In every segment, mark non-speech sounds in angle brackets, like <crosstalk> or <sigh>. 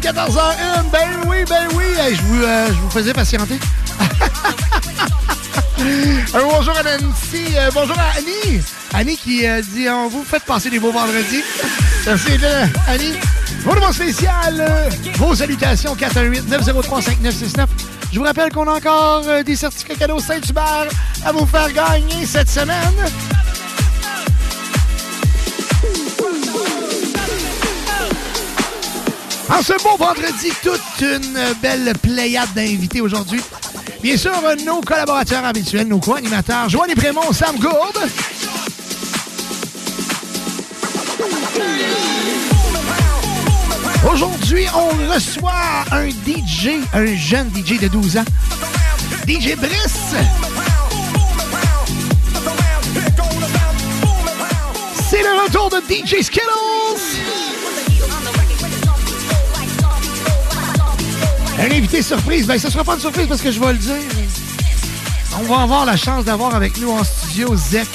14h01. Ben oui, ben oui. Hey, je, vous, euh, je vous faisais patienter. <laughs> Bonjour à Nancy. euh, bonjour à Annie. Annie qui euh, dit on vous faites passer des beaux vendredis. Merci Annie. Bonjour spécial. vos salutations 418-903-5969. Je vous rappelle qu'on a encore des certificats cadeaux Saint-Hubert à vous faire gagner cette semaine. En ce beau vendredi, toute une belle pléiade d'invités aujourd'hui. Bien sûr, nos collaborateurs habituels, nos co-animateurs, Joanny Prémont, Sam Gourde. Aujourd'hui, on reçoit un DJ, un jeune DJ de 12 ans. DJ Brice. C'est le retour de DJ Skittles. Un invité surprise, ben ce sera pas une surprise parce que je vais le dire. On va avoir la chance d'avoir avec nous en studio Zek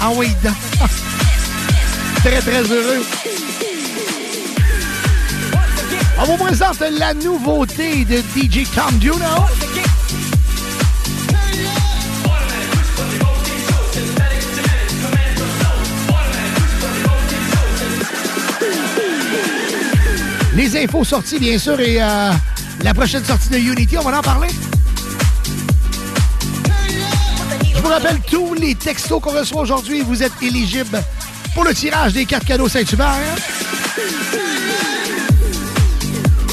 Awaida. <laughs> très très heureux. On vous présente la nouveauté de DJ Tom Duno. Les infos sorties, bien sûr, et euh, la prochaine sortie de Unity, on va en parler. Je vous rappelle tous les textos qu'on reçoit aujourd'hui. Vous êtes éligibles pour le tirage des cartes cadeaux Saint-Hubert.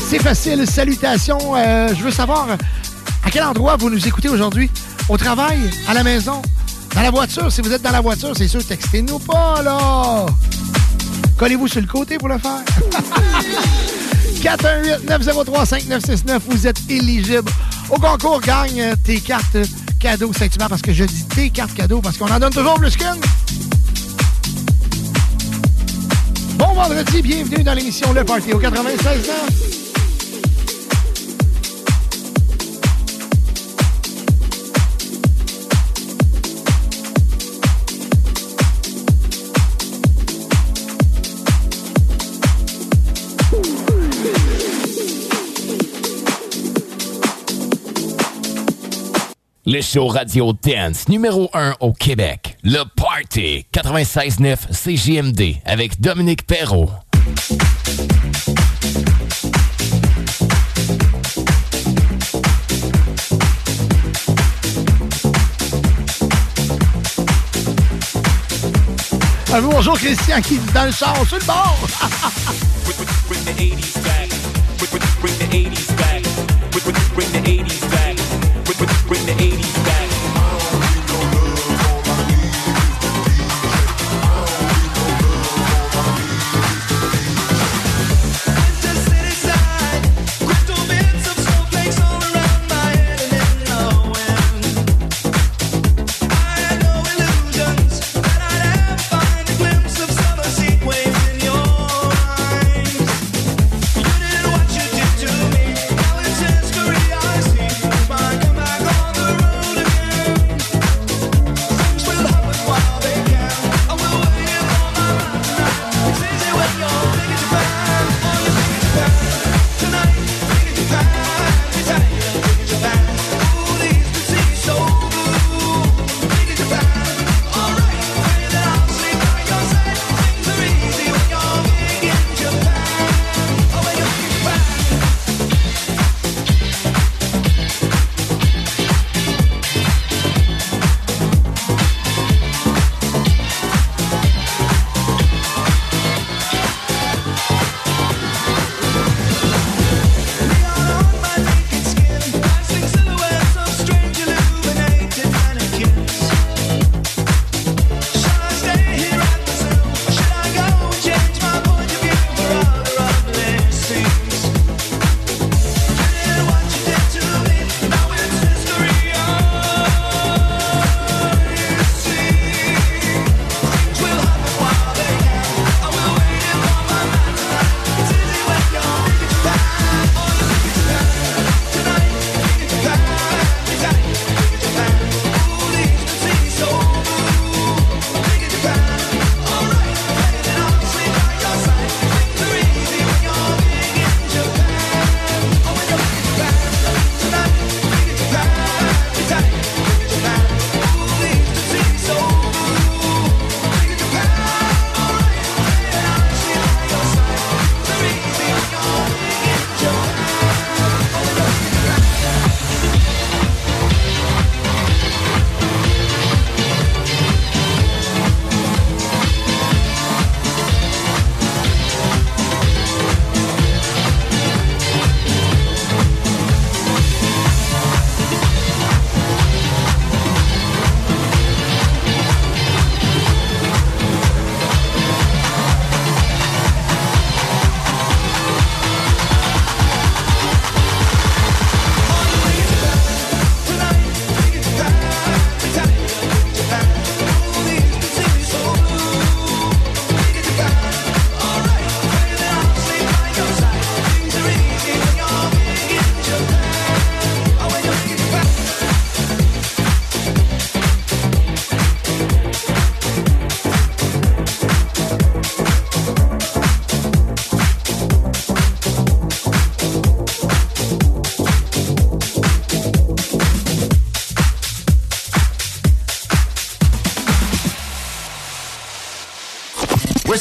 C'est facile. Salutations. Euh, je veux savoir à quel endroit vous nous écoutez aujourd'hui? Au travail, à la maison, dans la voiture? Si vous êtes dans la voiture, c'est sûr, textez-nous pas, là. Collez-vous sur le côté pour le faire. <laughs> 418-903-5969. Vous êtes éligible au concours. Gagne tes cartes cadeaux Saint-Hubert parce que je dis tes cartes cadeaux parce qu'on en donne toujours plus qu'une. Bon vendredi, bienvenue dans l'émission Le Party au 96 ans. Le show radio dance numéro 1 au Québec. Le Party 96.9 CJMD avec Dominique Perrault. bonjour Christian qui est dans le char, sur le bord. bring the 80s back. Bring the 80s back. Bring the 80s back. Bring the 80s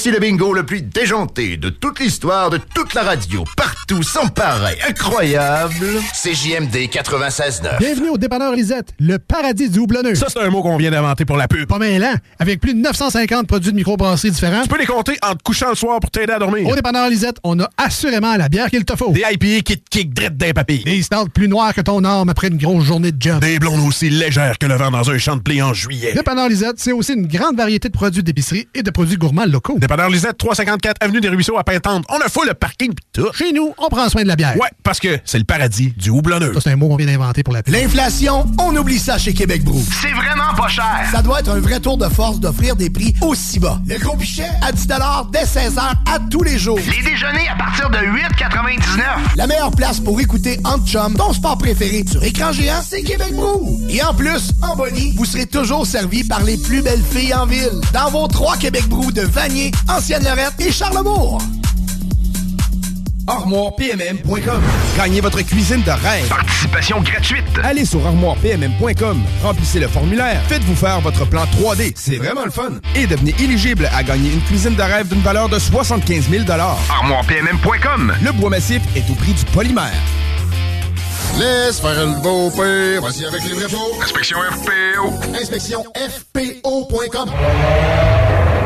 Voici le bingo le plus déjanté de toute l'histoire de toute la radio. Partout, sans pareil, incroyable. CJMD 96.9. Bienvenue au dépanneur Lisette, le paradis du houblonneux. Ça, c'est un mot qu'on vient d'inventer pour la pub. Pas mêlant, avec plus de 950 produits de microbrasserie différents. Tu peux les compter en te couchant le soir pour t'aider à dormir. Au dépanneur Lisette, on a assurément la bière qu'il te faut. Des IPA qui te kick drette d'un papier. Des stouts plus noirs que ton arme après une grosse journée de job. Des blondes aussi légères que le vent dans un champ de blé en juillet. Dépanneur Lisette, c'est aussi une grande variété de produits d'épicerie et de produits gourmands locaux. Dépanneur Lisette, 354 Avenue des Ruisseaux à Pintante. On a full le parking pis tout. Chez nous, on prend soin de la bière. Ouais, parce que c'est le paradis du houblonneux. Ça, c'est un mot qu'on vient d'inventer pour la pub. L'inflation, on oublie ça chez Québec Brou. C'est vraiment pas cher. Ça doit être un vrai tour de force d'offrir des prix aussi bas. Le gros pichet à 10 dès 16h à tous les jours. Les déjeuners à partir de 8,99. La meilleure place pour écouter Ant Chum, ton sport préféré sur écran géant, c'est Québec Brou. Et en plus, en bonnie, vous serez toujours servi par les plus belles filles en ville. Dans vos trois Québec Brou de Vanier, Ancienne-Lorette et Charlebourg. ArmoirePMM.com. Gagnez votre cuisine de rêve. Participation gratuite. Allez sur ArmoirePMM.com. Remplissez le formulaire. Faites-vous faire votre plan 3D. C'est vraiment le fun. Et devenez éligible à gagner une cuisine de rêve d'une valeur de 75 000 ArmoirePMM.com. Le bois massif est au prix du polymère. Laisse faire le beau père. Voici avec les vrais faux. Inspection FPO. Inspection FPO.com.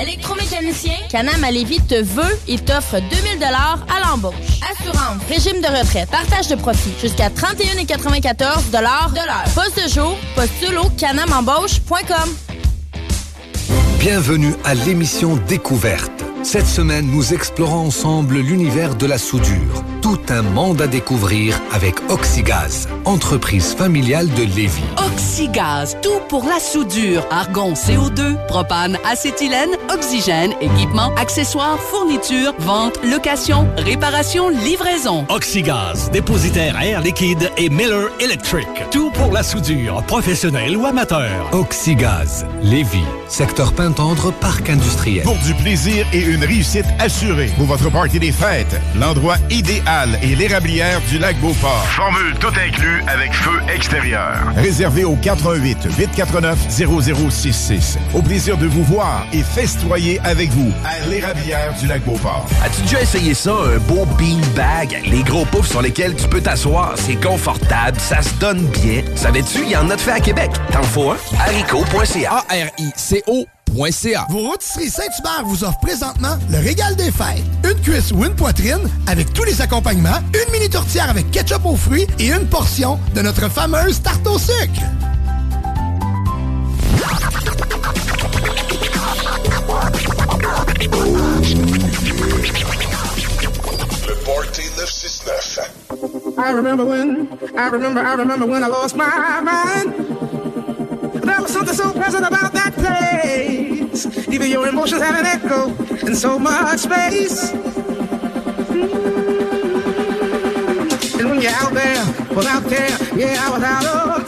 Électromécanicien, Canam à Lévis te veut et t'offre 2000 à l'embauche. Assurance, régime de retraite, partage de profit, jusqu'à 31,94 de l'heure. Poste de jour, postule au canamembauche.com. Bienvenue à l'émission Découverte. Cette semaine, nous explorons ensemble l'univers de la soudure. Tout un monde à découvrir avec Oxygaz, entreprise familiale de Lévis. Oxygaz, tout pour la soudure. Argon, CO2, propane, acétylène, oxygène, équipement, accessoires, fournitures, vente, location, réparation, livraison. Oxygaz, dépositaire air liquide et Miller Electric. Tout pour la soudure, professionnelle ou amateur. Oxygaz, Lévis, secteur Pintendre, parc industriel. Pour du plaisir et une réussite assurée. Pour votre party des fêtes, l'endroit idéal est l'érablière du lac Beauport. Formule tout inclus avec feu extérieur. Réservé au 88 849 0066. Au plaisir de vous voir et festoyer avec vous à l'érablière du lac Beauport. As-tu déjà essayé ça, un beau bean bag? Les gros poufs sur lesquels tu peux t'asseoir, c'est confortable, ça se donne bien. Savais-tu, il y en a de fait à Québec. T'en faut un? haricot.ca. A-R-I-C-O Vos rôtisseries Saint-Hubert vous offrent présentement le régal des fêtes. Une cuisse ou une poitrine avec tous les accompagnements, une mini tourtière avec ketchup aux fruits et une portion de notre fameuse tarte au sucre. Le Party 969. I remember when, I remember, I remember when I lost my mind. Something so present about that place. Even your emotions have an echo in so much space. Mm. And when you're out there without care, yeah, I was out of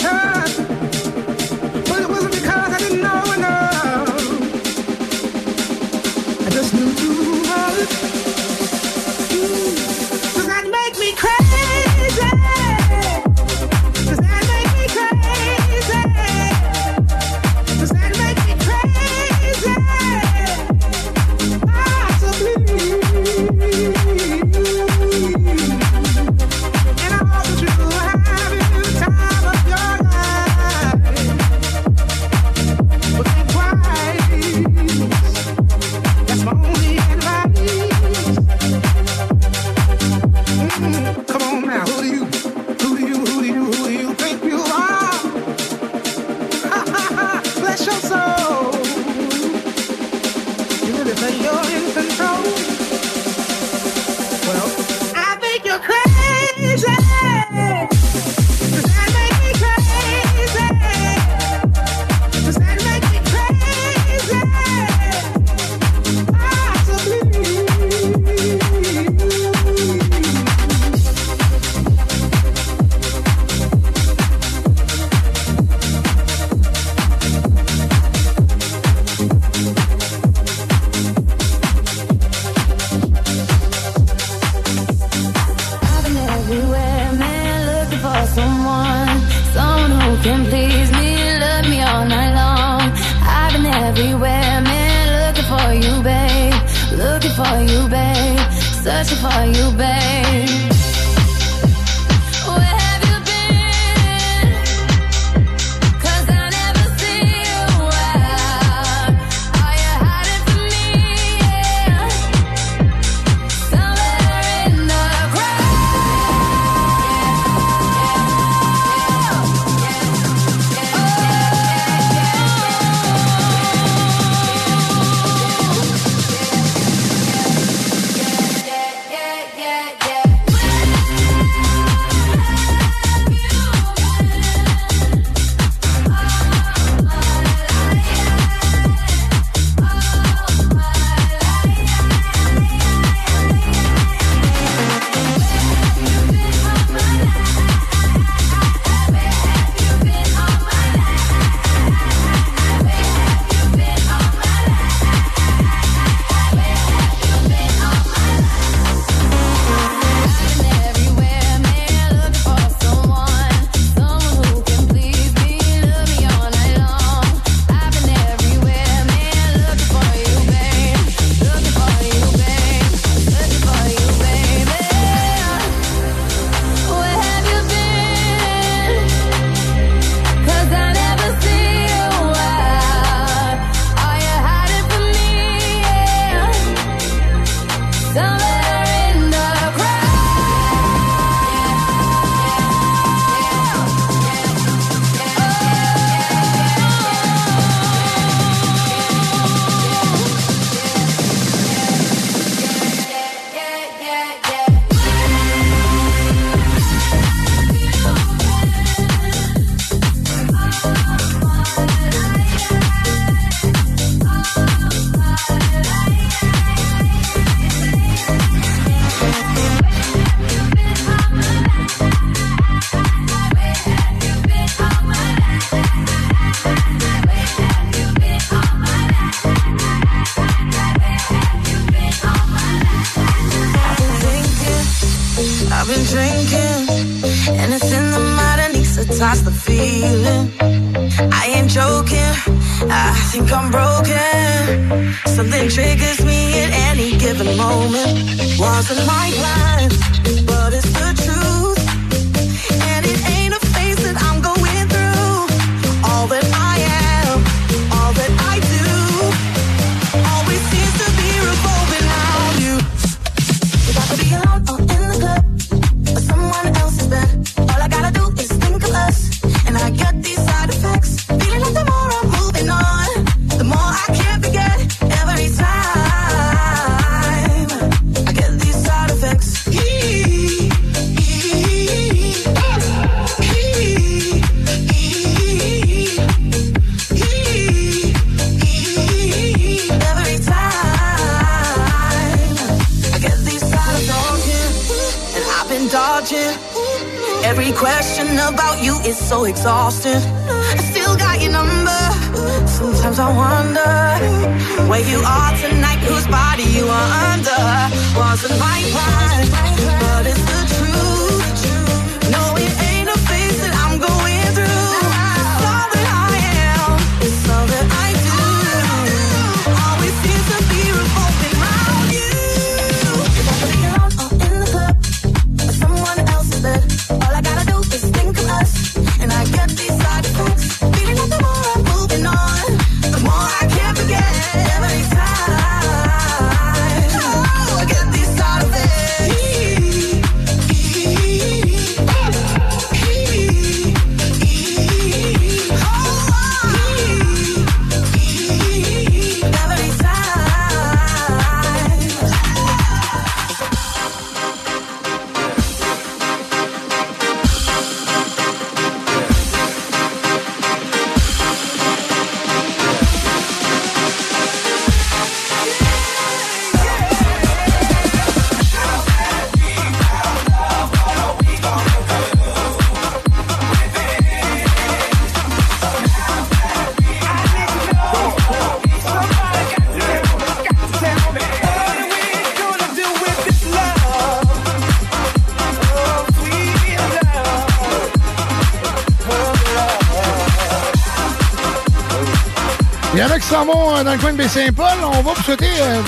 coin de Baie-Saint-Paul, on va vous souhaiter euh,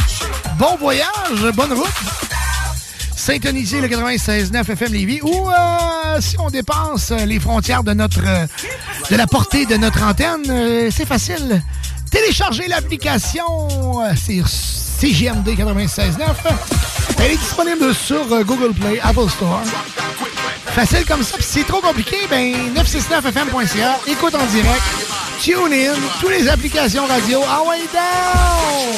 bon voyage, bonne route. Syntoniser le 96.9 FM Lévis ou euh, si on dépasse les frontières de notre euh, de la portée de notre antenne, c'est facile. Téléchargez l'application c'est CGMD 96.9. Elle est disponible sur Google Play, Apple Store. Facile comme ça. Puis si c'est trop compliqué, ben 969fm.ca, écoute en direct, tune in, toutes les applications radio. Ah ouais, down!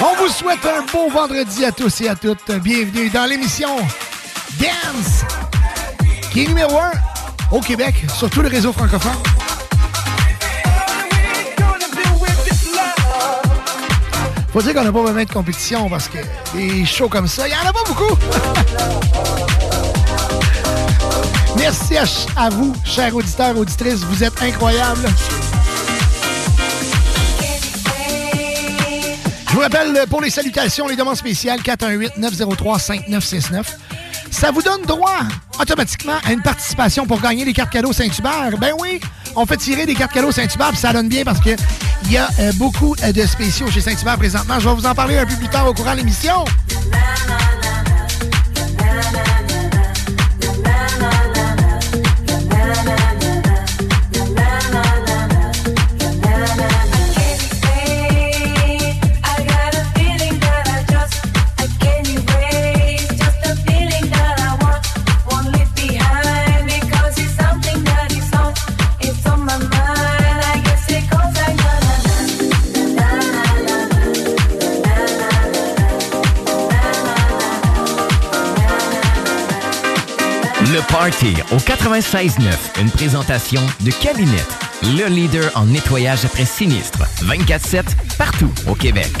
On vous souhaite un beau vendredi à tous et à toutes. Bienvenue dans l'émission Dance, qui est numéro 1 au Québec sur tout le réseau francophone. Faut dire qu'on n'a pas vraiment de compétition parce que des shows comme ça, il n'y en a pas beaucoup. <laughs> Merci à, à vous, chers auditeurs, auditrices. Vous êtes incroyables. Je vous rappelle, pour les salutations, les demandes spéciales, 418-903-5969. Ça vous donne droit automatiquement à une participation pour gagner les cartes cadeaux Saint-Hubert. Ben oui, on fait tirer des cartes cadeaux Saint-Hubert, ça donne bien parce que il y a euh, beaucoup euh, de spéciaux chez Saint-Hubert présentement. Je vais vous en parler un peu plus tard au courant de l'émission. Party au 96.9, une présentation de Cabinet, le leader en nettoyage après sinistre. 24-7, partout au Québec.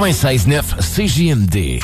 96.9 CJMD.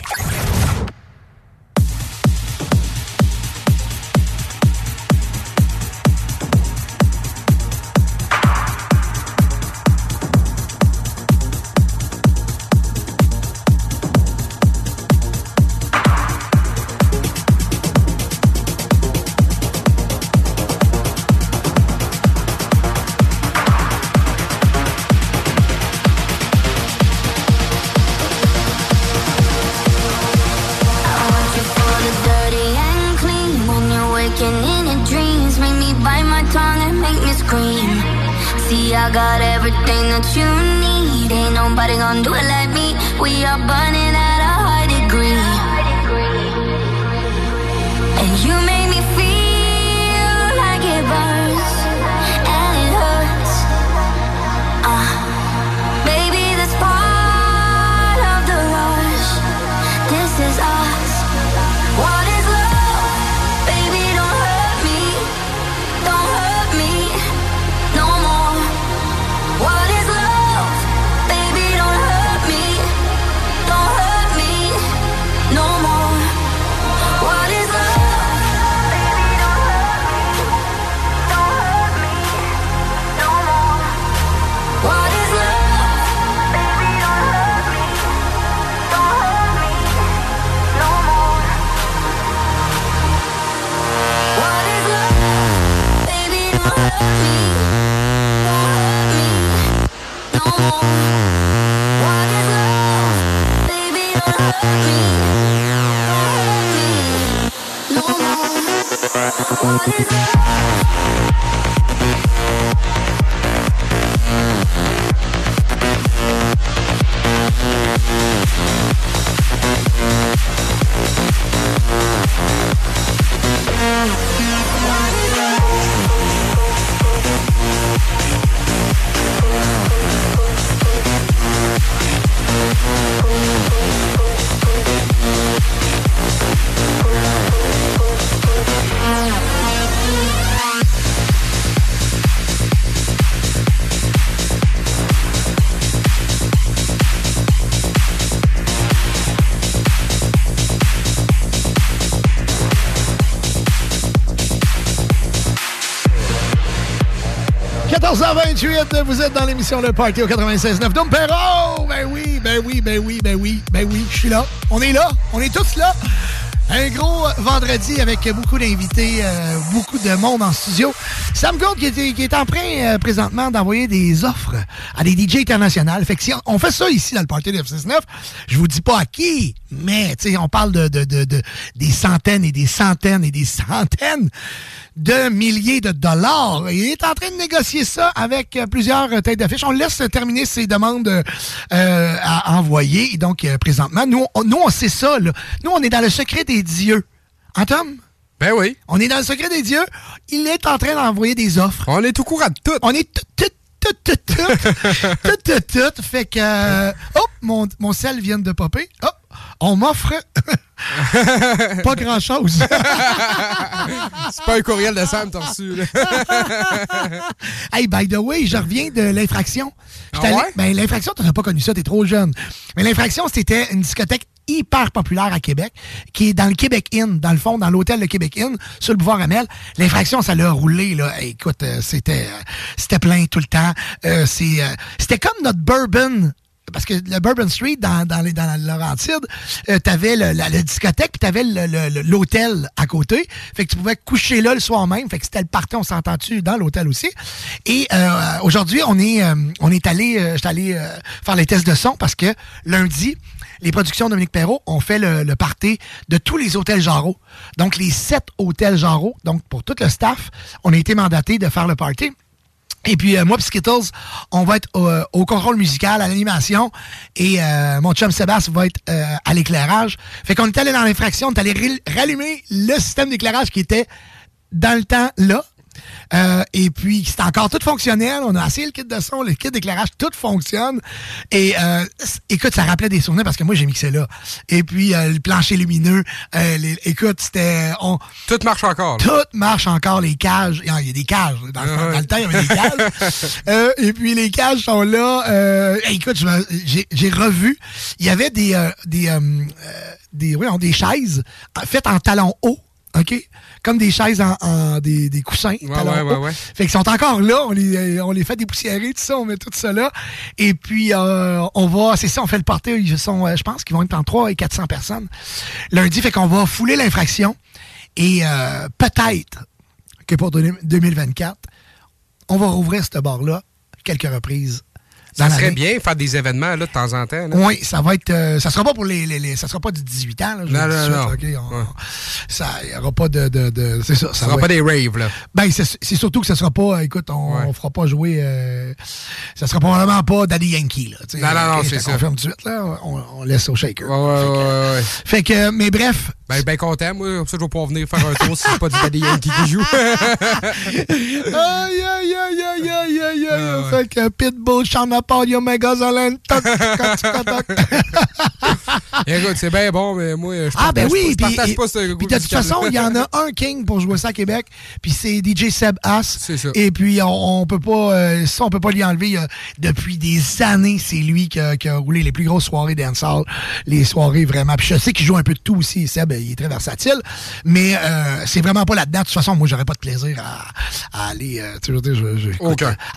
14h28, vous êtes dans l'émission Le Party au 96.9. Dom Perrault! Ben oui, ben oui, ben oui, ben oui, ben oui, je suis là. On est là, on est tous là. Un gros vendredi avec beaucoup d'invités, euh, beaucoup de monde en studio. Sam Gold qui est, est en train euh, présentement d'envoyer des offres à des DJ internationaux. Fait que si on fait ça ici dans le Party de F69, je vous dis pas à qui, mais on parle de, des centaines et des centaines et des centaines de milliers de dollars. Il est en train de négocier ça avec euh, plusieurs euh, têtes d'affiche. On laisse terminer ses demandes euh, à envoyer. Et donc, euh, présentement, nous on, nous, on sait ça. Là. Nous, on est dans le secret des dieux. Hein, Tom? Ben oui. On est dans le secret des dieux. Il est en train d'envoyer des offres. On est au courant de tout. On est tout, tout, tout, tout, tout, tout, tout, tout. Fait que... hop, mon, mon sel vient de popper. Hop, on m'offre... <laughs> pas grand-chose. <laughs> C'est pas un courriel de Sam, t'as reçu. là. <laughs> hey, by the way, je reviens de l'infraction. Ah ouais? Ben, l'infraction, t'as pas connu ça, t'es trop jeune. Mais l'infraction, c'était une discothèque hyper populaire à Québec, qui est dans le Québec Inn, dans le fond, dans l'hôtel de Québec Inn, sur le boulevard Amel. L'infraction, ça l'a roulé, là. Écoute, euh, c'était, euh, c'était plein tout le temps. Euh, c'est, euh, c'était comme notre bourbon. Parce que le Bourbon Street, dans, dans, les, dans la Laurentide, euh, t'avais le, la, la discothèque, puis t'avais l'hôtel à côté. Fait que tu pouvais coucher là le soir même. Fait que c'était le party, on s'entend-tu, dans l'hôtel aussi. Et euh, aujourd'hui, on est, euh, on est allé, euh, j'étais allé euh, faire les tests de son parce que lundi, les productions Dominique Perrault ont fait le, le party de tous les hôtels Jarreau. Donc, les sept hôtels Jarreau. Donc, pour tout le staff, on a été mandaté de faire le party. Et puis, euh, moi, Skittles, on va être au, au contrôle musical, à l'animation. Et euh, mon chum Sébastien va être euh, à l'éclairage. Fait qu'on est allé dans l'infraction, on est allé rallumer le système d'éclairage qui était dans le temps là. Euh, et puis, c'est encore tout fonctionnel. On a essayé le kit de son, le kit d'éclairage, tout fonctionne. Et euh, écoute, ça rappelait des souvenirs parce que moi, j'ai mixé là. Et puis, euh, le plancher lumineux. les- écoute, c'était... on- Tout marche encore. là. tout marche encore, les cages. Il y a il y a des cages. Dans, le, dans le temps, il y avait des cages. <laughs> Et puis, les cages sont là. Écoute, j'ai revu. Il y avait des, des, des, voyons, des chaises faites en talons hauts. OK? Comme des chaises en, en- des, des coussins. ouais, ouais, hauts. ouais. Fait qu'ils sont encore là. On les, on les fait dépoussiérer, tout ça. On met tout ça là. Et puis, euh, on va... C'est ça, on fait le party. Ils sont, euh, je pense qu'ils vont être entre 3 et 400 personnes. Lundi, fait qu'on va fouler l'infraction. Et euh, peut-être que pour 2024, on va rouvrir ce bar-là quelques reprises. Ça serait bien faire des événements là, de temps en temps. là. Oui, ça va être. euh, ça sera pas pour les, les, les- Ça sera pas du 18 ans. Là, je Non, non, non. On- Ça, y aura pas de. de, de- c'est ça. Ça sera pas être- des raves. Là. Ben, c'est surtout que ça sera pas. Écoute, on, on fera pas jouer. euh, ça sera probablement pas Daddy Yankee. Là. Non, non, non, c'est ça. confirme tout de suite. Là, on, on laisse au shaker. Ouais, ouais, ouais, ouais, ouais. Fait que, mais bref. Ben, ben content, moi. Comme ça, je vais pouvoir venir faire un tour si c'est pas du Daddy Yankee qui joue. <laughs> aïe, aïe, aïe, aïe, aïe, aïe, aïe. Fait que Pitbull, Sean Paul, <laughs> Écoute, c'est bien bon, mais moi, je Ah, ben oui, pas, je puis partage pas ce goût puis de toute façon, il y en a <laughs> un king pour jouer ça à Québec, puis c'est DJ Seb As. C'est ça. Et puis on, on peut pas, euh, ça on peut pas lui enlever. A- depuis des années, c'est lui qui a, qui a roulé les plus grosses soirées dancehall, les soirées vraiment. Puis je sais qu'il joue un peu de tout aussi. Seb, il est très versatile, mais euh, c'est vraiment pas là-dedans. De toute façon, moi j'aurais pas de plaisir à, à aller, euh, tu sais, je veux dire, je-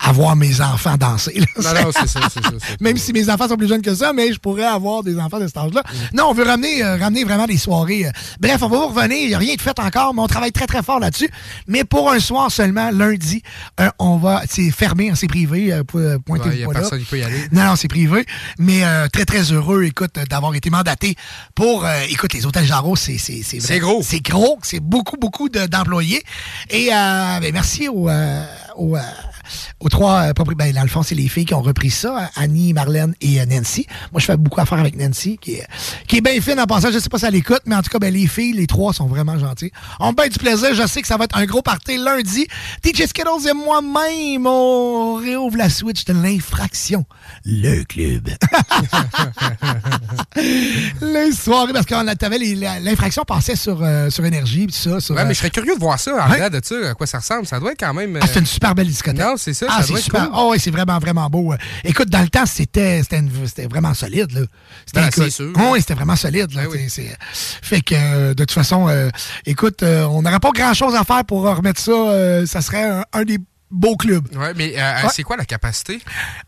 à voir mes enfants danser. là. Non, non, c'est ça, c'est ça. c'est Même si mes enfants sont plus jeunes que ça, mais je pourrais avoir des enfants de cet âge-là. Non, on veut ramener, euh, ramener vraiment des soirées. euh. Bref, on va vous revenir. Il n'y a rien de fait encore, mais on travaille très, très fort là-dessus. Mais pour un soir seulement, lundi, euh, on va. C'est fermé, hein, c'est privé. Euh, pointez-vous Ouais, a pas personne qui peut y aller. Non, non, c'est privé. Mais euh, très, très heureux, écoute, d'avoir été mandaté pour. euh, écoute, les hôtels Jarreau, c'est. C'est gros. C'est gros. C'est beaucoup, beaucoup de- d'employés. Et euh, ben, merci aux. aux, euh, aux trois euh, propri- ben, dans le fond, c'est les filles qui ont repris ça, hein, Annie, Marlène et euh, Nancy. Moi, je fais beaucoup affaire avec Nancy, qui est, qui est bien fine en passant. Je sais pas si elle écoute, mais en tout cas, ben, les filles, les trois sont vraiment gentilles. On me bien du plaisir. Je sais que ça va être un gros party lundi. DJ Skittles et moi-même, on réouvre la switch de l'infraction. Le club. <laughs> les soirées, parce qu'on la- l'infraction passait sur, euh, sur énergie, pis ça. Sur, Ouais, euh, mais je serais curieux de voir ça, en vrai, de ça, à quoi ça ressemble. Ça doit être quand même. Ah, c'est une super belle discothèque. Non, c'est ça, Ah, ça c'est super. cool. Oh, oui, c'est vraiment, vraiment beau. Écoute, dans le temps, c'était vraiment solide. Là. C'était Ben, c'est sûr. oh, oui, c'était vraiment solide. Là, Ben c'est- Fait que, euh, de toute façon, euh, écoute, euh, on n'aurait pas grand-chose à faire pour remettre ça. euh, ça serait un, un des beaux clubs. Ouais, mais euh, Ouais. c'est quoi la capacité?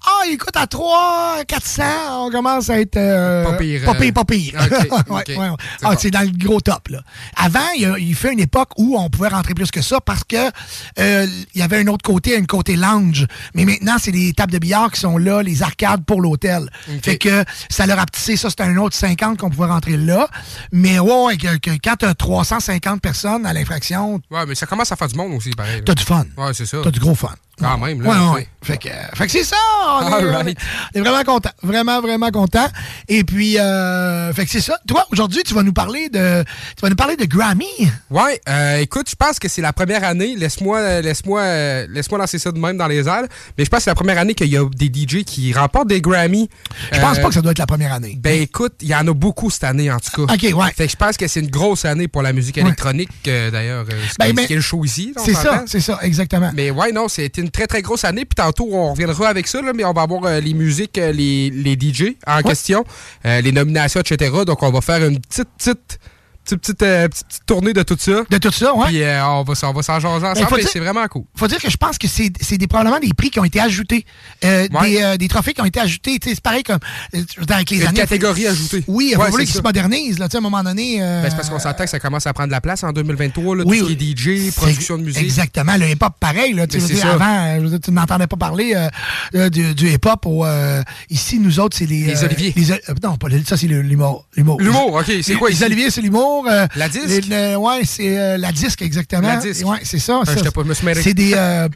Ah, écoute, à 3, 400, on commence à être... euh, Pas pire, Pas euh, pire, pas pire. <laughs> ouais, ouais. C'est Ah, bon. c'est dans le gros top, là. Avant, il, fait une époque où on pouvait rentrer plus que ça parce que euh, il y avait un autre côté, un côté lounge. Mais maintenant, c'est les tables de billard qui sont là, les arcades pour l'hôtel. Fait que ça leur a petissé, ça, c'était un autre 50 qu'on pouvait rentrer là. Mais ouais, que, que quand t'as 350 personnes à l'infraction, Ouais, mais ça commence à faire du monde aussi, pareil. t'as du fun. Ouais, c'est ça. T'as du gros fun. Quand même, là. Ouais, ouais. Fait que, euh, fait que c'est ça. On est, right. est- on est vraiment content. Vraiment, vraiment content. Et puis, euh, fait que c'est ça. Toi, aujourd'hui, tu vas nous parler de, tu vas nous parler de Grammy. Ouais, euh, écoute, je pense que c'est la première année. Laisse-moi euh, laisse-moi, laisse-moi lancer ça de même dans les airs. Mais je pense que c'est la première année qu'il y a des DJ qui remportent des Grammy. Je pense Euh, pas que ça doit être la première année. Ben écoute, il y en a beaucoup cette année en tout cas. OK, ouais. Fait que je pense que c'est une grosse année pour la musique électronique d'ailleurs. ce Ben, qui- mais- ce qui est le show ici. C'est ça, c'est ça, exactement. Mais ouais, non, c'était une très très grosse année. Puis tantôt, on reviendra avec ça, là, mais on va avoir euh, les musiques, euh, les, les DJ en question, euh, les nominations, etc. Donc on va faire une petite, petite, petite, petite, euh, petite- petite tournée de tout ça. De tout ça, ouais. Puis euh, on va, on va s'en jaser ensemble, c'est vraiment cool. faut dire que je pense que c'est c'est des, probablement des prix qui ont été ajoutés. Euh, Ouais. des, des trophées qui ont été ajoutés. C'est pareil comme avec les Une années. catégorie ajoutée. Oui, il Ouais, c'est qu'ils se modernisent. Là, tu sais, à un moment donné. Ben, c'est parce qu'on s'entend que ça commence à prendre de la place en 2023, là, Oui, tout ce qui est DJ, production de musique. Exactement, le hip-hop pareil. Là, veux dire, avant, je veux dire, tu n'entendais pas parler du, du hip-hop. ici, nous autres, c'est les... Les oliviers. les, non, pas ça, c'est l'humour. L'humour, OK, c'est quoi Les oliviers, c'est l'humour. Euh, La disque? ouais, c'est euh, la disque, exactement. La disque. Ouais, c'est ça. Ah, ça. pas- je me suis. C'est des... euh,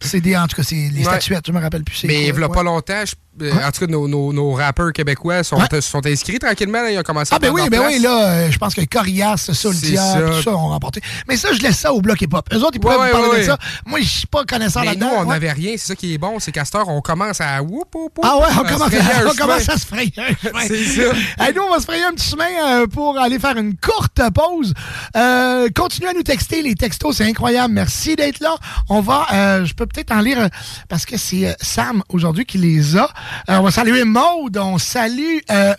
c'est des... En tout cas, c'est les Ouais. statuettes, je me rappelle plus. Mais il quoi, y a pas longtemps, je- euh, en tout cas, nos, nos- nos rappeurs québécois sont, sont inscrits tranquillement. là, ils ont commencé à Ah ben oui, ben place. oui, là, euh, je pense que Corias, Soldia, tout ça ont remporté. Mais ça, je laisse ça au bloc hip-hop. Eux autres, ils pourraient Ouais, vous parler de ça. Moi, je suis pas connaisseur Mais nous, là-dedans. on n'avait rien. C'est ça qui est bon. C'est heure, on commence à... Ah ouais, on commence, à, <laughs> on commence à se frayer. <laughs> C'est ça. Nous, on va se frayer un petit chemin euh, pour aller faire une courte pause. Euh, continuez à nous texter. Les textos, c'est incroyable. Merci d'être là. On va, euh, je peux peut-être en lire parce que c'est Sam aujourd'hui qui les a. Euh, on va saluer Maude. On salue, euh,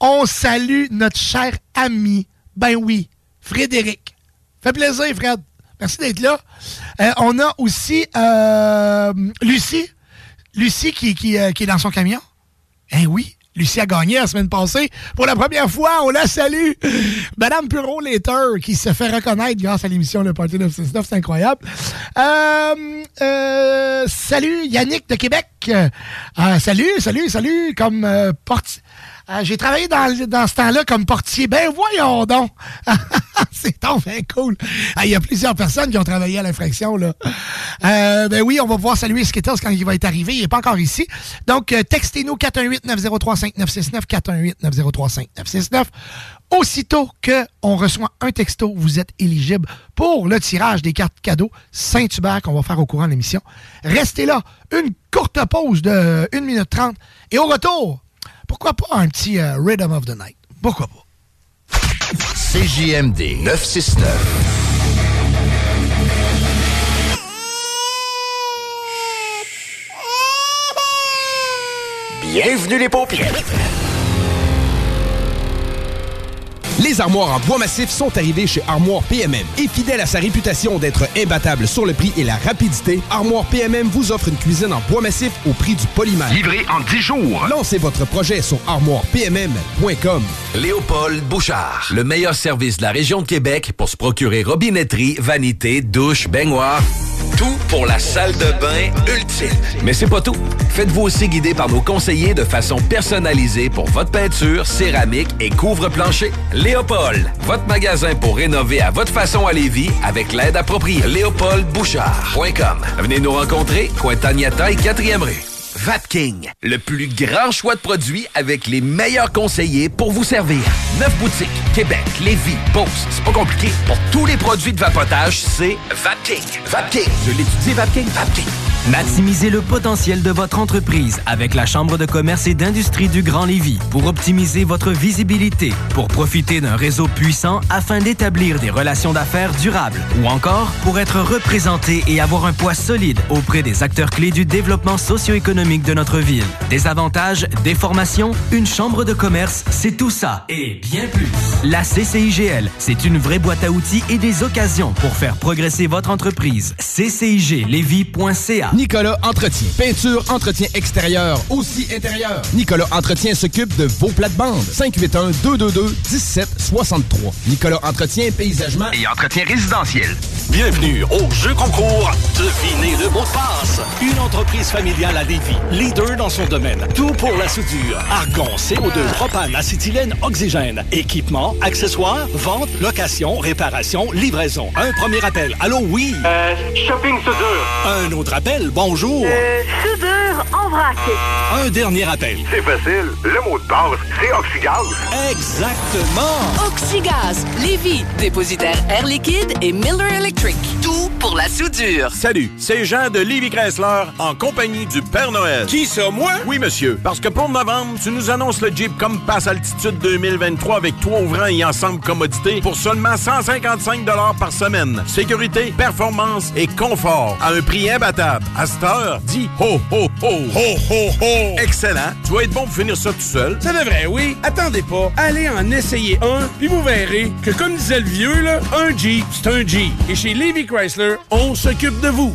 on salue notre cher ami. Ben oui, Frédéric. Fait plaisir, Fred. Merci d'être là. Euh, on a aussi Lucie. Lucie qui, qui, qui est dans son camion. Eh oui, Lucie a gagné la semaine passée. Pour la première fois, on la salue. Madame Puro Later, qui se fait reconnaître grâce à l'émission Le Parti 969, c'est incroyable. Euh, euh, salut Yannick de Québec. Euh, salut, salut, salut, comme portier. Euh, J'ai travaillé dans, dans ce temps-là comme portier. Ben voyons donc. <laughs> c'est donc bien cool. Ah, Il y a plusieurs personnes qui ont travaillé à l'infraction. là. Euh, ben oui, on va pouvoir saluer Skittles quand il va être arrivé. Il n'est pas encore ici. Donc, euh, textez-nous 418-903-5969, 418-903-5969. Aussitôt qu'on reçoit un texto, vous êtes éligible pour le tirage des cartes cadeaux Saint-Hubert qu'on va faire au courant de l'émission. Restez là. Une courte pause de 1 minute 30. Et au retour, pourquoi pas un petit euh, Rhythm of the Night? Pourquoi pas? CJMD 969. Bienvenue les paupières. Les armoires en bois massif sont arrivées chez Armoire PMM. Et fidèle à sa réputation d'être imbattable sur le prix et la rapidité, Armoire PMM vous offre une cuisine en bois massif au prix du polymère. Livré en 10 jours. Lancez votre projet sur armoirepmm.com. Léopold Bouchard, le meilleur service de la région de Québec pour se procurer robinetterie, vanité, douche, baignoire. Tout pour la salle de bain ultime. Mais c'est pas tout. Faites-vous aussi guider par nos conseillers de façon personnalisée pour votre peinture, céramique et couvre-plancher. Léopold, votre magasin pour rénover à votre façon à Lévis avec l'aide appropriée. LéopoldBouchard.com. Venez nous rencontrer, Cointagnata et 4e rue. Vapking, le plus grand choix de produits avec les meilleurs conseillers pour vous servir. Neuf boutiques, Québec, Lévis, Beauce. C'est pas compliqué. Pour tous les produits de vapotage, c'est Vapking. Vapking. Je l'étudie, Vapking. Vapking. Maximisez le potentiel de votre entreprise avec la Chambre de commerce et d'industrie du Grand Lévis pour optimiser votre visibilité, pour profiter d'un réseau puissant afin d'établir des relations d'affaires durables ou encore pour être représenté et avoir un poids solide auprès des acteurs clés du développement socio-économique de notre ville. Des avantages, des formations, une chambre de commerce, c'est tout ça et bien plus. La CCIGL, c'est une vraie boîte à outils et des occasions pour faire progresser votre entreprise. CCIGLévis.ca Nicolas Entretien. Peinture, entretien extérieur, aussi intérieur. Nicolas Entretien s'occupe de vos plates-bandes. 581-222-1763. Nicolas Entretien, paysagement Et entretien résidentiel. Bienvenue au jeu concours Devinez le mot de passe. Une entreprise familiale à Lévis, leader dans son domaine. Tout pour la soudure. Argon, CO2, propane, acétylène, oxygène. Équipement, accessoires, vente, location, réparation, livraison. Un premier appel. Allô, oui? Euh, shopping soudure. Un autre appel. Bonjour. Euh, soudure en vrac. Un dernier appel. C'est facile. Le mot de passe, c'est Oxygaz. Exactement. Oxygaz, Lévis, dépositaire Air Liquide et Miller Electric. Tout pour la soudure. Salut, c'est Jean de Livy Chrysler en compagnie du Père Noël. Qui ça, moi? Oui, monsieur. Parce que pour novembre, tu nous annonces le Jeep Compass Altitude 2023 avec trois ouvrants et ensemble commodité pour seulement 155 par semaine. Sécurité, performance et confort à un prix imbattable. À cette heure, dis ho, ho, ho. Ho, ho, ho. Excellent. Tu vas être bon pour finir ça tout seul. Ça devrait, oui. Attendez pas. Allez en essayer un, puis vous verrez que, comme disait le vieux, là, un Jeep, c'est un Jeep. Et chez Levy Chrysler, on s'occupe de vous.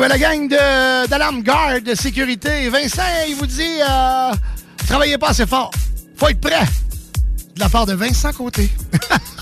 Ben, la gang d'alarme garde de sécurité, Vincent, il vous dit euh, travaillez pas assez fort. Faut être prêt. De la part de Vincent Côté. <laughs>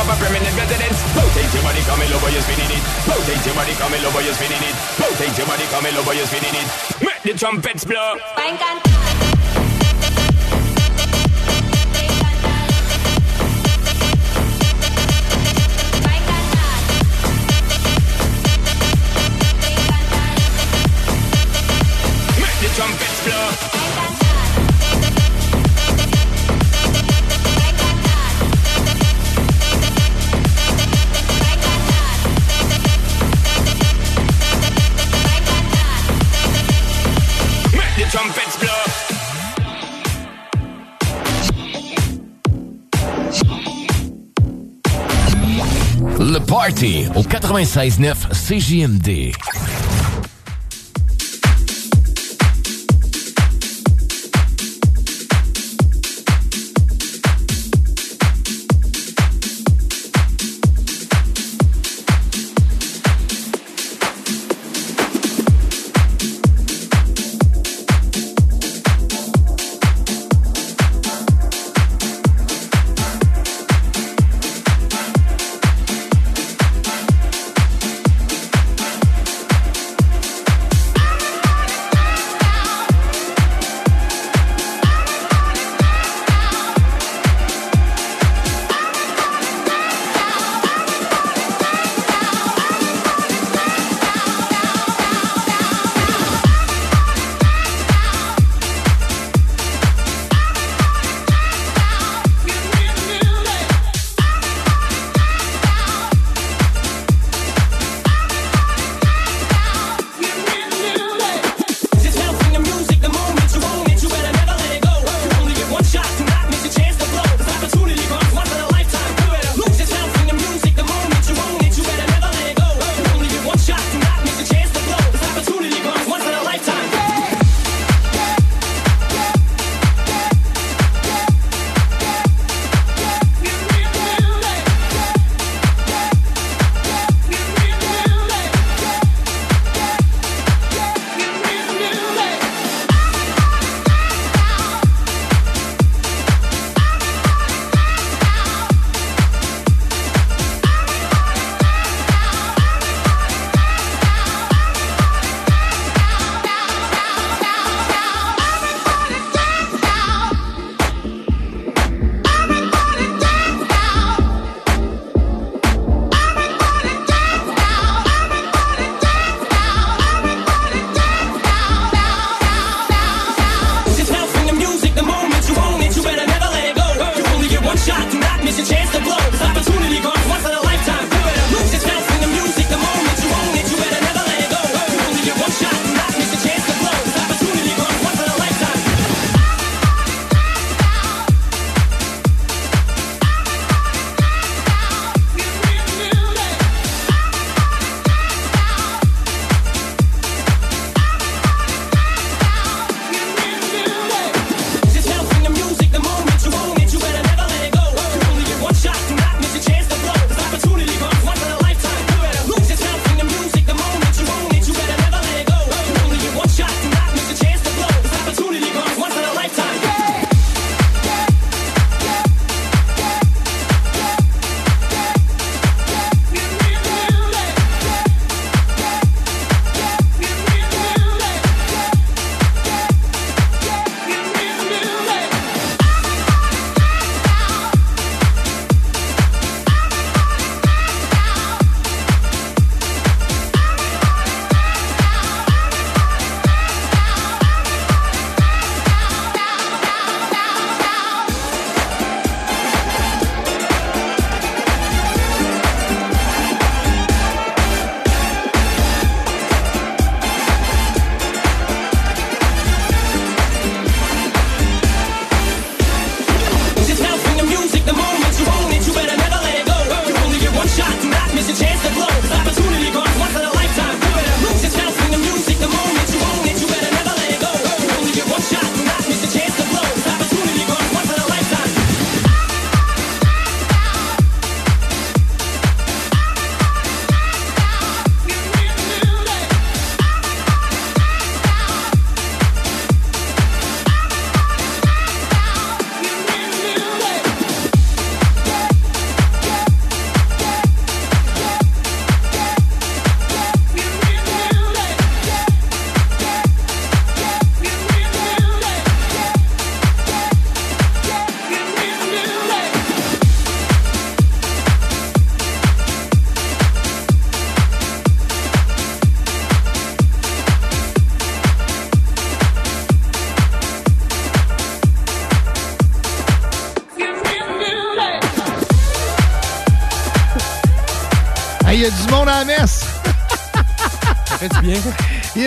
up a permanent residence. Rotate your body, come over, you're spinning it. Rotate your body, come over, you're spinning it. Rotate your body, come over, you're spinning it. Make the trumpets blow. Bang, Party au 96.9 CJMD.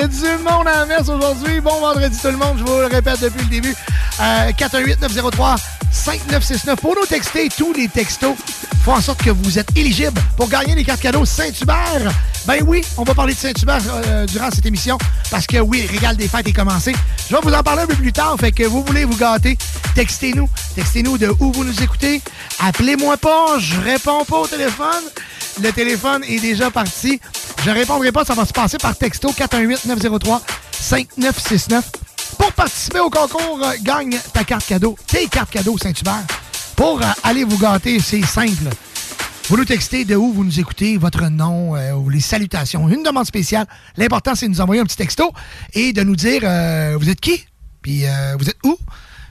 Du monde à la messe aujourd'hui. Bon vendredi tout le monde, je vous le répète depuis le début. Euh, 418-903-5969. Pour nous texter, tous les textos font en sorte que vous êtes éligibles pour gagner les cartes cadeaux Saint-Hubert. Ben oui, on va parler de Saint-Hubert euh, durant cette émission parce que oui, le régal des fêtes est commencé. Je vais vous en parler un peu plus tard, fait que vous voulez vous gâter, textez-nous. Textez-nous de où vous nous écoutez. Appelez-moi pas, je réponds pas au téléphone. Le téléphone est déjà parti. Je répondrai pas, ça va se passer par texto 418-903-5969. Pour participer au concours, euh, gagne ta carte cadeau, tes cartes cadeaux Saint-Hubert. Pour euh, aller vous gâter, c'est simple. Vous nous textez de où vous nous écoutez, votre nom euh, les salutations. Une demande spéciale. L'important, c'est de nous envoyer un petit texto et de nous dire vous êtes qui? Puis vous êtes où?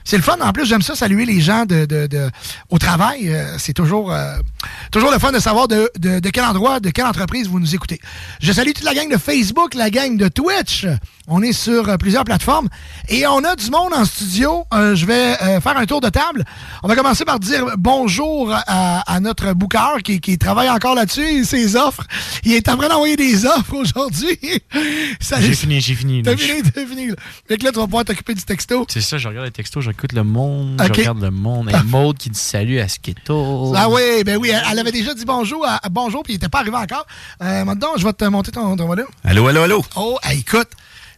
C'est le fun. En plus, j'aime ça, saluer les gens de, de- de- au travail. C'est toujours, toujours le fun de savoir de, de- quel endroit, de quelle entreprise vous nous écoutez. Je salue toute la gang de Facebook, la gang de Twitch. On est sur euh, plusieurs plateformes et on a du monde en studio. Euh, je vais euh, faire un tour de table. On va commencer par dire bonjour à, notre booker qui, qui travaille encore là-dessus, ses offres. Il est en train d'envoyer des offres aujourd'hui. <laughs> J'ai fini, j'ai fini. T'as fini, t'as fini. Fait que là, tu vas pouvoir t'occuper du texto. C'est ça, je regarde les textos, j'écoute le monde, je regarde le monde. Et Maud qui dit salut à Skittle. Ah oui, ben oui, elle, elle avait déjà dit bonjour, à, à bonjour, puis il n'était pas arrivé encore. Euh, maintenant, je vais te monter ton, ton volume. Allô, allô, allô? Oh, écoute,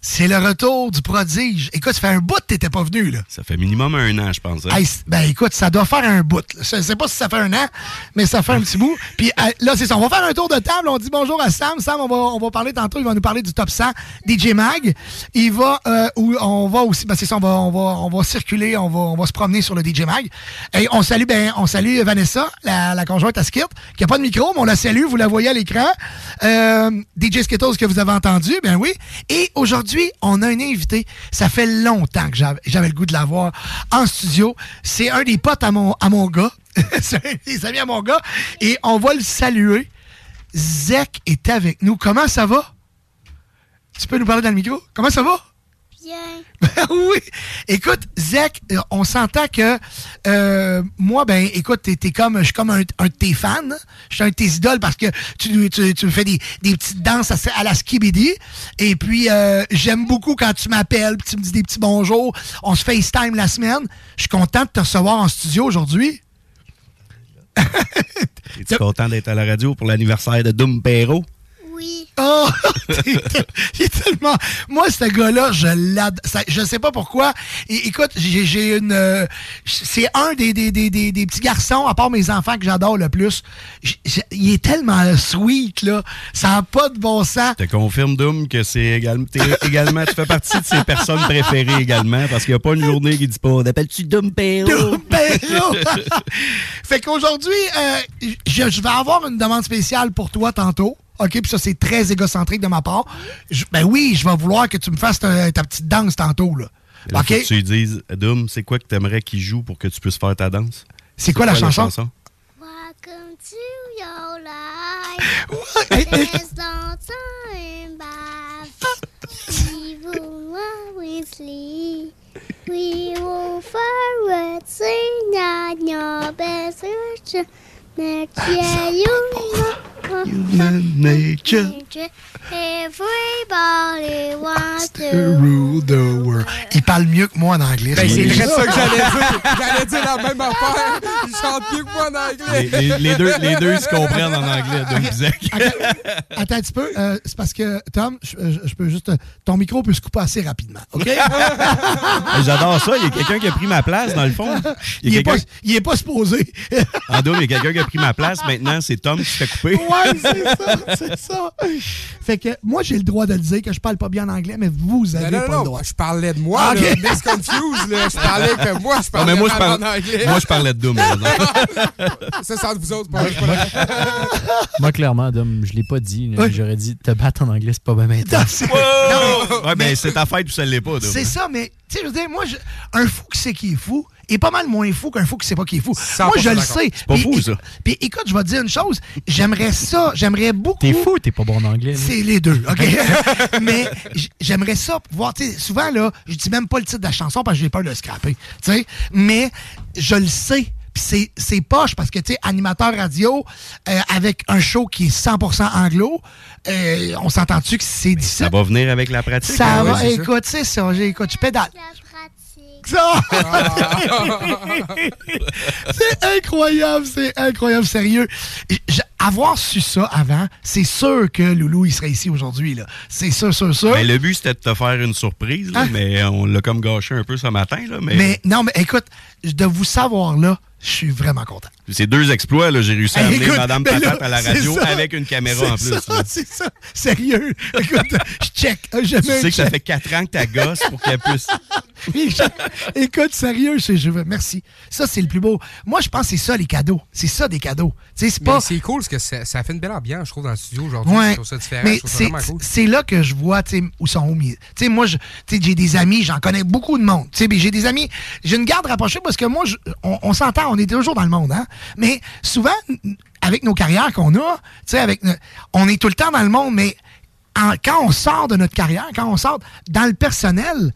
c'est le retour du prodige. Écoute, ça fait un bout que t'étais pas venu, là. Ça fait minimum un an, je pense. hein. Hey, ben écoute, ça doit faire un bout. là. Je sais pas si ça fait un an, mais ça fait un petit bout. <laughs> Puis là, c'est ça. On va faire un tour de table. On dit bonjour à Sam. Sam, on va, on va parler tantôt. Il va nous parler du top 100 DJ Mag. Il va, euh, où on va aussi, ben c'est ça, on va, on va, on va circuler, on va, on va se promener sur le DJ Mag. Et on salue, ben, on salue Vanessa, la, la conjointe à Skit, qui a pas de micro, mais on la salue. Vous la voyez à l'écran. Euh, DJ Skittles que vous avez entendu, ben oui. Et aujourd'hui, on a un invité. Ça fait longtemps que j'avais le goût de l'avoir en studio. C'est un des potes à mon, à mon gars. <laughs> C'est un des amis à mon gars. Et on va le saluer. Zek est avec nous. Comment ça va? Tu peux nous parler dans le micro? Comment ça va? Ben <laughs> oui. Écoute, Zach, on s'entend que euh, moi, ben, écoute, t'es, comme, je suis comme un, de tes fans. Je suis un de tes idoles parce que tu, fais des, petites danses à, la skibidi. Et puis, euh, j'aime beaucoup quand tu m'appelles, tu me dis des petits bonjours. On se FaceTime la semaine. Je suis content de te recevoir en studio aujourd'hui. <laughs> Es-tu content d'être à la radio pour l'anniversaire de Doom Perro? Oui. <laughs> Oh! Il est tellement. Moi, ce gars-là, je l'adore. Je sais pas pourquoi. Et, écoute, j'ai une. euh, c'est un des, des, des, des, des petits garçons, à part mes enfants, que j'adore le plus. J- j- Il est tellement sweet, là. Ça n'a pas de bon sens. Je te confirme, Doom, que c'est également, également, tu fais partie de ses personnes préférées également, parce qu'il n'y a pas une journée qui dit pas, on appelle-tu Doom Perro? Doom Perro. <laughs> fait qu'aujourd'hui, euh, je, je vais avoir une demande spéciale pour toi tantôt. OK, puis ça, c'est très égocentrique de ma part. Je- ben oui, je vais vouloir que tu me fasses ta, ta petite danse tantôt, là. Là, OK? faut que tu lui dises, Doom, c'est quoi que t'aimerais qu'il joue pour que tu puisses faire ta danse? C'est quoi la chanson? Welcome to your life. There's no time back. We will always leave. We will forward sing on your best future. Next year you know. Human nature. nature. Everybody wants to to rule the world. Il parle mieux que moi en anglais. Ben, c'est vrai ça que j'allais dire. J'allais dire la même affaire. Il chante mieux que moi en anglais. Les, les- les deux, les deux se comprennent en anglais, Doom Zach. <laughs> Attends un petit peu. euh, c'est parce que, Tom, je, peux juste. Ton micro peut se couper assez rapidement. OK? J'adore ça. Il y a quelqu'un qui a pris ma place, dans le fond. Il y a est, pas, il est pas supposé. En Doom, il y a quelqu'un qui a pris ma place. Maintenant, c'est Tom qui se fait couper. Ouais, c'est ça, c'est ça. Fait que moi, j'ai le droit de le dire que je parle pas bien en anglais, mais vous avez Non, non, pas non, le droit. je parlais de moi, Ah, là. là. Je parlais que moi, je parlais moi, je, parle- en anglais. moi, je parlais de Doom. <laughs> Ça, c'est entre vous autres. moi. Moi, clairement, Dom, je l'ai pas dit. J'aurais dit te battre en anglais, c'est pas bien maintenant. Ouais, mais c'est ta fête ou ça l'est pas, Doom. C'est ça, mais tu sais, je veux dire, moi, je- un fou qui sait qui est fou? Est pas mal moins fou qu'un fou qui sait pas qui est fou. Moi, je le sais. C'est pas fou, ça. Puis écoute, je vais te dire une chose. J'aimerais ça, j'aimerais beaucoup. T'es fou, t'es pas bon en anglais. C'est les deux, OK? <laughs> <laughs> Mais j'aimerais ça pouvoir, tu sais, souvent, là, je dis même pas le titre de la chanson parce que j'ai peur de le scraper, tu sais, mais je le sais Puis c'est- c'est poche parce que, tu sais, animateur radio euh, avec un show qui est 100% anglo, euh, on s'entend-tu que c'est difficile? Ça va venir avec la pratique. Ça hein, va, ouais, écoute, c'est ça, j'ai- écoute, je pédale. Ça! <laughs> c'est incroyable, c'est incroyable, sérieux. J- Avoir su ça avant, c'est sûr que Loulou, il serait ici aujourd'hui, là. C'est sûr, sûr, sûr. Ben, le but, c'était de te faire une surprise, là, Hein? mais on l'a comme gâché un peu ce matin. Là, mais Mais non, mais écoute, de vous savoir là, je suis vraiment content. c'est deux exploits. là. J'ai réussi à Hey, amener écoute, Madame <laughs> mais là, Patate à la radio avec une caméra en C'est plus. C'est ça, sérieux. Écoute, je check. Je Tu sais que ça fait quatre ans que ta gosse pour qu'elle puisse. <laughs> Écoute, sérieux, je, je veux- merci. Ça, c'est le plus beau. Moi, je pense que c'est ça, les cadeaux. C'est ça, des cadeaux. Tu sais, c'est Mais pas. c'est cool parce que ça, ça fait une belle ambiance, je trouve, dans le studio aujourd'hui. Ouais. Je trouve ça différent. Mais c'est cool. là que je vois où sont mis. Tu sais, moi, j'ai des amis, j'en connais beaucoup de monde. J'ai des amis, j'ai une garde rapprochée parce que moi, je- on, on s'entend, on est toujours dans le monde, hein. Mais souvent, avec nos carrières qu'on a, avec, on est tout le temps dans le monde, mais en- quand on sort de notre carrière, quand on sort dans le personnel,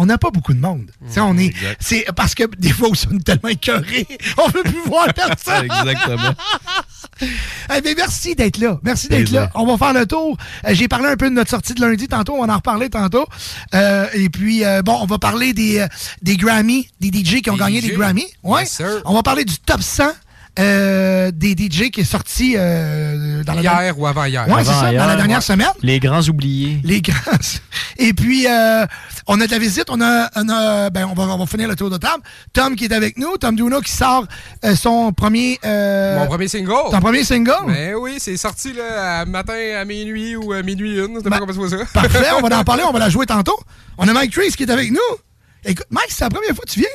on n'a pas beaucoup de monde. On est, c'est parce que des fois, on sont tellement écœurés, <laughs> on veut plus voir personne. Exactement. <laughs> Eh bien, merci d'être là. Merci d'être là. On va faire le tour. Euh, J'ai parlé un peu de notre sortie de lundi tantôt. On va en reparler tantôt. Euh, et puis, euh, bon, on va parler des, des Grammy, des DJ qui ont gagné des Grammy. Ouais. Yes, on va parler du top 100 euh, des DJ qui est sorti euh, dans la Hier ou avant-hier. Ouais, c'est ça, dans la dernière ouais. semaine. Les grands oubliés. Les grands. <laughs> Et puis, euh, on a de la visite. On a, on a- ben, on va, on va finir le tour de table. Tom qui est avec nous. Tom Duno qui sort euh, son premier. euh, Mon premier single. Ton premier single? Ben oui, c'est sorti là, à matin à minuit ou à minuit une. Pas comment ça. Parfait, on va en <laughs> parler, on va la jouer tantôt. On a Mike Trace qui est avec nous. Écoute, Mike, c'est la première fois que tu viens?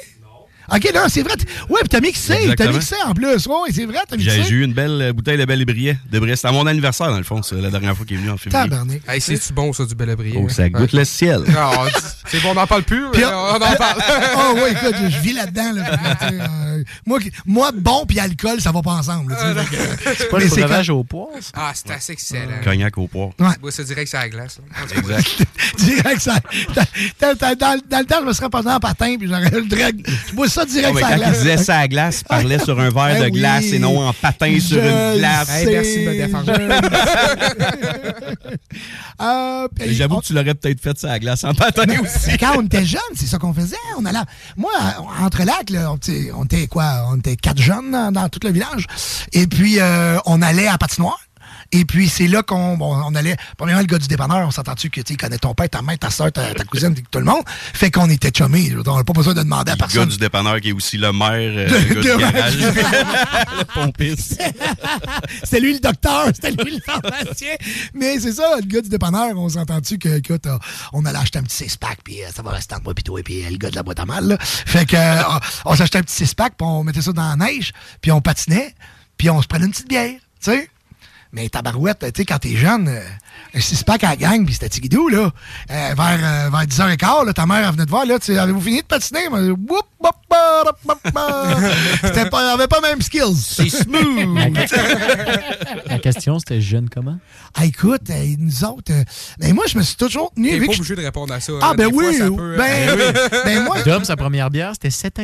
Ok, non, c'est vrai. Ouais, puis t'as mixé, t'as mixé en plus. Ouais, c'est vrai, t'as J'ai mixé. j'ai eu une belle bouteille de bel et brillet. De brillet. C'était à mon anniversaire, dans le fond, c'est la dernière fois qu'il est venu en février. Tabarnak. Hey, c'est-tu bon, ça, du bel abrier? Oh, ça goûte le ciel. <laughs> Ah, c'est bon, on n'en parle plus, on en <laughs> parle. oh, ouais, écoute, je vis là-dedans. Là, Euh, moi, moi, bon puis alcool, ça va pas ensemble. là, que- C'est pas le c'est breuvage au pois, ça? Ah, c'est assez excellent. Cognac au poire. Ouais. Bois ça direct sur la glace. là. Exact. <laughs> direct ça. dans, dans- dans- dans le temps, je me serais passé en patin puis j'aurais le drag. Je bois ça direct Oh, sur la quand il glace. disait ça à glace, il parlait sur un verre <laughs> Eh de oui. glace et non en patin sur une glace. Hey, merci de me défendre. <laughs> Euh, J'avoue que tu l'aurais peut-être fait ça à glace en patin aussi. Quand on était jeunes, c'est ça qu'on faisait. On allait, moi, entre lacs, là, on, était- on était quoi? On était quatre jeunes dans, tout le village. Et puis, euh, on allait à patinoire. Et puis, c'est là qu'on bon, on allait. Premièrement, le gars du dépanneur, on s'entend-tu que tu connaît ton père, ta mère, ta soeur, ta, ta cousine, <laughs> tout le monde. Fait qu'on était chummés. On n'a pas besoin de demander à Le gars personne. du dépanneur qui est aussi le maire, euh, De- <laughs> le gars du garage, <laughs> le pompiste. C'était lui le docteur, c'était lui le pharmacien. Mais c'est ça, le gars du dépanneur, on s'entend-tu que, écoute, euh, on allait acheter un petit six-pack, puis euh, ça va rester entre moi, puis toi, puis euh, le gars de la boîte à mal. là. Fait que, euh, on, on s'achetait un petit six-pack, puis on mettait ça dans la neige, puis on patinait, puis on se prenait une petite bière, tu sais. Mais tabarouette, tu sais, quand t'es jeune, euh, un six-pack à la gang, puis c'était tigidou, là. Euh, vers, euh, vers 10h15, là, ta mère, elle venait te voir, là, tu sais, avez-vous fini de patiner? <laughs> C'était pas, avait pas même skills. C'est smooth. <laughs> La question, c'était jeune comment? Ah, écoute, euh, nous autres, euh, ben moi, je me suis toujours tenu. T'es pas je- obligé de répondre à ça. Ah, hein. ben Des fois, oui, ça ou- peut- ben, <laughs> ben moi. Dom, sa première bière, c'était 7 ans.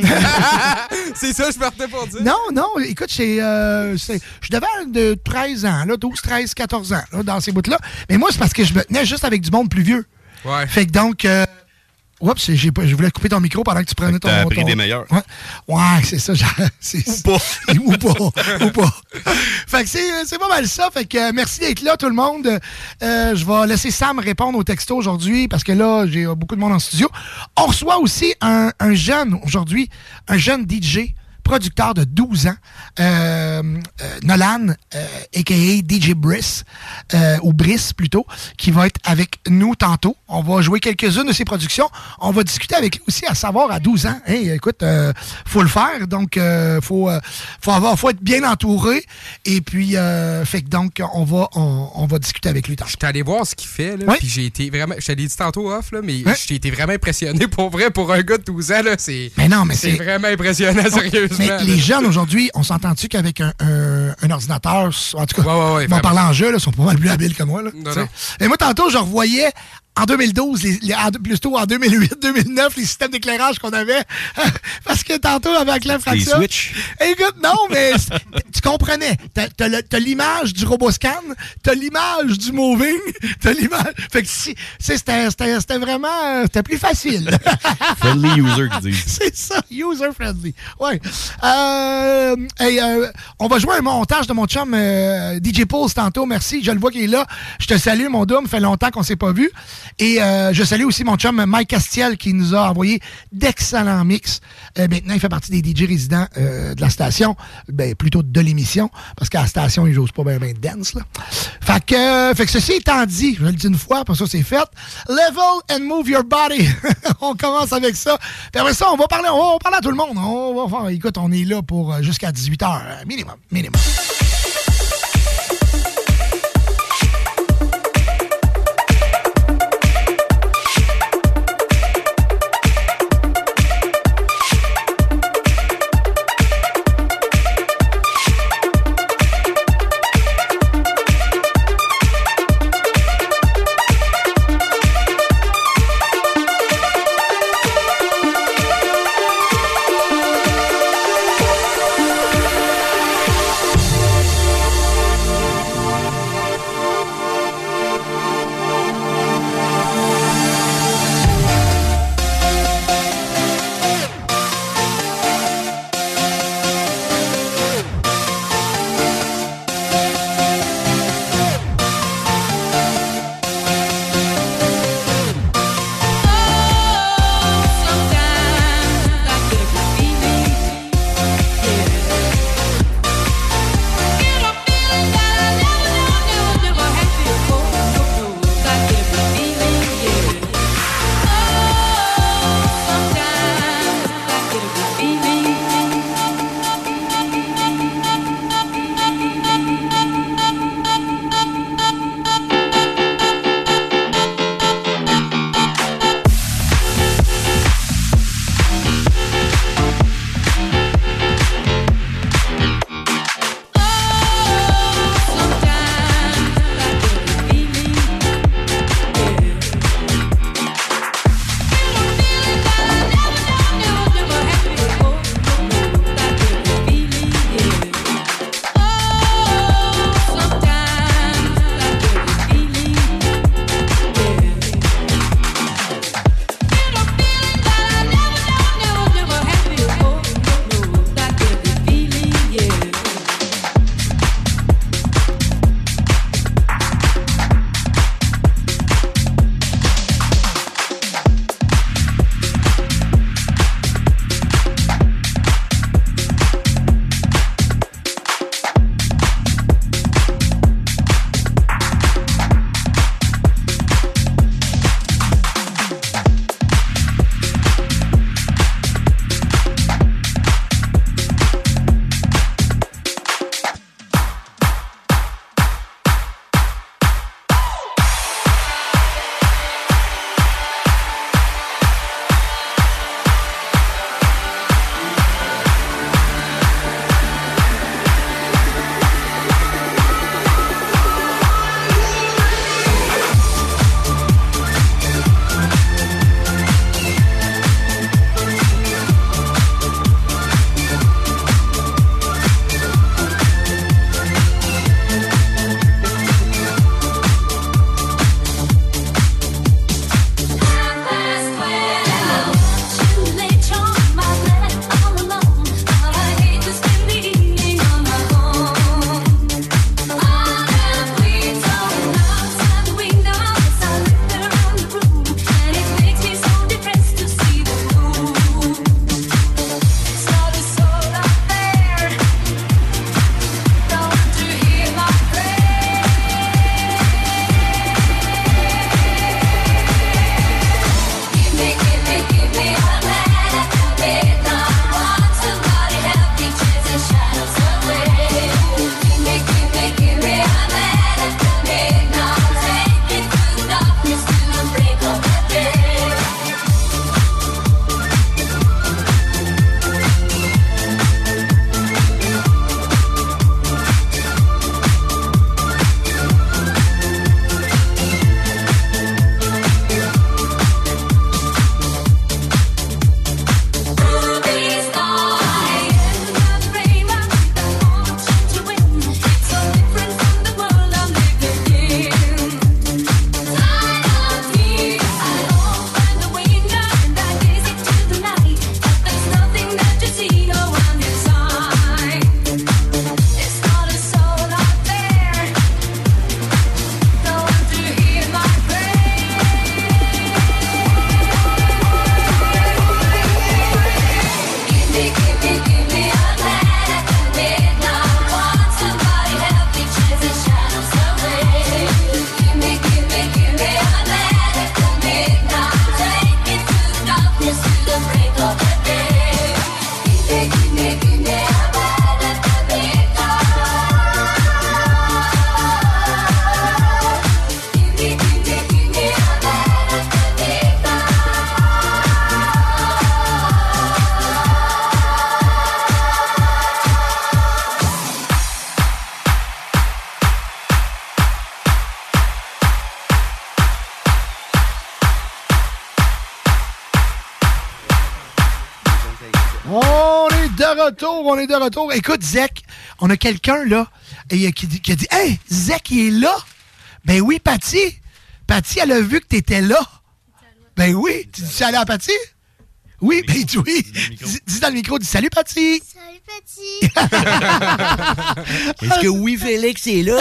c'est ça, je partais pour dire. Non, non, écoute, c'est, euh, c'est- je devais de 13 ans, là, 12, 13, 14 ans, là, dans ces bouts-là. Mais moi, c'est parce que je me tenais juste avec du monde plus vieux. Ouais. Fait que donc, euh, oups, j'ai pas- je voulais couper ton micro pendant que tu prenais ton. T'as appris ton- des meilleurs. Ouais, ouais c'est ça. <laughs> c'est- Pas. <laughs> ou pas. ou pas. Fait que c'est, c'est pas mal ça. Fait que euh, merci d'être là, tout le monde. Euh, je vais laisser Sam répondre aux textos aujourd'hui parce que là, j'ai euh, beaucoup de monde en studio. On reçoit aussi un, un jeune aujourd'hui, un jeune DJ producteur de 12 ans, euh, euh, Nolan, euh, a.k.a. DJ Briss, ou Briss plutôt, qui va être avec nous tantôt. On va jouer quelques-unes de ses productions. On va discuter avec lui aussi, à savoir à 12 ans. Hey, écoute, faut le faire, donc faut, faut, avoir, faut être bien entouré. Et puis, fait que donc, on va, on, on va discuter avec lui tantôt. J'étais allé voir ce qu'il fait, là, puis j'ai été vraiment... Je t'ai dit tantôt off, là, mais j'ai été vraiment impressionné. <laughs> Pour vrai, pour un gars de 12 ans, là, c'est... Mais non, mais c'est... c'est- vraiment impressionnant, <laughs> sérieusement. Mais les jeunes aujourd'hui, on s'entend-tu qu'avec un, un- un ordinateur, en tout cas, Ouais, ouais, ouais, ils vont vraiment. parler en jeu, là, ils sont pas mal plus habiles que moi. Là, Non, non. Moi, tantôt, je revoyais en 2012, les, les- en- plutôt en 2008, 2009, les systèmes d'éclairage qu'on avait. <laughs> Parce que tantôt, avec la Les fraction. switches. Écoute, non, mais <laughs> tu comprenais. T'as- l'image du robot scan, t'as l'image du moving, <laughs> t'as l'image. Fait que si, c'était vraiment. C'était plus facile. Friendly user qui disent. C'est ça, user friendly. Ouais. Euh, hey, euh, on va jouer un montage de mon chum euh, DJ Pulse tantôt. Merci. Je le vois qu'il est là. Je te salue, mon dôme. fait longtemps qu'on s'est pas vu. Et euh, je salue aussi mon chum Mike Castiel qui nous a envoyé d'excellents mix. Euh, maintenant, il fait partie des DJ résidents euh, de la station. Ben, plutôt de l'émission. Parce qu'à la station, ils n'osent pas bien ben dance. Fait que, fait que ceci étant dit, je le dis une fois, pour ça c'est fait. Level and move your body. <laughs> on commence avec ça. Puis après ça, on va parler, parler à tout le monde. On va faire, écoute, on est là pour jusqu'à 18h, euh, minimum, minimum. Retour, on est de retour. Écoute, Zach, on a quelqu'un là et, euh, qui, a dit Hey, Zach, il est là. Ben oui, Patty. Patty, elle a vu que t'étais là. Ben oui. Tu dis salut à Patty? Oui, ben oui. Dis, dis dans le micro, dis salut Patty. Salut, petit. <laughs> Est-ce que oui, Félix est là?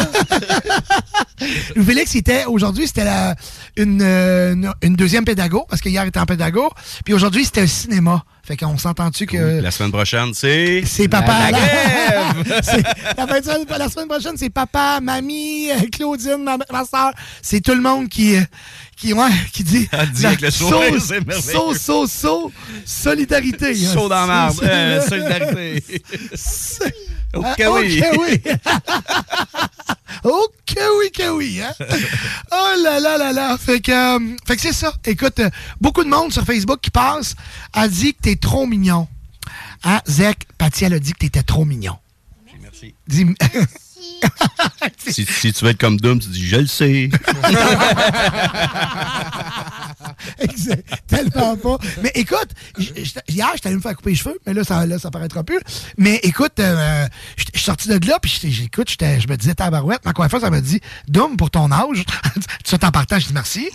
<laughs> Félix, était aujourd'hui, c'était la- une, euh, une, une deuxième pédago, parce qu'hier il était en pédago. Puis aujourd'hui, c'était un cinéma. Fait qu'on s'entend-tu que. La semaine prochaine, c'est. C'est papa. La, <laughs> la! C'est- semaine- prochaine, c'est papa, mamie, Claudine, ma, ma soeur. C'est tout le monde qui, qui, ouais, qui dit. Elle dit avec le sourire, c'est merveilleux. Saut, saut, saut, solidarité. Saut dans la <laughs> Euh, solidarité. <laughs> Ok, Ah, oui. Ok, oui. ok, oui, que oui. Hein? Oh là là là là. Fait que, euh, fait que c'est ça. Écoute, euh, beaucoup de monde sur Facebook qui passe a dit que t'es trop mignon. Hein, Zach, Patty, elle a dit que t'étais trop mignon. Merci. Dis <laughs> Si, si tu veux être comme Doom, tu dis je le sais. <laughs> Tellement pas. Mais écoute, hier, j'étais allé me faire couper les cheveux, mais là, ça, là, ça paraîtra plus. Mais écoute, euh, je suis sorti de là, puis j'écoute, je me disais, tabarouette, ma coiffeuse, elle m'a dit, Dom, pour ton âge, tu t'en partant, je dis merci.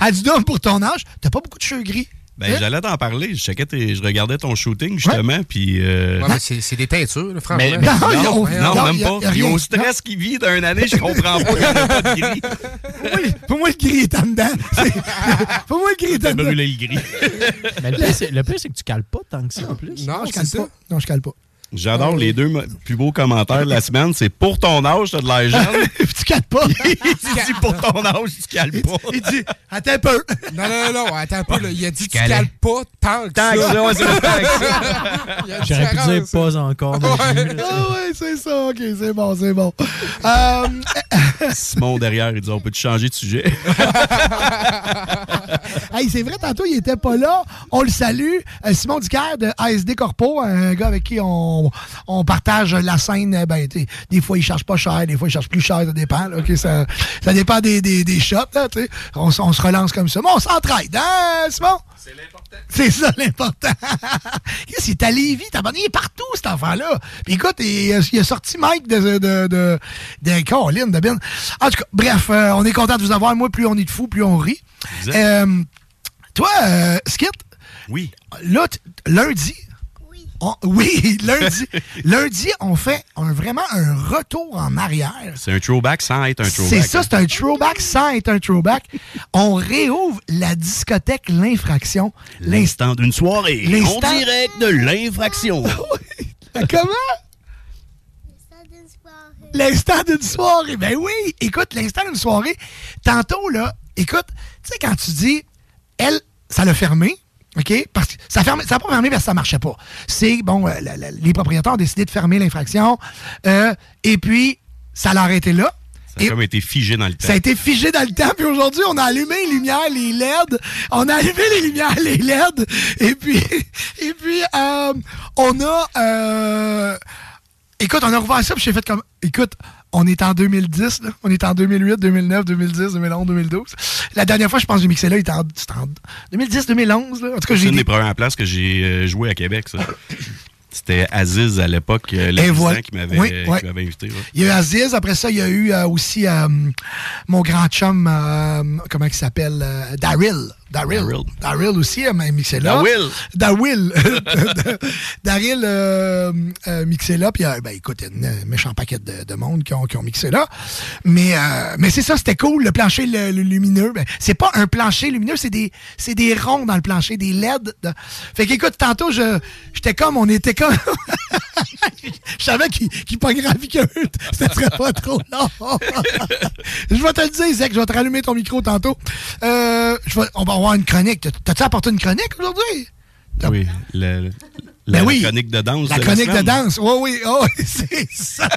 elle dit, <laughs> Dom, pour ton âge, t'as pas beaucoup de cheveux gris. Ben, j'allais t'en parler. Je, checkais tes- je regardais ton shooting, justement, puis... euh, Ouais, c'est des teintures, là, franchement. Mais- mais- non, non, a- non, même pas. il y a Puis au stress qu'il vit d'une année, je comprends pas qu'il n'y a pas de gris. Oui, pour moi, le gris est en dedans. Pour moi, le gris est en dedans. brûlé le gris. Mais le pire, c'est- le pire, c'est que tu cales pas tant que ça en plus. Non, je cale pas. Non, je cale pas. J'adore les deux plus beaux commentaires de la semaine. C'est pour ton âge, t'as de l'air jeune. <laughs> tu cales pas. <laughs> Il dit pour ton âge, tu cales pas. Il dit, attends un peu. Non, non, non, attends un peu. là. Il a dit tu cales pas tant que Tant que ça. tant que <laughs> J'aurais pu dire pas encore. Ah ouais, c'est ça. OK, c'est bon, c'est bon. Euh, Simon derrière, il dit on peut-tu changer de sujet? hey, c'est vrai, tantôt, il était pas là. On le salue. Euh, Simon Dicker de ASD Corpo, un gars avec qui on, on partage la scène. Euh, Ben, des fois, il cherche pas cher, des fois, il cherche plus cher, ça dépend. là, ça, ça dépend des, des, des shots. Là, on, se relance comme ça. Mais on s'entraide, hein, Simon? C'est l'important. C'est ça l'important. <laughs> Qu'est-ce qu'il est à Lévis, t'as il est partout, cet enfant-là. Puis écoute, il, a- il a sorti Mike de, de, de, de, Ben. En tout cas, bref, euh, on est content de vous avoir. Moi, plus on est de fous, plus on rit. Euh, toi, euh, Skit, Oui. là, lundi. On- oui, <laughs> lundi. lundi, on fait un, vraiment un retour en arrière. C'est un throwback sans être un throwback. C'est ça, c'est un throwback sans être un throwback. On réouvre la discothèque L'Infraction. L'instant d'une soirée. En L'instant- direct de l'infraction. <laughs> Comment? L'instant d'une soirée. Ben oui, écoute, l'instant d'une soirée. Tantôt, là, écoute, tu sais, quand tu dis, elle, ça l'a fermé, OK? Parce que ça n'a ça pas fermé parce que ça marchait pas. C'est, bon, euh, la- la- les propriétaires ont décidé de fermer l'infraction. euh, et puis, ça l'a arrêté là. Ça a comme été figé dans le temps. Ça a été figé dans le temps, puis aujourd'hui, on a allumé les lumières, les LED. On a allumé les lumières, les LED. Et puis, <laughs> et puis euh, on a... euh, écoute, on a rouvert ça, puis j'ai fait comme... Écoute, on est en 2010, là. on est en 2008, 2009, 2010, 2011, 2012. La dernière fois, je pense que j'ai mixé là, il était en, c'était en 2010, 2011. Là. En tout cas, C'est une des- premières places que j'ai euh, joué à Québec, ça. C'était Aziz à l'époque, euh, le voilà. qui m'avait Oui, invité. ouais. Il y a eu Aziz, après ça, il y a eu euh, aussi euh, mon grand chum, euh, comment il s'appelle? Daryl. Daryl. Daryl aussi, euh, mixé là. Daryl. Daryl. <laughs> <laughs> Daryl euh, euh, mixé là. Puis, euh, ben, écoute, il y a un méchant paquet de, de monde qui ont, qui ont mixé là. Mais, euh, mais c'est ça, c'était cool, le plancher le- le lumineux. Ben, c'est pas un plancher lumineux, c'est des, c'est des ronds dans le plancher, des LED. Fait qu'écoute, tantôt, je, j'étais comme, on était comme. <laughs> je savais qu'il qu'il pognerait que ça serait pas trop long. je vais te le dire, Zach, je vais te rallumer ton micro tantôt. Euh, je vais- on va avoir une chronique. T'as- T'as-tu apporté une chronique aujourd'hui? Oui, le- le- Ben la, oui. la chronique de danse. La de chronique de danse. Oui, oui, oh, <laughs> c'est ça.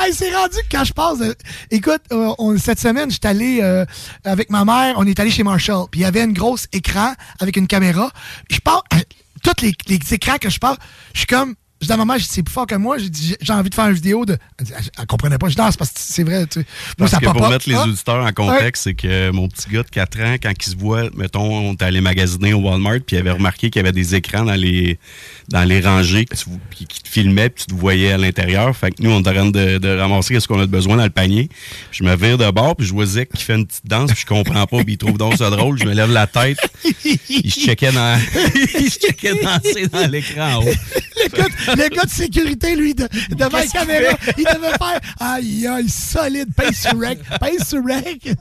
hey, c'est rendu que quand je passe. de- écoute, euh, on- cette semaine, j'étais allé euh, avec ma mère, on est allé chez Marshall. Puis il y avait une grosse écran avec une caméra. Je pars, tous les, les écrans que je pars, je suis comme, Je dis à maman, c'est plus fort que moi. J'ai dit, j'ai envie de faire une vidéo de. Elle, dit, elle comprenait pas. Je c'est parce que c'est vrai. Tu sais. Moi, Parce ça que pour mettre les Ah. auditeurs en contexte, c'est que mon petit gars de 4 ans, quand il se voit, mettons, on est allé magasiner au Walmart, puis il avait remarqué qu'il y avait des écrans dans les, dans les rangées qui te filmaient, puis tu te voyais à l'intérieur. Fait que nous, on est en train de, de ramasser ce qu'on a besoin dans le panier. Puis je me vire de bord, puis je vois Zach qui fait une petite danse, puis je comprends pas, puis il trouve donc ça drôle. Je me lève la tête. Il se checkait dans, <laughs> il se checkait danser dans l'écran en haut. <laughs> Le gars, de sécurité, lui, de, devant la caméra, il devait faire Aïe, aïe, solide, pace sur rec, <laughs> pace sur rec.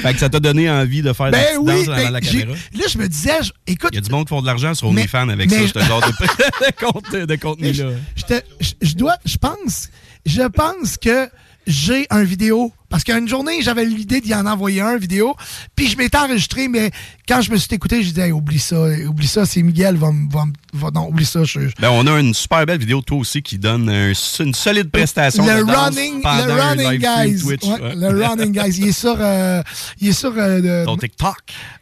Fait que ça t'a donné envie de faire des Ben petites oui, devant ben, la caméra? là, je me disais, je- écoute. Il y a du monde qui font de l'argent sur OnlyFans avec mais- ça, ce genre de, <laughs> de, contenu- de contenu-là. Je, te- je- je dois, je pense, je pense que j'ai un vidéo. Parce qu'une journée, j'avais l'idée d'y en envoyer un vidéo. Puis je m'étais enregistré, mais quand je me suis écouté, dit, Hey, oublie ça, oublie ça, c'est Miguel, va, me- va, non, oublie ça. Je, Ben, on a une super belle vidéo de toi aussi qui donne un- une solide prestation le de running, le un running guys. Twitch. Ouais, ouais. Le running guys. Il est sur, euh, il est sur euh, Ton TikTok.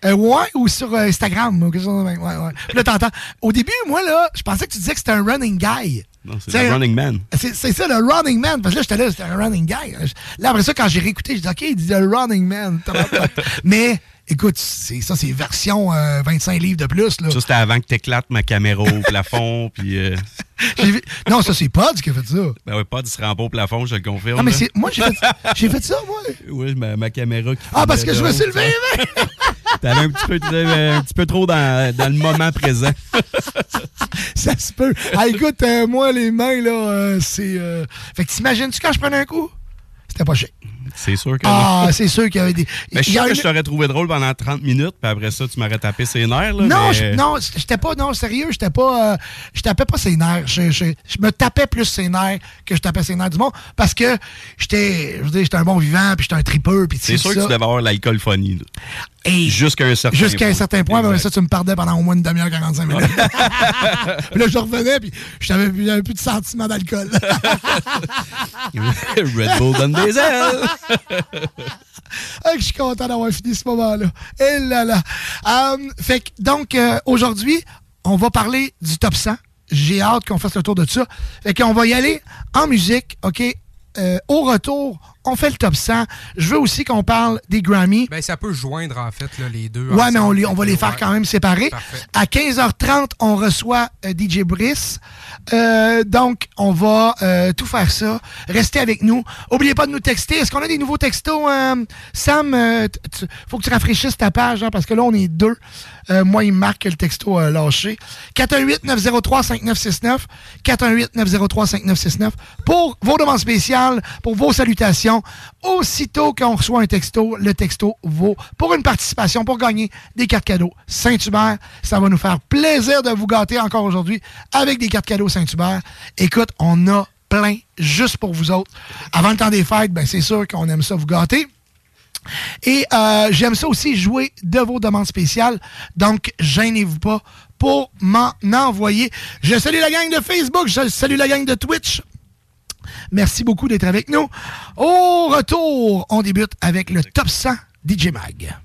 Euh, ouais, ou sur Instagram. ou quelque chose de même. Ouais, ouais. Puis là, t'entends. Au début, moi, là, je pensais que tu disais que c'était un running guy. C'est le running man. C'est ça, le running man. Parce que là, j'étais là, c'était un running guy. Là, après ça, quand j'ai réécouté, j'ai dit, OK, il dit le running man. <laughs> Mais, écoute, c'est ça, c'est version euh, 25 livres de plus. Là. Ça, c'était avant que t'éclates ma caméra au plafond. <laughs> Puis, euh, <laughs> vu- Non, ça, c'est Pod qui a fait ça. ben pas, il se pas au plafond, je le confirme. Ah, mais moi, j'ai fait, j'ai fait ça, moi. Oui, ma, ma caméra qui Ah, parce que je me suis levé. T'avais un petit peu, t'avais un petit peu trop dans, dans le moment présent. <laughs> Ça se peut. Ah, écoute, euh, moi, les mains, là, euh, c'est. euh, Fait que t'imagines-tu quand je prenais un coup? C'était pas cher. C'est sûr que Ah, c'est sûr qu'il y avait des. Mais je il suis sûr que je t'aurais trouvé drôle pendant 30 minutes, puis après ça, tu m'aurais tapé ses nerfs. Là, Non, mais- je- non, j'étais pas, non, sérieux, j'étais pas, euh, je tapais pas ses nerfs. Je, je- je me tapais plus ses nerfs que je tapais ses nerfs du monde parce que j'étais, je veux dire, j'étais un bon vivant, puis j'étais un tripeux, puis C'est sûr ça. que tu devais avoir l'alcoolphonie. là. Et- Jusqu'à un certain Jusqu'à un point. certain point, ben, Exact. ça, tu me perdais pendant au moins une demi-heure, 45 minutes. puis <laughs> là, je revenais, puis j'avais plus de sentiment d'alcool. <laughs> Red Bull donne des ailes. Ah, je suis content d'avoir fini ce moment-là. Et là là. Euh, fait que, donc, euh, aujourd'hui, on va parler du top 100. J'ai hâte qu'on fasse le tour de ça. Fait qu'on va y aller en musique, OK? Euh, au retour, on fait le top 100. Je veux aussi qu'on parle des Grammy. Ben, ça peut joindre, en fait, là, les deux. Ouais, mais on, ensemble. les- on va les faire Ouais. quand même séparés. Parfait. À 15h30, on reçoit euh, DJ Brice. Euh, donc, on va euh, tout faire ça. Restez avec nous. Oubliez pas de nous texter. Est-ce qu'on a des nouveaux textos, Sam? faut que tu rafraîchisses ta page, hein, parce que là, on est deux. Euh, moi, il me marque que le texto a lâché. 418-903-5969. 418-903-5969. Pour vos demandes spéciales, pour vos salutations. Aussitôt qu'on reçoit un texto, le texto vaut pour une participation, pour gagner des cartes cadeaux Saint-Hubert. Ça va nous faire plaisir de vous gâter encore aujourd'hui avec des cartes cadeaux Saint-Hubert. Écoute, on a plein juste pour vous autres. Avant le temps des fêtes, ben c'est sûr qu'on aime ça vous gâter. Et euh, j'aime ça aussi jouer de vos demandes spéciales. Donc, gênez-vous pas pour m'en envoyer. Je salue la gang de Facebook, je salue la gang de Twitch. Merci beaucoup d'être avec nous. Au retour, on débute avec le top 100 DJ Mag.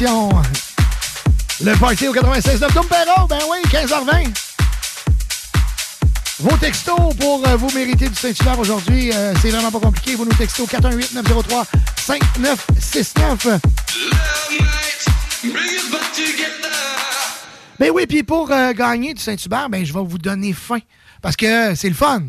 Le party au 96.9 Dompero, ben oui, 15h20. Vos textos pour euh, vous mériter du Saint-Hubert aujourd'hui, euh, c'est vraiment pas compliqué. Vous nous textez au 418-903-5969. Ben oui, puis pour euh, gagner du Saint-Hubert, ben je vais vous donner faim. Parce que c'est le fun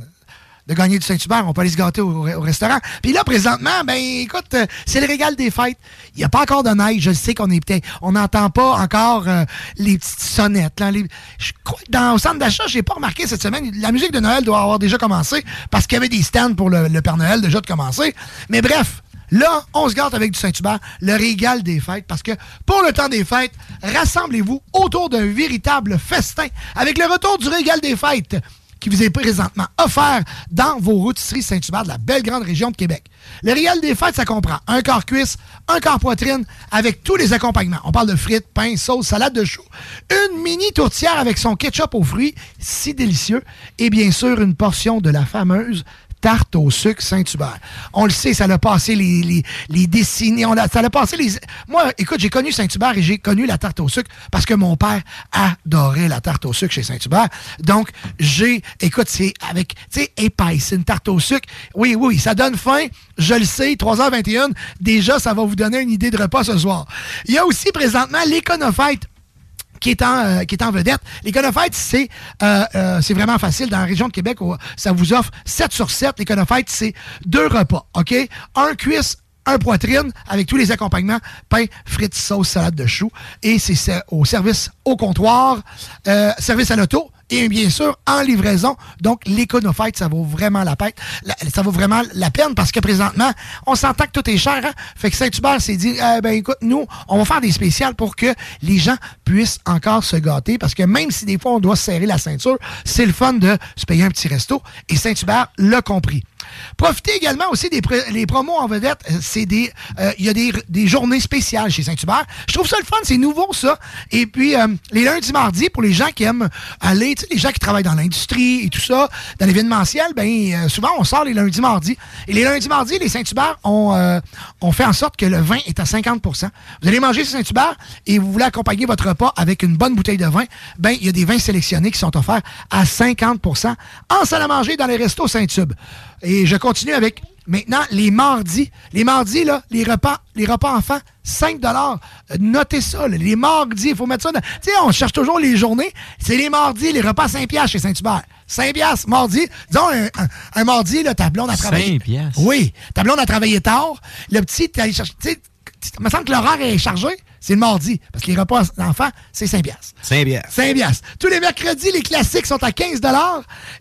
de gagner du Saint-Hubert. On peut aller se gâter au, au restaurant. Puis là, présentement, ben écoute, c'est le régal des fêtes. Il n'y a pas encore de neige. Je sais qu'on est peut-être... On n'entend pas encore euh, les petites sonnettes. Là, je crois dans, au centre d'achat, j'ai pas remarqué cette semaine. La musique de Noël doit avoir déjà commencé parce qu'il y avait des stands pour le, le Père Noël déjà de commencer. Mais bref, Là, on se gâte avec du Saint-Hubert, le régal des fêtes, parce que pour le temps des fêtes, rassemblez-vous autour d'un véritable festin avec le retour du régal des fêtes qui vous est présentement offert dans vos rôtisseries Saint-Hubert de la belle grande région de Québec. Le régal des fêtes, ça comprend un quart cuisse, un quart poitrine, avec tous les accompagnements. On parle de frites, pain, sauce, salade de choux, une mini tourtière avec son ketchup aux fruits, si délicieux, et bien sûr une portion de la fameuse tarte au sucre Saint-Hubert. On le sait, ça l'a passé les, les, les décennies. On a, ça l'a passé les. Moi, écoute, j'ai connu Saint-Hubert et j'ai connu la tarte au sucre parce que mon père adorait la tarte au sucre chez Saint-Hubert. Donc, j'ai. Écoute, c'est avec. Tu sais, épaisse, une tarte au sucre. Oui, oui, ça donne faim. Je le sais, 3h21. Déjà, ça va vous donner une idée de repas ce soir. Il y a aussi présentement l'Éconofête qui est en, euh, qui est vedette. L'Éconofête, c'est euh, euh, c'est vraiment facile. Dans la région de Québec, ça vous offre 7 sur 7. L'Éconofête, c'est deux repas, OK? Un cuisse, un poitrine avec tous les accompagnements, pain, frites, sauce, salade de choux. Et c'est au service au comptoir, euh, service à l'auto et bien sûr en livraison. Donc l'éconofête, ça vaut vraiment la peine. Ça vaut vraiment la peine parce que présentement, on s'entend que tout est cher. Hein? Fait que Saint-Hubert s'est dit, eh ben écoute, nous, on va faire des spéciales pour que les gens puissent encore se gâter parce que même si des fois on doit se serrer la ceinture, c'est le fun de se payer un petit resto et Saint-Hubert l'a compris. Profitez également aussi des promos en vedette. Euh, C'est des, euh, il y a des, journées spéciales chez Saint-Hubert. Je trouve ça le fun, c'est nouveau ça. Et puis euh, les lundis, mardis pour les gens qui aiment aller, les gens qui travaillent dans l'industrie et tout ça, dans l'événementiel, ben souvent on sort les lundis, mardis. Et les lundis, mardis, les Saint-Hubert ont, fait en sorte que le vin est à 50% Vous allez manger chez Saint-Hubert et vous voulez accompagner votre repas avec une bonne bouteille de vin, ben il y a des vins sélectionnés qui sont offerts à 50% en salle à manger dans les restos Saint-Tube. Et je continue avec maintenant les mardis. Les mardis, là, les repas, les repas enfants, 5 Euh, Notez ça, là, les mardis. Il faut mettre ça dans. Tu sais, on cherche toujours les journées. C'est les mardis, les repas 5 piastres chez Saint-Hubert. 5 piastres, mardi. Disons, un, un- un mardi, là, ta blonde a travaillé. 5 piastres. Oui. Ta blonde a travaillé tard. Le petit, t'es allé chercher. Tu sais, il me semble que l'horaire est chargé. C'est le mardi. Parce que les repas d'enfants, c'est 5 piastres. 5 bières. 5 piastres. Tous les mercredis, les classiques sont à 15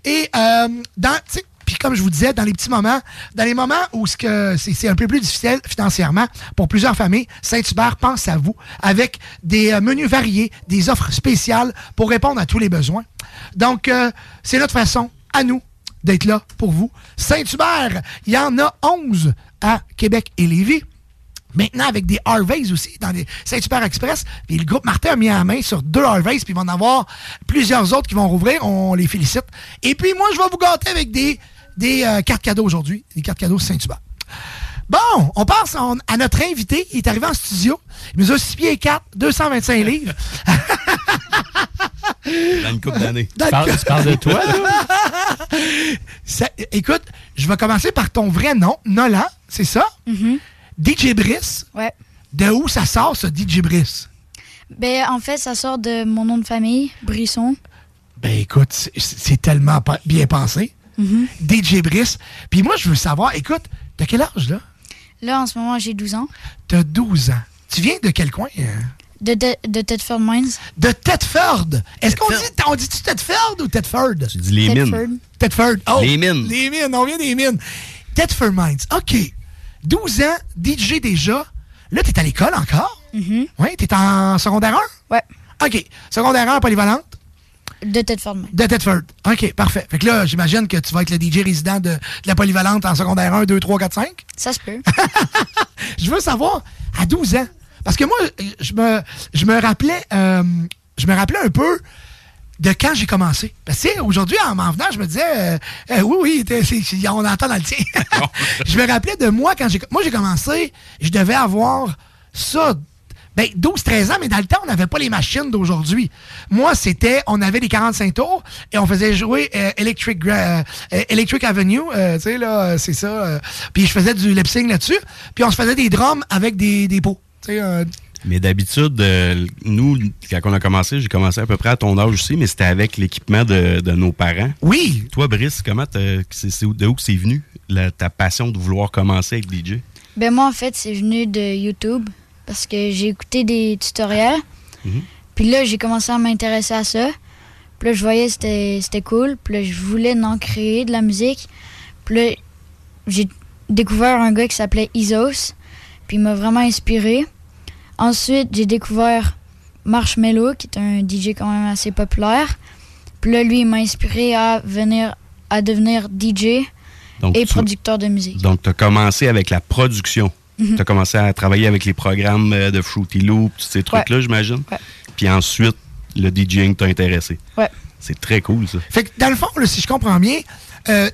Et euh, dans, tu sais, puis comme je vous disais, dans les petits moments, dans les moments où c'est un peu plus difficile financièrement pour plusieurs familles, Saint-Hubert pense à vous avec des euh, menus variés, des offres spéciales pour répondre à tous les besoins. Donc, euh, c'est notre façon, à nous, d'être là pour vous. Saint-Hubert, il y en a 11 à Québec et Lévis. Maintenant, avec des Harveys aussi, dans les Saint-Hubert Express. Puis le groupe Martin a mis la main sur deux Harveys, puis il va en avoir plusieurs autres qui vont rouvrir. On les félicite. Et puis moi, je vais vous gâter avec des, des euh, cartes cadeaux aujourd'hui. Des cartes cadeaux Saint-Hubert. Bon, on passe en- à notre invité. Il est arrivé en studio. Il mesure 6 pieds 4, 225 <laughs> livres. Dans une couple d'années. Dans le cas- <laughs> Ça- écoute, je vais commencer par ton vrai nom, Nolan, c'est ça? DJ Brice. Ouais. De où ça sort, ce DJ Brice? Ben, en fait, ça sort de mon nom de famille, Brisson. Ben écoute, c'est- tellement bien pensé. Mhm. DJ Brice. Puis moi, je veux savoir, écoute, t'as quel âge, là? Là, en ce moment, j'ai 12 ans. T'as 12 ans. Tu viens de quel coin? euh? De, de, de Thetford Mines. De Thetford. Est-ce qu'on dit, on dit-tu Thetford ou Thetford? Tu dis les mines. Thetford. Thetford. Oh, Les mines. Les mines, on vient des mines. Thetford Mines. OK. 12 ans, DJ déjà. Là, t'es à l'école encore? Mhm. Oui, t'es en secondaire 1? Ouais. OK. Secondaire 1, polyvalente? De Thetford Mines. De Thetford. OK, parfait. Fait que là, j'imagine que tu vas être le DJ résident de, de la polyvalente en secondaire 1, 2, 3, 4, 5. Ça se peut. <laughs> Je veux savoir, à 12 ans, parce que moi, je me, je me rappelais, euh, je me rappelais un peu de quand j'ai commencé. Parce que tu sais, aujourd'hui, en m'en venant, je me disais, euh, euh, oui, oui, on entend dans le tien. <laughs> je me rappelais de moi quand j'ai, moi j'ai commencé, je devais avoir ça, ben, 12-13 ans, mais dans le temps, on n'avait pas les machines d'aujourd'hui. Moi, c'était, on avait les 45 tours et on faisait jouer euh, Electric, Gra- euh, Electric Avenue, euh, tu sais, là, euh, c'est ça. euh, puis je faisais du lip sync là-dessus. Puis on se faisait des drums avec des, des pots. Tu sais, euh, Mais d'habitude, euh, nous, quand on a commencé, j'ai commencé à peu près à ton âge aussi, mais c'était avec l'équipement de, de nos parents. Oui. Toi, Brice, comment c'est de où que c'est venu la- ta passion de vouloir commencer avec DJ? Ben moi, en fait, c'est venu de YouTube parce que j'ai écouté des tutoriels. Mhm. Puis là, j'ai commencé à m'intéresser à ça. Puis là, je voyais que c'était c'était cool. Puis là, je voulais en créer de la musique. Puis là, j'ai découvert un gars qui s'appelait Isos. Puis il m'a vraiment inspiré. Ensuite, j'ai découvert Marshmello, qui est un DJ quand même assez populaire. Puis là, lui, il m'a inspiré à venir à devenir DJ Donc, et tu- producteur de musique. Donc, tu as commencé avec la production. Mhm. Tu as commencé à travailler avec les programmes euh, de Fruity Loop, tous ces trucs-là, j'imagine. Ouais. Puis ensuite, le DJing t'a intéressé. Ouais. C'est très cool, ça. Fait que dans le fond, là, si je comprends bien, euh,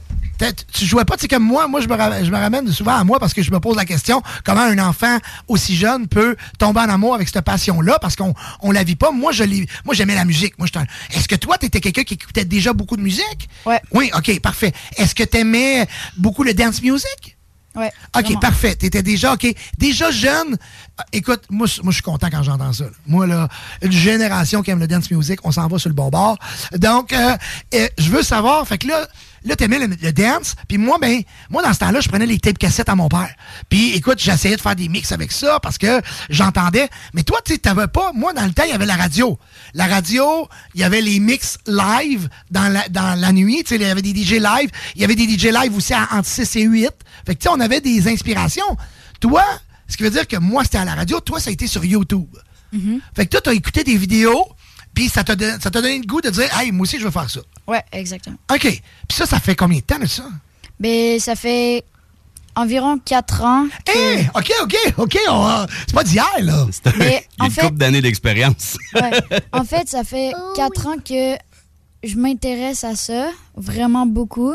tu jouais pas, tu sais, comme moi, moi, je me, ra- je me ramène souvent à moi parce que je me pose la question comment un enfant aussi jeune peut tomber en amour avec cette passion-là? Parce qu'on on la vit pas. Moi, je l'ai- moi, j'aimais la musique. Moi, Est-ce que toi, tu étais quelqu'un qui écoutait déjà beaucoup de musique? Ouais. Oui, OK, parfait. Est-ce que tu aimais beaucoup le dance music? Ouais. OK, vraiment. parfait. Tu étais déjà, OK, déjà jeune. Euh, Écoute, moi, je- moi je suis content quand j'entends ça. là. Moi, là, une génération qui aime le dance music, on s'en va sur le bon bord. Donc, euh, je veux savoir, fait que là, là, t'aimais le, le dance, puis moi, ben, moi, dans ce temps-là, je prenais les tapes cassettes à mon père. Puis, écoute, j'essayais de faire des mix avec ça parce que j'entendais. Mais toi, tu t'avais pas, moi, dans le temps, il y avait la radio. La radio, il y avait les mix live dans la, dans la nuit, tu sais, il y avait des DJ live. Il y avait des DJ live aussi à- entre 6 et 8. Fait que, tu sais, on avait des inspirations. Toi, ce qui veut dire que moi, c'était à la radio, toi, ça a été sur YouTube. Mhm. Fait que toi, t'as écouté des vidéos, puis ça t'a don- ça t'a donné le goût de dire, hey, moi aussi, je veux faire ça. Ouais, exactement. OK. Puis ça, ça fait combien de temps de ça? Ben, ça fait environ 4 ans. que- Eh, OK, OK, OK. on va- C'est pas d'hier, là. En une fait, couple d'années d'expérience. ouais. <laughs> en fait, ça fait 4 ans que je m'intéresse à ça, vraiment beaucoup.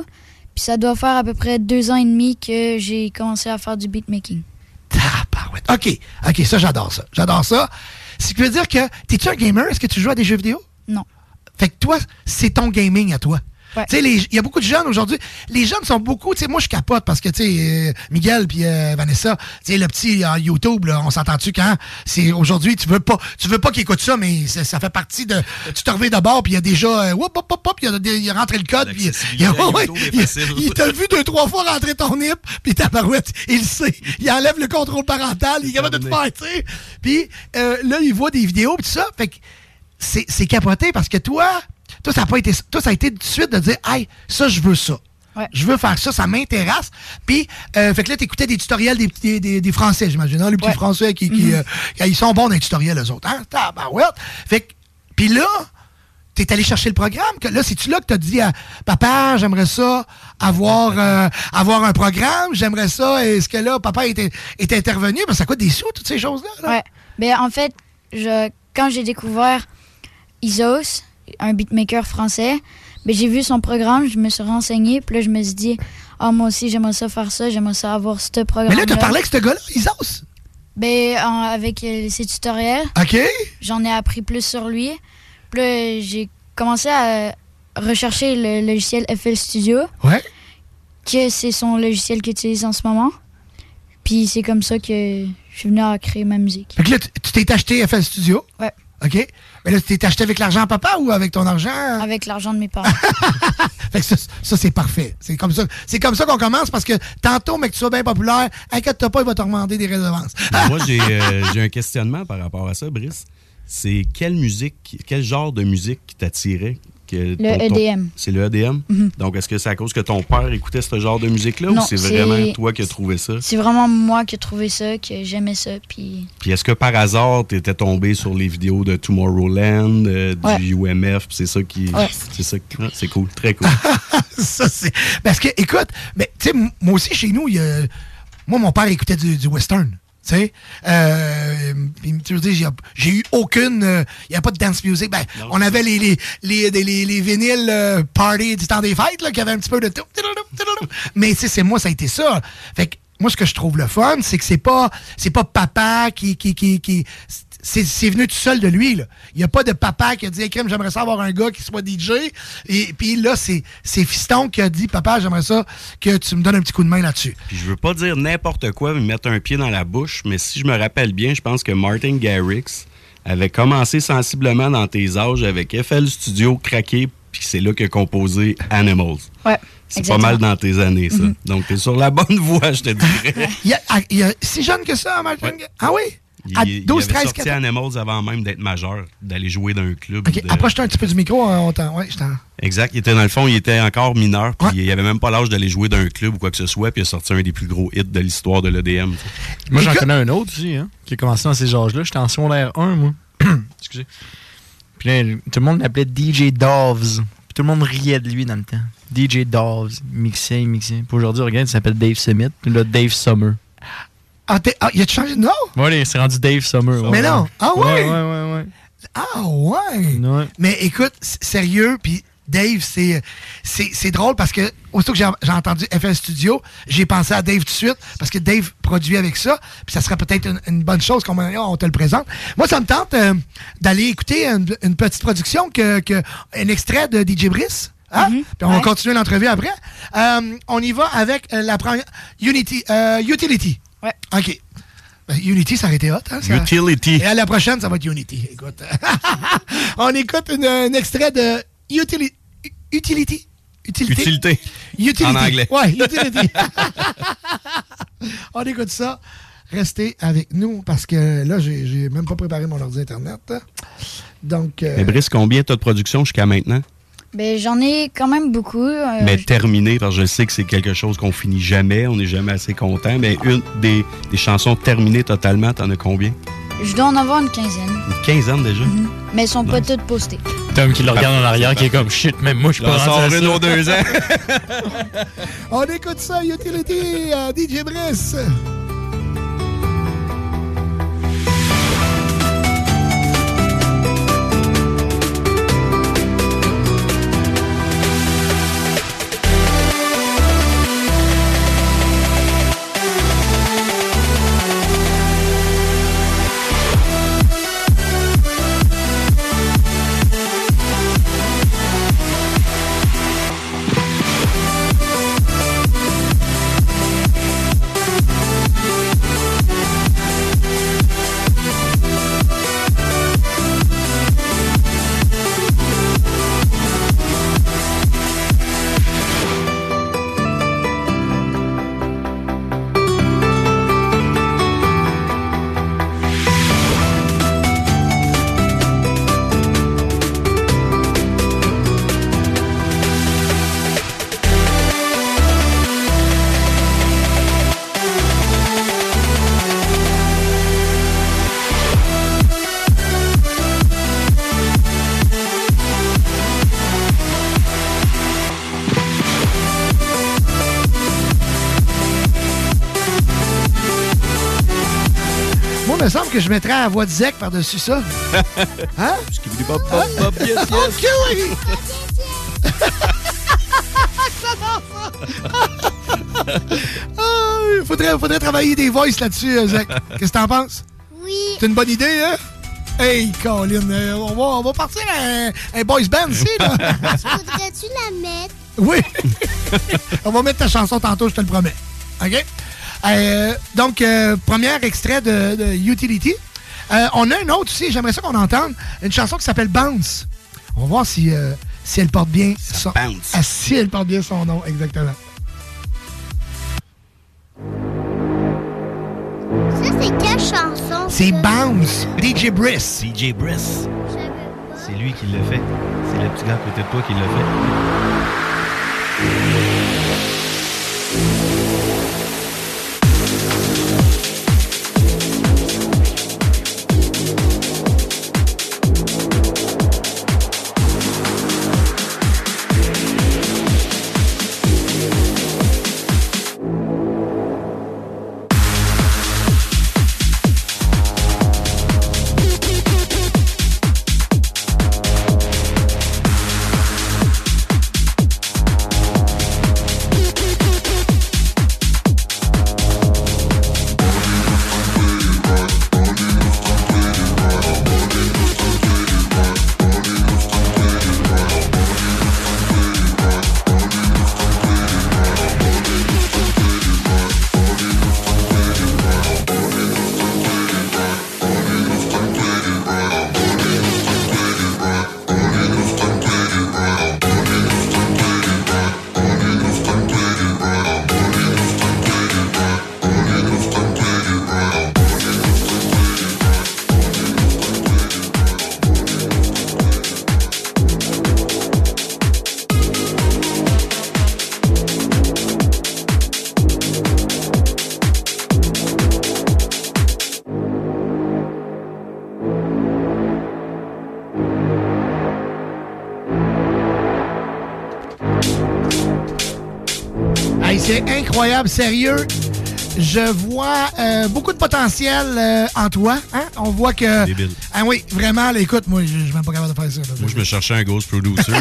Puis ça doit faire à peu près 2 ans et demi que j'ai commencé à faire du beatmaking. OK, OK, ça, j'adore ça. J'adore ça. Ce qui veut dire que, t'es-tu un gamer? Est-ce que tu joues à des jeux vidéo? Non. Fait que toi, c'est ton gaming à toi. Tu sais, les- il y a beaucoup de jeunes aujourd'hui. Les jeunes sont beaucoup, tu sais, moi je capote parce que, tu sais, euh, Miguel puis euh, Vanessa, tu sais, le petit en YouTube, là, on s'entend-tu quand? C'est aujourd'hui, tu veux pas, tu veux pas qu'il écoute ça, mais ça, ça fait partie de, tu te reviens d'abord puis il y a déjà, euh, hop, hop, hop, hop, il y a, rentré le code puis il, ouais, il- t'a vu deux trois fois rentrer ton nip puis ta barouette, il le sait, il enlève le contrôle parental, il est capable de te faire, tu sais. Puis euh, là, il voit des vidéos puis tout ça, fait que c'est c'est capoté parce que toi, toi, ça a pas été, toi, ça a été tout de suite de dire, hey, ça, je veux ça. Je veux faire ça, ça m'intéresse. Puis, euh, fait que là, t'écoutais des tutoriels des, des, des- des Français, j'imagine. hein, les petits Français qui, qui, euh, ils sont bons dans les tutoriels, eux autres. Hein? Tabarouette. Fait que, puis là, t'es allé chercher le programme. Que, là, c'est-tu là que t'as dit à papa, j'aimerais ça avoir, <laughs> euh, avoir un programme, j'aimerais ça. Est-ce que là, papa était, était intervenu? Ça coûte des sous, toutes ces choses-là. là. Ouais. Ben, en fait, je, quand j'ai découvert Isos, un beatmaker français, ben, j'ai vu son programme, je me suis renseigné, puis là, je me suis dit, ah, moi aussi, j'aimerais ça faire ça, j'aimerais ça avoir ce programme. Mais là, t'as parlé avec ce gars-là, Isos? Ben, en- avec euh, ses tutoriels. OK. J'en ai appris plus sur lui. Puis là, j'ai commencé à rechercher le logiciel FL Studio. Ouais. Que c'est son logiciel qu'il utilise en ce moment. Puis c'est comme ça que je suis venu à créer ma musique. Fait que là, tu t'es acheté FL Studio? Ouais. OK. Mais là, tu t'es acheté avec l'argent à papa ou avec ton argent? Avec l'argent de mes parents. <laughs> Fait que ça, ça, c'est parfait. C'est comme ça, c'est comme ça qu'on commence parce que tantôt, mais que tu sois bien populaire, inquiète-toi pas, il va te demander des redevances. Mais Moi, <laughs> j'ai euh, j'ai un questionnement par rapport à ça, Brice. C'est quelle musique, quel genre de musique qui t'attirait? Que Le EDM. C'est le EDM? Mhm. Donc, est-ce que c'est à cause que ton père écoutait ce genre de musique-là ou c'est vraiment toi qui as trouvé ça? c'est vraiment moi qui ai trouvé ça, que j'aimais ça. Puis Puis est-ce que par hasard, tu étais tombé sur les vidéos de Tomorrowland, euh, Ouais. du UMF, c'est ça qui. Ouais. C'est ça qui- ah, C'est cool, très cool. <laughs> ça, c'est. Parce que, écoute, mais, tu sais, m- moi aussi, chez nous, il y a- moi, mon père écoutait du, du western. Tu sais, euh, j'ai- eu aucune. euh, Il n'y a pas de dance music. Ben, on avait les, les, les, les, les- les vinyles euh, party du temps des fêtes, là, qui avaient un petit peu de tout. Mais, tu sais, c'est moi, ça a été ça. Fait que moi, ce que je trouve le fun, c'est que c'est pas, c'est pas papa qui, qui, qui, qui- c'est, c'est venu tout seul de lui. Là. Il n'y a pas de papa qui a dit hey, Crème, j'aimerais ça avoir un gars qui soit DJ. Et puis là, c'est, c'est Fiston qui a dit Papa, j'aimerais ça que tu me donnes un petit coup de main là-dessus. Puis je veux pas dire n'importe quoi, me mettre un pied dans la bouche, mais si je me rappelle bien, je pense que Martin Garrix avait commencé sensiblement dans tes âges avec FL Studio craqué, puis c'est là qu'il a composé Animals. Ouais. C'est exactement. pas mal dans tes années, ça. Mhm. Donc, t'es sur la bonne <laughs> voie, je te dirais. Il y a, il y a si jeune que ça, Martin Ah oui? Il, À il 12, avait 13, sorti 14. Animals avant même d'être majeur, d'aller jouer dans un club. Ok, de- approche-toi un petit peu du micro. hein, on t'en- ouais, je t'en- Exact. Il était dans le fond, il était encore mineur, puis il avait même pas l'âge d'aller jouer dans un club ou quoi que ce soit, puis il a sorti un des plus gros hits de l'histoire de l'EDM. Moi, j'en connais un autre aussi, hein, qui a commencé dans ces âges-là. J'étais en secondaire 1, moi. <clears throat> Excusez. Puis là, tout le monde l'appelait DJ Doves. Puis tout le monde riait de lui dans le temps. DJ Doves. Il mixait. Puis aujourd'hui, regarde, il s'appelle Dave Smith. Puis là, Dave Summer. Ah, t'es- ah, il a changé de nom? Ouais, il s'est rendu Dave Summer. ouais, Mais non. Ah ouais? Ouais, ouais, ouais, ouais. Ah ouais. Mais écoute, sérieux, puis Dave, c'est c'est c'est drôle parce que aussitôt que j'ai entendu FL Studio, j'ai pensé à Dave tout de suite parce que Dave produit avec ça, puis ça serait peut-être une, une bonne chose qu'on on te le présente. Moi, ça me tente euh, d'aller écouter une, une petite production que, que un extrait de DJ Brice. Hein? Puis on va continuer l'entrevue après. Euh, on y va avec euh, la première Unity, euh, Utility. Ouais. OK. Ben, Unity, ça aurait été hot. Hein, ça? Utility. Et à la prochaine, ça va être Unity. Écoute. <laughs> On écoute une- un extrait de Utili- Utility? Utilité? Utilité. Utility. En anglais. Ouais, Utility. <laughs> On écoute ça. Restez avec nous parce que là, j'ai j'ai même pas préparé mon ordi Internet. Donc, euh, Mais Brice, combien t'as de production jusqu'à maintenant? Ben, j'en ai quand même beaucoup. euh, mais terminé, parce que je sais que c'est quelque chose qu'on finit jamais, on n'est jamais assez content, mais une des, des chansons terminées totalement, t'en as combien? je dois en avoir une quinzaine. Une quinzaine déjà? Mais elles sont pas toutes postées. Tom qui le regarde en arrière, qui est comme shit, même moi, je suis J'en pas sors rendu à une ça. aux deux ans. <laughs> on écoute ça, Utility, DJ Brice. Que je mettrais à voix de Zek par-dessus ça? <laughs> Hein? Pop, pop, pop, yes, yes. Ok, oui! <laughs> Ah, Il faudrait, faudrait travailler des voices là-dessus, euh, Zach. Qu'est-ce que t'en penses? Oui. C'est une bonne idée, hein? Hey, Colin, euh, on, va, on va partir un, un boys band ici, là. <laughs> Voudrais-tu la mettre? oui. on va mettre ta chanson tantôt, je te le promets. OK? Euh, donc, euh, premier extrait de, de Utility. Euh, on a un autre aussi, j'aimerais ça qu'on entende. Une chanson qui s'appelle Bounce. On va voir si, euh, si elle porte bien son... bounce. Ah, si elle porte bien son nom, exactement. Ça, c'est quelle chanson? C'est? Bounce, DJ Briss. DJ Briss. C'est lui qui l'a fait. C'est le petit gars à côté de toi qui l'a fait. Incroyable, sérieux. Je vois euh, beaucoup de potentiel euh, en toi. Hein? On voit que. Débile. Ah oui, vraiment, là, écoute, moi, je je suis même pas capable de faire ça. là. Moi, je me cherchais un ghost producer. <laughs>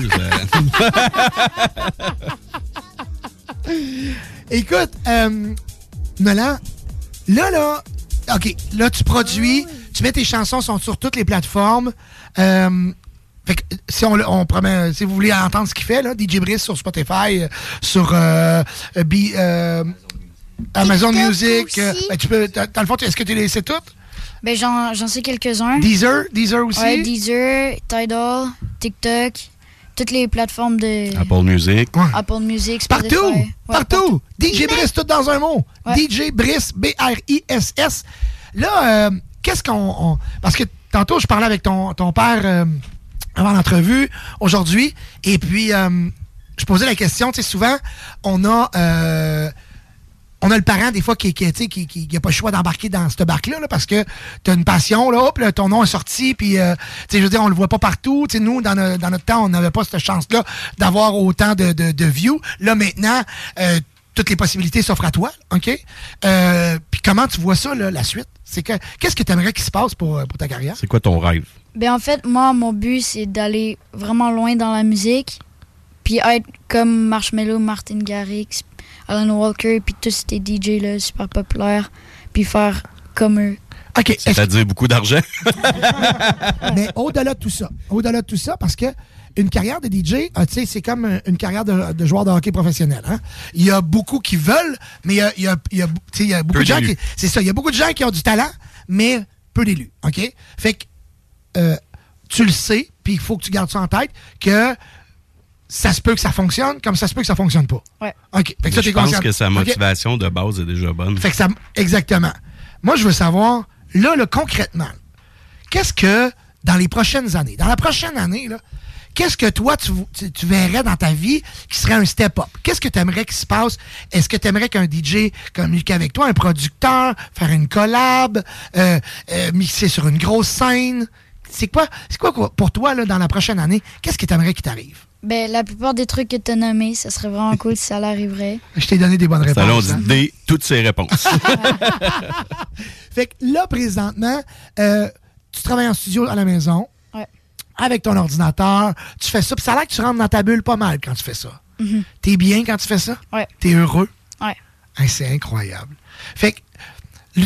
<laughs> Écoute, euh, Nolan, là, là, OK, là, tu produis, tu mets tes chansons, sont sur toutes les plateformes. Si on, promet, si vous voulez entendre ce qu'il fait, là, DJ Brice sur Spotify, euh, sur euh, euh, B- euh, Amazon TikTok Music, ben, tu peux, dans le fond, est-ce que tu les sais toutes? Ben, j'en j'en sais quelques-uns. Deezer, Deezer aussi? Ouais, Deezer, Tidal, TikTok, toutes les plateformes de Apple Music. Apple Music, Spotify. Partout! Ouais, partout! DJ Brice, tout dans un mot. DJ Brice, B-R-I-S-S. Là, euh, qu'est-ce qu'on. on- Parce que tantôt, je parlais avec ton, ton père euh, avant l'entrevue, aujourd'hui, et puis euh, je posais la question, tu sais, souvent, on a. euh, on a le parent, des fois, qui n'a qui, qui, a pas le choix d'embarquer dans cette barque-là, là, parce que tu as une passion, là, hop, là, ton nom est sorti, puis, euh, tu sais, je veux dire, on le voit pas partout. Tu sais, nous, dans, dans notre temps, on n'avait pas cette chance-là d'avoir autant de, de, de views. Là, maintenant, euh, toutes les possibilités s'offrent à toi, OK? Euh, puis comment tu vois ça, là, la suite? C'est que Qu'est-ce que tu aimerais qu'il se passe pour, euh, pour ta carrière? C'est quoi ton rêve? Ben, en fait, moi, mon but, c'est d'aller vraiment loin dans la musique, puis être comme Marshmello, Martin Garrix, Alan Walker, puis tous ces DJ là, super populaires, puis faire comme eux. OK. C'est-à-dire beaucoup d'argent. <laughs> Mais au-delà de tout ça, au-delà de tout ça, parce que une carrière de DJ, euh, tu sais, c'est comme euh, une carrière de, de joueur de hockey professionnel. hein. Il y a beaucoup qui veulent, mais il y a, il y a- il y a- tu sais, il y a beaucoup Peu de gens qui. C'est ça, il y a beaucoup de gens qui ont du talent, mais peu d'élus. OK? Fait que euh, tu le sais, puis il faut que tu gardes ça en tête, que ça se peut que ça fonctionne, comme ça se peut que ça fonctionne pas. Ouais. OK. Fait que ça, je pense conscient. que sa motivation de base est déjà bonne. Fait que ça. Exactement. Moi, je veux savoir, là, là, concrètement, qu'est-ce que, dans les prochaines années, dans la prochaine année, là, qu'est-ce que toi, tu, tu- tu verrais dans ta vie qui serait un step-up? Qu'est-ce que tu aimerais qu'il se passe? Est-ce que tu aimerais qu'un DJ communique avec toi, un producteur, faire une collab, euh, euh, mixer sur une grosse scène? C'est quoi, c'est quoi quoi, pour toi, là, dans la prochaine année? Qu'est-ce que tu aimerais qu'il t'arrive? Ben, la plupart des trucs que tu as nommés, ça serait vraiment cool si ça l'arriverait. Je t'ai donné des bonnes réponses. Ça, hein? des, toutes ces réponses. <laughs> Fait que là, présentement, euh, tu travailles en studio à la maison. Avec ton ordinateur. Tu fais ça. Puis ça a l'air que tu rentres dans ta bulle pas mal quand tu fais ça. Mhm. T'es bien quand tu fais ça? Ouais. T'es heureux? Ouais. Hein, c'est incroyable. Fait que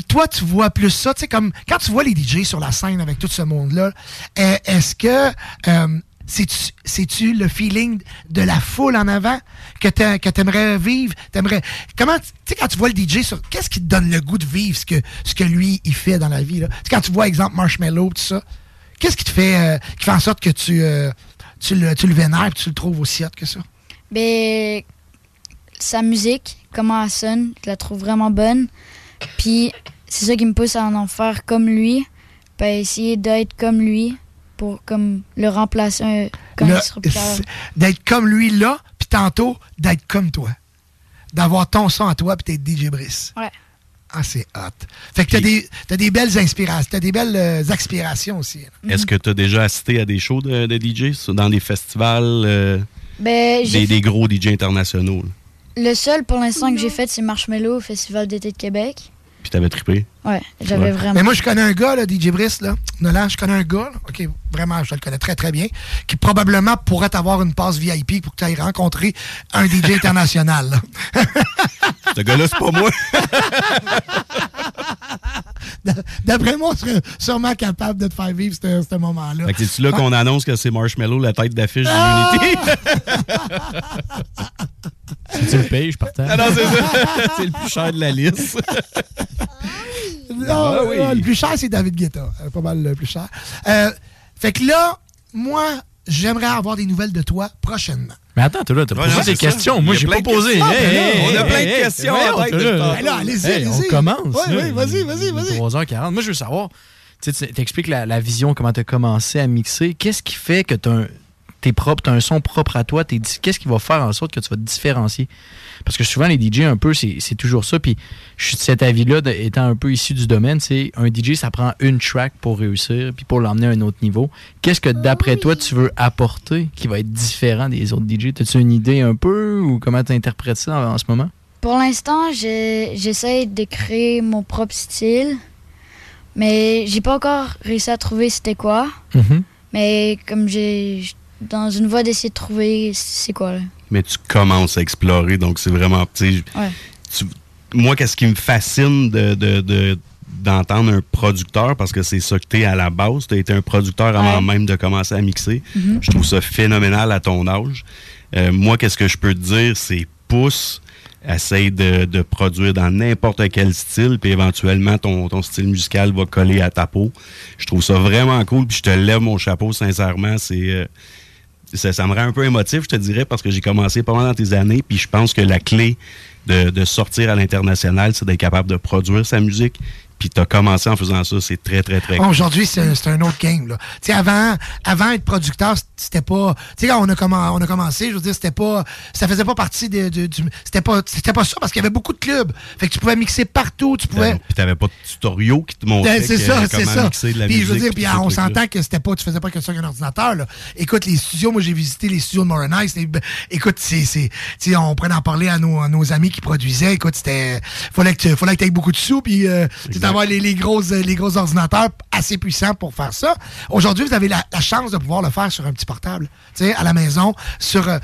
toi, tu vois plus ça, tu sais, comme quand tu vois les DJ sur la scène avec tout ce monde-là, euh, est-ce que euh, c'est-tu le feeling de la foule en avant que t'a- que t'aimerais vivre? T'aimerais. Comment, tu sais, quand tu vois le DJ sur. Qu'est-ce qui te donne le goût de vivre ce que, ce que lui, il fait dans la vie? Là? Tu sais, quand tu vois, exemple, Marshmallow, tout ça, qu'est-ce qui te fait, euh, qui fait en sorte que tu, euh, tu, le, tu le vénères et tu le trouves aussi hot que ça? Ben, sa musique, comment elle sonne, je la trouve vraiment bonne. Puis, c'est ça qui me pousse à en faire comme lui. Ben, essayer d'être comme lui pour comme le remplacer c'est- D'être comme lui là, puis tantôt, d'être comme toi. D'avoir ton son à toi, puis t'es DJ Brice. Ouais. Ah, c'est hot. Fait que t'as des, t'as des belles inspirations, t'as des belles euh, aspirations aussi. là. Est-ce que tu as déjà assisté à des shows de, de DJ dans des festivals, euh, Ben, j'ai des, des gros DJ internationaux? là? Le seul pour l'instant que j'ai fait, c'est Marshmello au Festival d'été de Québec. Puis t'avais trippé? Ouais, j'avais Ouais. vraiment. Mais moi, je connais un gars, là, DJ Brice, là. Nolan, je connais un gars, là, OK, vraiment, je le connais très, très bien, qui probablement pourrait avoir une passe VIP pour que tu ailles rencontrer un DJ international, là. <laughs> Ce gars-là, c'est pas moi. <laughs> D'après moi, on serait sûrement capable de te faire vivre ce ce moment-là. Fait que c'est-tu là qu'on annonce que c'est Marshmallow, la tête d'affiche Ah! d'Unity? <laughs> Si tu le payes, je partage. Ah non, c'est ça. <laughs> c'est le plus cher de la liste. Non, Ah oui. non, le plus cher, c'est David Guetta. Euh, Pas mal le plus cher. Euh, fait que là, moi, j'aimerais avoir des nouvelles de toi prochainement. Mais attends, t'as là, t'as Ouais, posé des ça. questions. Moi, j'ai pas posé. Hey, Ah, hey, on a hey, plein de questions là. allez-y, Hey, allez-y. On commence. Ouais, là. ouais, vas-y, vas-y, vas-y. 3h40. Moi, je veux savoir, tu t'expliques la, la vision, comment tu as commencé à mixer. Qu'est-ce qui fait que tu t'es propre, tu as un son propre à toi? t'es Qu'est-ce qui va faire en sorte que tu vas te différencier? Parce que souvent, les DJ, un peu, c'est c'est toujours ça. Puis, je suis de cet avis-là, de- étant un peu issu du domaine, c'est un DJ, ça prend une track pour réussir, puis pour l'emmener à un autre niveau. Qu'est-ce que, d'après toi, tu veux apporter qui va être différent des autres DJ? As-tu une idée un peu ou comment tu interprètes ça en, en ce moment? Pour l'instant, j'essaie de créer mon propre style, mais j'ai pas encore réussi à trouver c'était quoi. Mhm. Mais comme j'ai dans une voie d'essayer de trouver c'est quoi là. Mais tu commences à explorer, donc c'est vraiment petit. Ouais. moi, qu'est-ce qui me fascine de, de- de- d'entendre un producteur, parce que c'est ça que tu es à la base, tu as été un producteur avant Ouais. même de commencer à mixer. Mhm. Je trouve ça phénoménal à ton âge. Euh, moi, qu'est-ce que je peux te dire, c'est pousse, essaye de, de produire dans n'importe quel style, puis éventuellement, ton, ton style musical va coller à ta peau. Je trouve ça vraiment cool, puis je te lève mon chapeau, sincèrement. C'est... euh, ça, ça me rend un peu émotif, je te dirais, parce que j'ai commencé mal dans tes années, puis je pense que la clé de, de sortir à l'international, c'est d'être capable de produire sa musique. Puis tu as commencé en faisant ça, c'est très, très, très cool. Aujourd'hui, c'est un autre game. Là. Tu sais, avant, avant être producteur, c'était pas. Tu sais, quand on a, on a commencé, je veux dire, c'était pas. Ça faisait pas partie de, de- du. C'était pas, c'était pas ça parce qu'il y avait beaucoup de clubs. Fait que tu pouvais mixer partout. Tu pouvais. Puis t'avais pas de tutoriaux qui te montraient Ben, c'est ça, c'est comment ça. mixer de la puis je veux dire, puis on s'entend que c'était pas, tu faisais pas que ça avec un ordinateur. Là. Écoute, les studios, moi j'ai visité les studios de Morin Ice. les- Écoute, c'est, c'est, tu sais, on prenait en parler à nos, à nos amis qui produisaient. Écoute, c'était, fallait que tu, fallait que aies beaucoup de sous, puis euh, tu sais, avoir les, les grosses, les gros ordinateurs assez puissants pour faire ça. Aujourd'hui, vous avez la, la chance de pouvoir le faire sur un petit portable, tu sais, à la maison, sur. euh,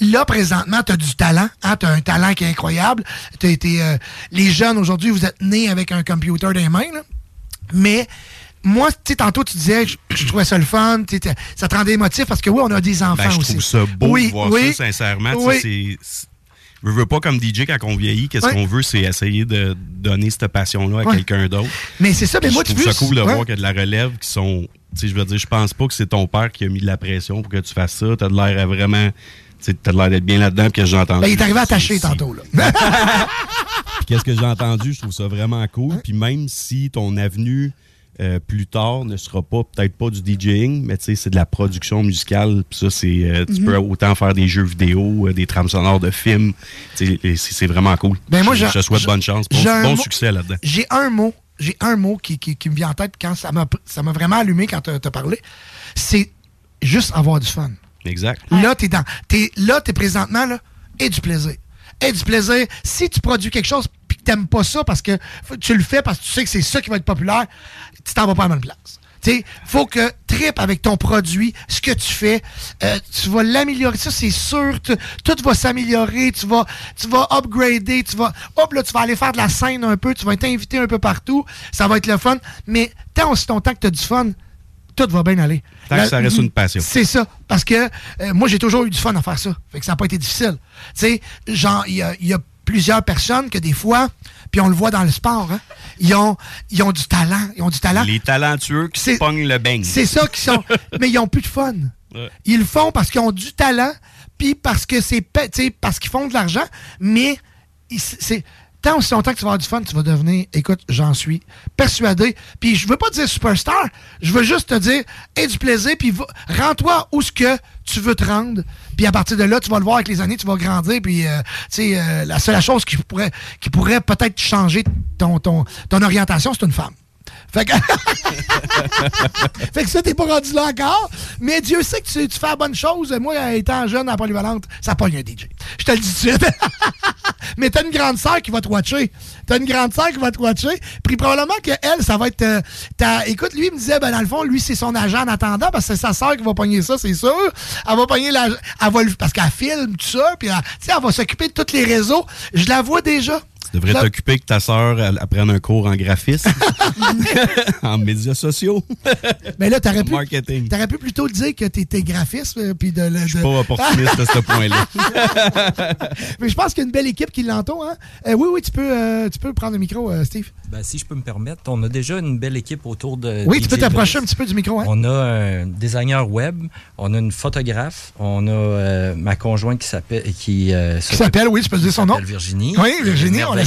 Là, présentement, tu as du talent. Hein, tu as un talent qui est incroyable. Été, euh, les jeunes, aujourd'hui, vous êtes nés avec un computer dans les mains. là. Mais moi, tu sais, tantôt, tu disais, je, je trouvais ça le fun. Ça te rendait émotif parce que oui, on a des enfants Ben, je aussi. trouve ça beau oui, voir oui, ça, sincèrement. Oui. c'est- Je veux pas comme DJ quand on vieillit, Ouais. qu'on veut, c'est essayer de donner cette passion-là à Ouais. quelqu'un d'autre. Mais c'est ça, mais moi, je tu trouve veux- ça cool de voir qu'il y a de la relève qui sont. Tu sais, je veux dire, je pense pas que c'est ton père qui a mis de la pression pour que tu fasses ça. T'as de l'air à vraiment. T'as de l'air d'être bien là-dedans, puis que j'ai entendu. Ben, il est arrivé attaché tantôt. Là. <laughs> Puis qu'est-ce que j'ai entendu, je trouve ça vraiment cool. Puis même si ton avenue euh, plus tard ne sera pas peut-être pas du DJing, mais tu sais, c'est de la production musicale. Puis ça, c'est euh, tu Mhm. peux autant faire des jeux vidéo, euh, des trames sonores de films. Tu sais, et c'est c'est vraiment cool. Ben, moi, je, te souhaite bonne chance, bon, succès là-dedans. J'ai un mot, j'ai un mot qui, qui- qui me vient en tête quand ça m'a ça m'a vraiment allumé quand tu as parlé. C'est juste avoir du fun. Exact. Là, t'es dans. T'es, là, t'es présentement, là, et du plaisir. Et du plaisir. Si tu produis quelque chose puis que t'aimes pas ça parce que tu le fais parce que tu sais que c'est ça qui va être populaire, tu t'en vas pas à la bonne place. Tu sais, faut que trip avec ton produit, ce que tu fais, euh, tu vas l'améliorer. Ça, c'est sûr. tu- tout va s'améliorer. Tu vas, tu vas upgrader. Tu vas, hop, là, tu vas aller faire de la scène un peu. Tu vas être invité un peu partout. Ça va être le fun. Mais tant aussi longtemps que tu as du fun, tout va bien aller. Tant que ça reste une passion. C'est ça. Parce que euh, moi, j'ai toujours eu du fun à faire ça. Fait que ça n'a pas été difficile. Tu sais, genre, il y a, il y a plusieurs personnes que des fois, puis on le voit dans le sport, hein, ils, ont, ils ont du talent. Ils ont du talent. Les talentueux qui pognent le beigne. C'est ça qui sont. <laughs> mais ils ont plus de fun. Ouais. Ils le font parce qu'ils ont du talent, puis parce que c'est pa- tu sais, parce qu'ils font de l'argent, mais c'est tant aussi longtemps que tu vas avoir du fun, tu vas devenir, écoute, j'en suis persuadé. Puis je veux pas te dire superstar, je veux juste te dire, aie du plaisir, puis rends-toi où ce que tu veux te rendre. Puis à partir de là, tu vas le voir avec les années, tu vas grandir. Puis, euh, tu sais, euh, la seule chose qui pourrait, qui pourrait peut-être changer ton, ton, ton orientation, c'est une femme. Fait que, <laughs> fait que ça, t'es pas rendu là encore. Mais Dieu sait que tu, tu fais la bonne chose. Moi, étant jeune à Polyvalente, ça pogne un DJ. Je te le dis tout de suite. <laughs> Mais t'as une grande sœur qui va te watcher. T'as une grande sœur qui va te watcher. Puis probablement que elle, ça va être. euh, Écoute, lui, il me disait, ben dans le fond, lui, c'est son agent en attendant, parce que c'est sa sœur qui va pogner ça, c'est sûr. Elle va pogner la. Elle va parce qu'elle filme tout ça, puis elle, elle va s'occuper de tous les réseaux. Je la vois déjà. Tu devrais Je la- t'occuper que ta sœur elle, elle prenne un cours en graphisme, <laughs> <laughs> en médias sociaux. Mais <laughs> là, t'aurais pu, Marketing. t'aurais pu plutôt dire que t'étais graphiste, euh, puis de... le- Je suis de- pas opportuniste à ce point-là. Mais je pense qu'il y a une belle équipe qui l'entoure. Hein? Euh, oui, oui, tu peux, euh, tu peux prendre le micro, euh, Steve. Ben, si je peux me permettre, on a déjà une belle équipe autour de. Oui, tu peux t'approcher un petit peu du micro. Hein? On a un designer web, on a une photographe, on a euh, ma conjointe qui s'appelle. Qui, euh, Qui s'appelle, oui, tu peux dire son nom. s'appelle Virginie. Oui, Virginie, on la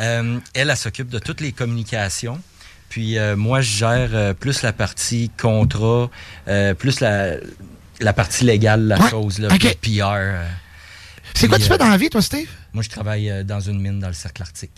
Euh, elle, elle s'occupe de toutes les communications. Puis euh, moi, je gère euh, plus la partie contrat, plus la, la partie légale de la Ouais, chose, là, le PR. C'est quoi tu fais dans la vie, toi, Steve? Moi, je travaille euh, dans une mine dans le cercle arctique.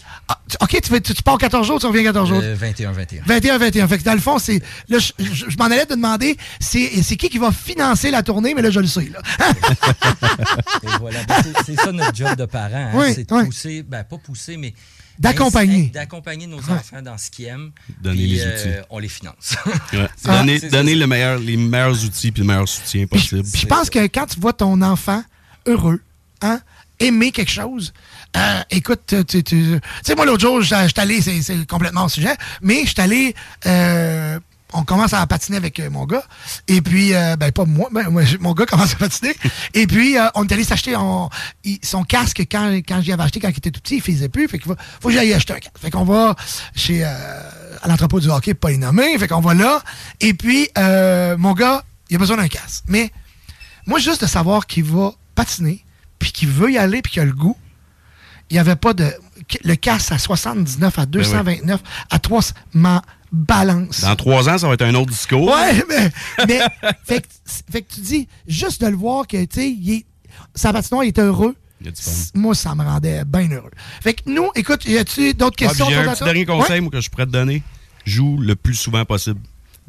Tu- OK, tu, tu, tu pars 14 jours, tu reviens 14 jours? Euh, 21-21. 21, 21. Fait que dans le fond, c'est. Là, je, je- je m'en allais te demander, c'est c'est qui qui va financer la tournée, mais là, je le sais, là. <laughs> Et voilà. Ben, c'est- ça notre job de parents. hein. Oui, c'est de oui. pousser, ben pas pousser, mais D'accompagner. D'accompagner nos Ouais. enfants dans ce qu'ils aiment. Donner puis, les euh, outils. on les finance. <laughs> Ouais. Donner le meilleur, les meilleurs outils puis le meilleur soutien possible. Puis je pense que quand tu vois ton enfant heureux, hein, aimer quelque chose, euh, écoute, tu tu- sais, moi, l'autre jour, j'étais allé, c'est complètement au sujet, mais j'étais allé. euh, on commence à patiner avec euh, mon gars. Et puis, euh, ben pas moi, ben, moi, mon gars <laughs> commence à patiner. Et puis, euh, on est allé s'acheter son casque quand, quand j'y avais acheté quand il était tout petit, il faisait plus. Fait faut, que j'aille acheter un casque. Fait qu'on va chez à l'entrepôt du hockey, pas les nommer. Fait qu'on va là. Et puis, mon gars, il a besoin d'un casque. Mais moi, juste de savoir qu'il va patiner, puis qu'il veut y aller, puis qu'il a le goût, il n'y avait pas de. Le casque à 79, à 229, à 300, m'en balance. Dans trois ans, ça va être un autre discours. Ouais, mais. mais <laughs> fait, que, fait que tu dis, juste de le voir que, tu sais, il est- sa patinoire, il est heureux. Il. Moi, ça me rendait bien heureux. Fait que nous, écoute, y a-tu d'autres Ah, questions? J'ai un petit dernier conseil Ouais? moi, que je pourrais te donner. Joue le plus souvent possible.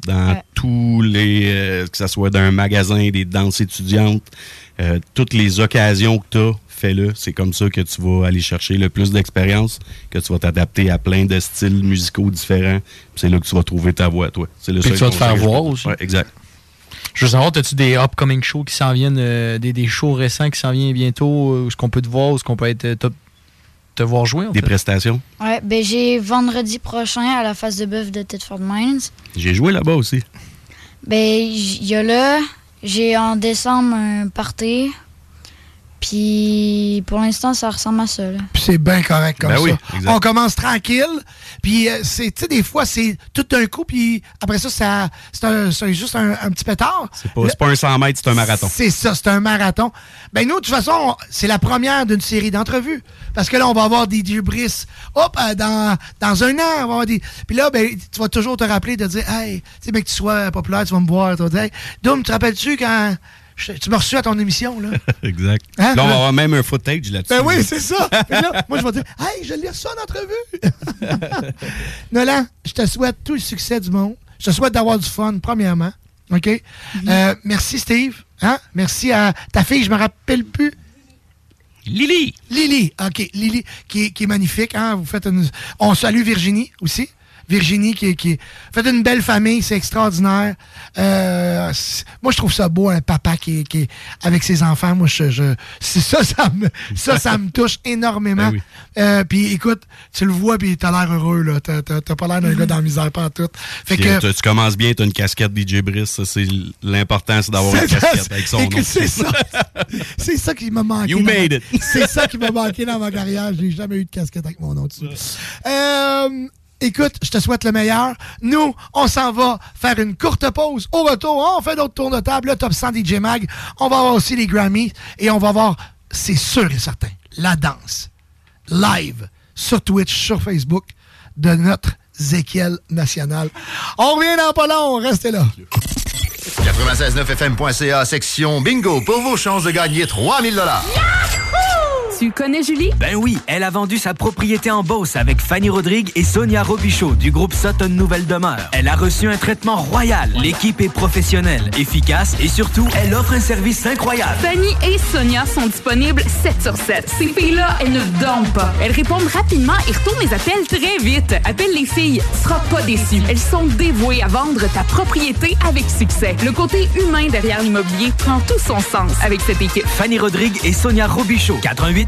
Dans Ouais. tous les. euh, que ce soit d'un magasin, des danses étudiantes, euh, toutes les occasions que tu as, fais-le. C'est comme ça que tu vas aller chercher le plus d'expérience, que tu vas t'adapter à plein de styles musicaux différents. Puis C'est là que tu vas trouver ta voix, toi. C'est le Puis seul tu vas te faire voir aussi. Ouais, exact. Je veux savoir, as-tu des upcoming shows qui s'en viennent, euh, des, des shows récents qui s'en viennent bientôt, euh, où est-ce qu'on peut te voir, où est-ce qu'on peut être, te, te voir jouer? En Des fait? prestations? Ouais, ben j'ai vendredi prochain à la face de bœuf de Tedford Mines. J'ai joué là-bas aussi. Ben, il y a là, j'ai en décembre un party. Puis pour l'instant, ça ressemble à ça. c'est bien correct comme Ben ça. oui, on commence tranquille. Puis, euh, c'est, tu sais, des fois, c'est tout d'un coup. Puis après ça, ça c'est, un- c'est juste un, un petit pétard. C'est pas, c'est pas un 100 mètres, c'est un marathon. C'est ça, c'est un marathon. Ben nous, de toute façon, c'est la première d'une série d'entrevues. Parce que là, on va avoir des DJ Brice. Hop, euh, dans, dans un an, on va avoir des. Puis là, ben, tu vas toujours te rappeler de dire Hey, tu sais, ben, que tu sois populaire, tu vas me voir. Tu vas dire Hey, Doom, te rappelles-tu quand je- tu m'as reçu à ton émission, là? <laughs> exact. Hein? Là, on va avoir même un footage là-dessus. Ben oui, c'est ça. <laughs> Là, moi, je vais dire, hey, je l'ai reçu en entrevue. <laughs> Nolan, je te souhaite tout le succès du monde. Je te souhaite d'avoir du fun, premièrement. OK? Euh, merci, Steve. Hein? Merci à ta fille, je me rappelle plus. Lily. Lily, OK. Lily, qui est, qui est magnifique. Hein? Vous faites une... On salue Virginie aussi. Virginie, qui, Faites une belle famille, c'est extraordinaire. Euh, moi, je trouve ça beau, un papa qui est, qui avec ses enfants. Moi, je, ça, ça me, ça, ça me touche énormément. Ben oui. Euh, puis écoute, tu le vois, puis t'as l'air heureux, là. T'as, t'as- t'as pas l'air d'un gars dans la misère, pas en tout. Fait Puis, que. euh, tu, tu commences bien, tu as une casquette DJ Brice. C'est l'important, c'est d'avoir une casquette avec son écoute, nom. C'est ça. <laughs> C'est ça qui m'a manqué. You dans made ma- it. C'est ça qui m'a manqué dans ma carrière. J'ai jamais eu de casquette avec mon nom dessus. Euh, écoute, je te souhaite le meilleur. Nous, on s'en va faire une courte pause. Au retour, on fait d'autres tours de table. Le top 100 DJ Mag. On va avoir aussi les Grammys. Et on va voir, c'est sûr et certain, la danse live sur Twitch, sur Facebook de notre Zéchiel national. On revient dans pas long. Restez là. 969fm.ca, section bingo, pour vos chances de gagner 3000 dollars. Tu connais Julie? Ben oui, elle a vendu sa propriété en Beauce avec Fanny Rodrigue et Sonia Robichaud du groupe Sutton Nouvelle Demeure. Elle a reçu un traitement royal. L'équipe est professionnelle, efficace et surtout, elle offre un service incroyable. Fanny et Sonia sont disponibles 7 sur 7. Ces filles-là, elles ne dorment pas. Elles répondent rapidement et retournent les appels très vite. Appelle les filles, tu seras pas déçu. Elles sont dévouées à vendre ta propriété avec succès. Le côté humain derrière l'immobilier prend tout son sens avec cette équipe. Fanny Rodrigue et Sonia Robichaud. 88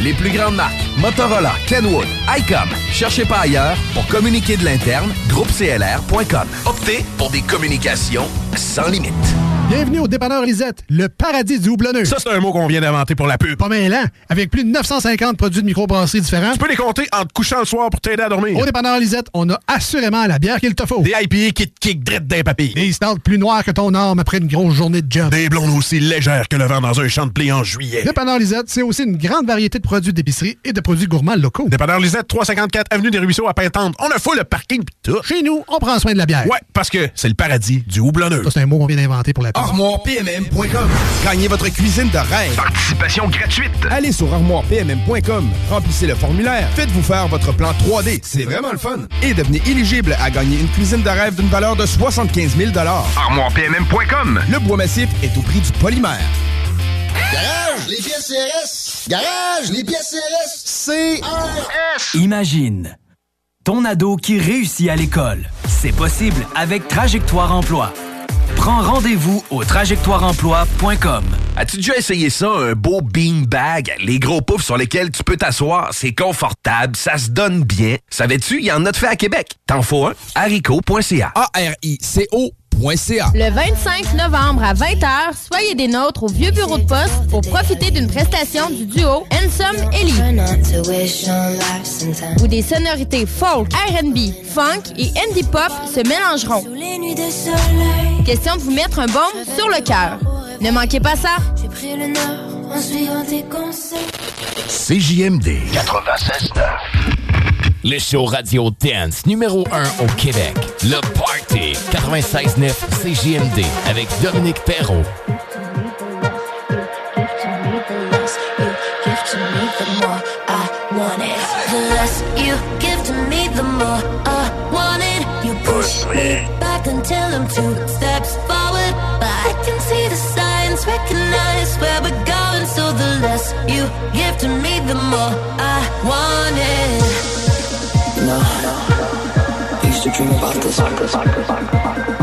Les plus grandes marques, Motorola, Kenwood, ICOM. Cherchez pas ailleurs pour communiquer de l'interne, groupeclr.com. Optez pour des communications sans limite. Bienvenue au dépanneur Lisette, le paradis du houblonneux. Ça, c'est un mot qu'on vient d'inventer pour la pub. Pas mêlant, avec plus de 950 produits de microbrasserie différents. Tu peux les compter en te couchant le soir pour t'aider à dormir. Au dépanneur Lisette, on a assurément la bière qu'il te faut. Des IPA qui te kick drette d'un papy. Des stouts plus noirs que ton arme après une grosse journée de job. Des blondes aussi légères que le vent dans un champ de blé en juillet. Dépanneur Lisette, c'est aussi une grande variété de produits d'épicerie et de produits gourmands locaux. Dépanneur Lisette, 354 Avenue des Ruisseaux à Pintante. On a fou le parking pis tout. Chez nous, on prend soin de la bière. Ouais, parce que c'est le paradis du houblonneux. Ça, c'est un mot qu'on vient d'inventer pour la. ArmoirePMM.com. Gagnez votre cuisine de rêve. Participation gratuite. Allez sur armoirepmm.com, remplissez le formulaire, faites-vous faire votre plan 3D, c'est vraiment le fun. Et devenez éligible à gagner une cuisine de rêve d'une valeur de 75 000 ArmoirePMM.com. Le bois massif est au prix du polymère. Garage, les pièces CRS. Garage, les pièces CRS. CRS. Imagine ton ado qui réussit à l'école. C'est possible avec Trajectoire Emploi. Prends rendez-vous au trajectoireemploi.com. As-tu déjà essayé ça, un beau beanbag? Les gros poufs sur lesquels tu peux t'asseoir, c'est confortable, ça se donne bien. Savais-tu, il y en a de fait à Québec. T'en faut un? haricot.ca. A-R-I-C-O Le 25 novembre à 20h, soyez des nôtres au vieux bureau de poste pour profiter d'une prestation du duo Ensom Ellie. Où des sonorités folk, R&B, funk et indie pop se mélangeront. Question de vous mettre un baume sur le cœur. Ne manquez pas ça. CJMD 96.9. Le show radio dance numéro 1 au Québec. Le Party 96.9 CJMD avec Dominique Perrault. The less you give to me, the more I want it. You push me back until I'm two steps forward. I can see the signs, recognize where we're going. So the less you give to me, the more I want it. No, I used to dream about this.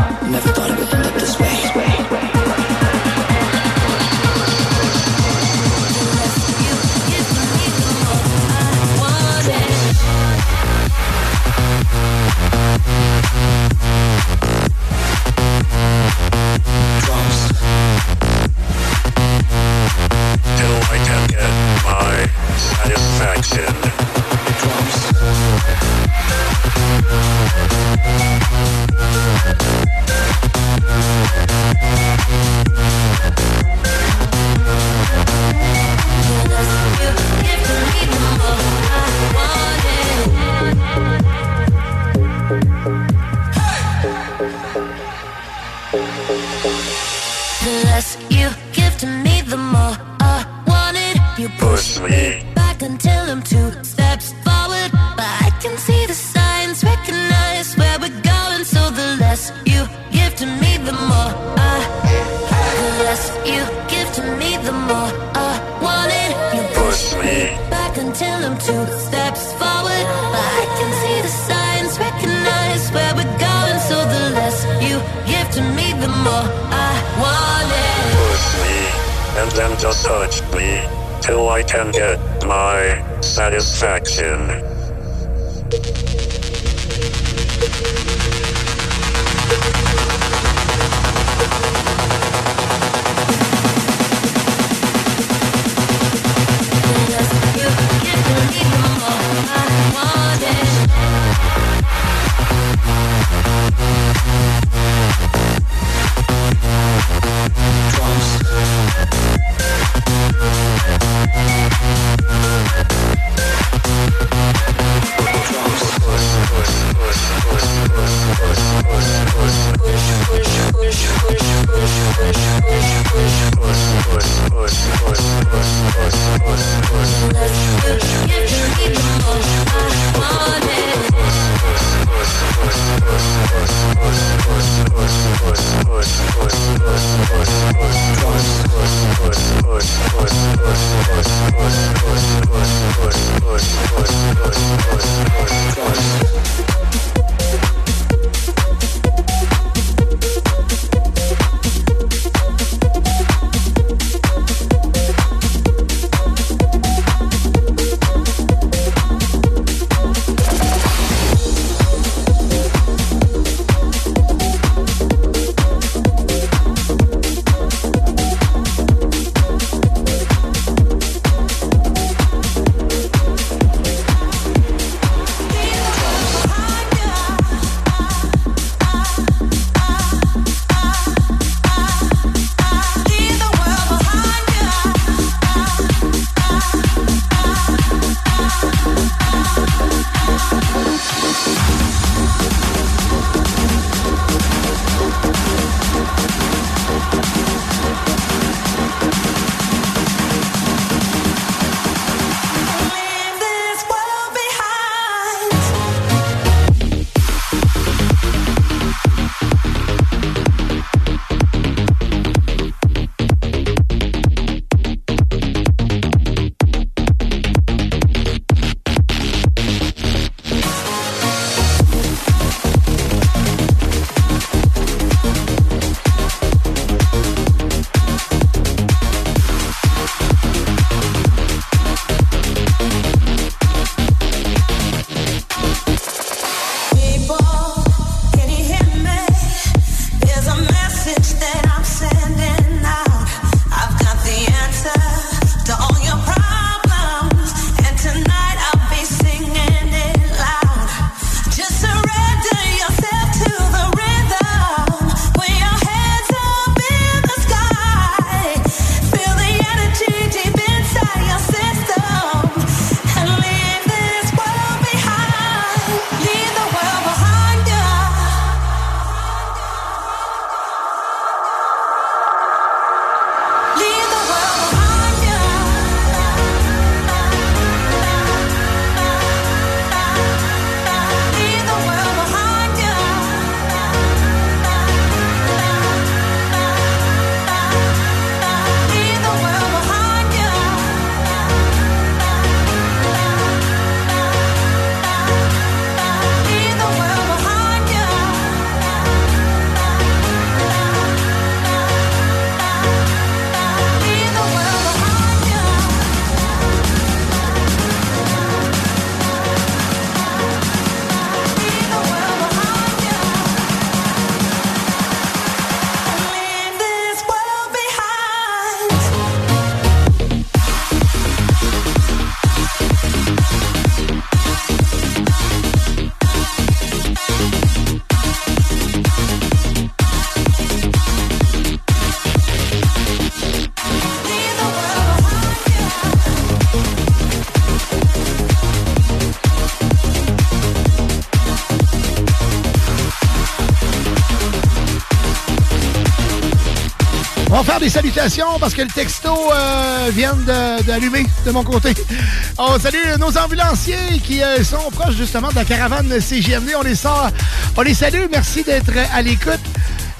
Des salutations parce que le texto euh, vient de- d'allumer de, mon côté. <laughs> On salue nos ambulanciers qui euh, sont proches justement de la caravane CGMD. On les sort, on les salue. Merci d'être à l'écoute.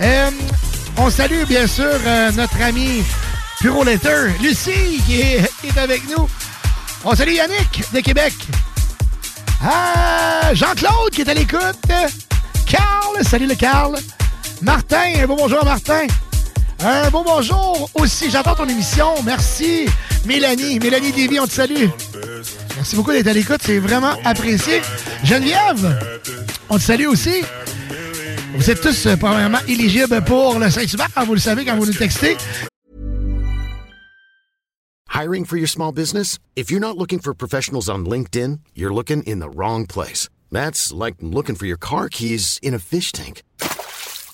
Euh, on salue bien sûr notre ami Puro Letter, Lucie qui <laughs> est, avec nous. On salue Yannick de Québec. Ah, Jean-Claude qui est à l'écoute. Carl, salut le Carl. Martin, un bonjour Martin. Un beau bonjour aussi, j'adore ton émission. Merci. Mélanie, Mélanie Lévy, on te salue. Merci beaucoup d'être à l'écoute, c'est vraiment apprécié. Geneviève, on te salue aussi. Vous êtes tous euh, probablement éligibles pour le Saint-Hubert, vous le savez quand vous nous textez. Hiring for your small business? If you're not looking for professionals on LinkedIn, you're looking in the wrong place. That's like looking for your car keys in a fish tank.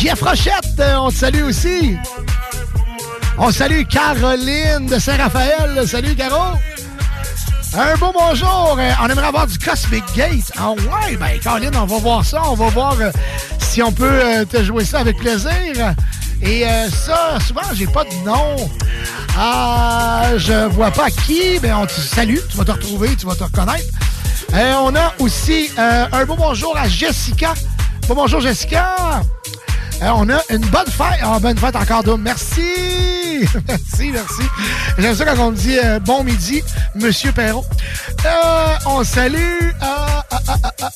Jeff Rochette, euh, on te salue aussi. On salue Caroline de Saint-Raphaël. Salut, Caro. Un beau bonjour. Euh, On aimerait avoir du Cosmic Gate. Ah ouais, ben Caroline, on va voir ça. On va voir euh, si on peut te jouer ça avec plaisir. Et ça, souvent, j'ai pas de nom. Ah, je vois pas qui, mais on te salue. Tu vas te retrouver, tu vas te reconnaître. Euh, on a aussi un beau bonjour à Jessica. Bonjour, Jessica. Euh, on a une bonne fête. Ah, bonne fête encore, Dom. Merci. <laughs> merci, merci. J'aime ça quand on me dit euh, bon midi, Monsieur Perrault. Euh, on salue.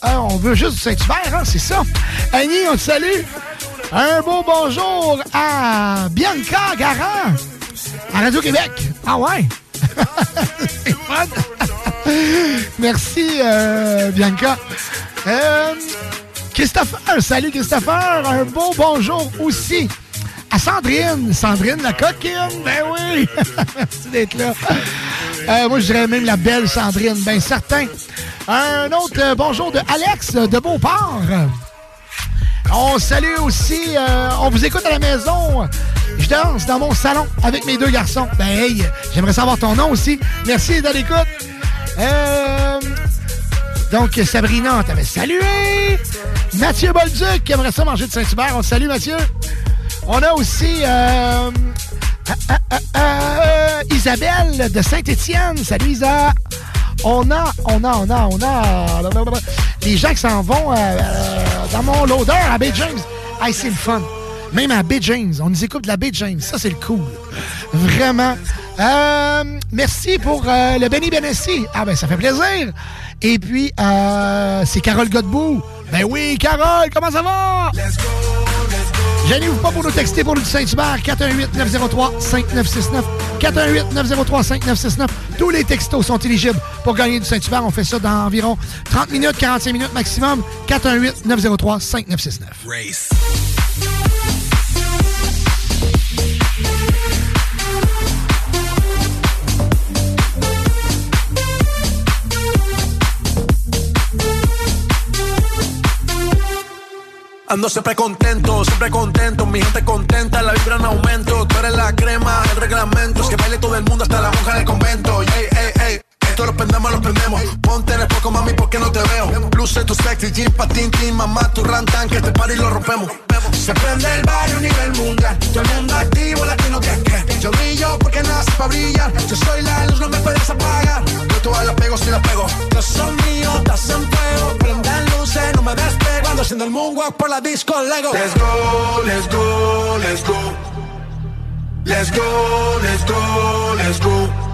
on veut juste du Saint-Hubert, hein, c'est ça. Annie, on te salue. Un beau bonjour à Bianca Garant à Radio-Québec. Ah ouais? <laughs> c'est fun. <laughs> Merci, Bianca. Christopher, salut Christopher. Un beau bonjour aussi à Sandrine. Sandrine, la coquine. Ben oui. <laughs> Merci d'être là. Euh, moi, je dirais même la belle Sandrine, ben certain. Un autre euh, bonjour de Alex de Beauport. On salue aussi, euh, on vous écoute à la maison. Je danse dans mon salon avec mes deux garçons. Ben hey, j'aimerais savoir ton nom aussi. Merci d'être à. Euh, donc, Sabrina, on t'avait salué. Mathieu Bolduc qui aimerait ça manger de Saint-Hubert. On te salue, Mathieu. On a aussi euh, ah, ah, Isabelle de Saint-Étienne. Salut, Isa. On a, on a, on a, on a les gens qui s'en vont euh, euh, dans mon loader à Bay James. Hey, c'est le fun. Même à Bay James. On nous écoute de la Bay James. Ça, c'est le cool. Vraiment. Euh, merci pour euh, le Benny Benessi. Ah, ben, ça fait plaisir. Et puis, euh, c'est Carole Godbout. Ben oui, Carole, comment ça va? Gênez-vous pas pour nous texter pour le Saint-Hubert, 418-903-5969. 418-903-5969. Tous les textos sont éligibles pour gagner du Saint-Hubert. On fait ça dans environ 30 minutes, 45 minutes maximum. 418-903-5969. Race. Ando siempre contento, siempre contento, mi gente contenta, la vibra en aumento, tú eres la crema, el reglamento, es que baile todo el mundo hasta la monja del convento, ey, ey, ey, esto lo prendemos, lo prendemos, ponte en el foco mami porque no te veo, luce tu sexy, jean, patín, tin, mamá, tu rantan, que este party lo rompemos, se prende el barrio nivel mundial, todo el mundo activo, latino que que, yo brillo porque nací para brillar, yo soy la luz, no me puedes apagar, yo todas las pego si las pego, yo soy mío, estás en fuego, prendan luces, no me despego, ando haciendo el moonwalk por la disco Lego. Let's go, let's go, let's go. Let's go, let's go, let's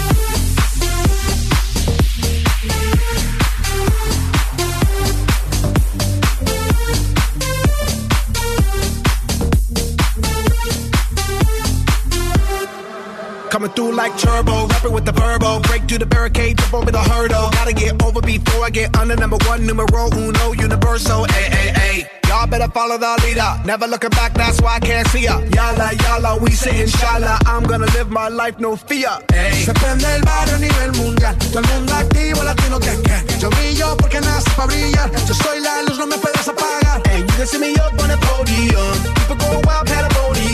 Coming through like turbo, rapping with the verbo. Break through the barricade, jump over the hurdle. Gotta get over before I get under number one, numero uno, universal. Ay, ay, ay. Y'all better follow the leader. Never looking back, that's why I can't see ya. Yala, yala, we say inshallah. I'm gonna live my life, no fear. Ay. Se prende el barrio a nivel mundial. Todo el mundo activo, latino que que. Yo brillo porque nace para brillar. Yo soy la luz, no me puedes apagar. And you can see me up on the podium. People go wild, pandemonium.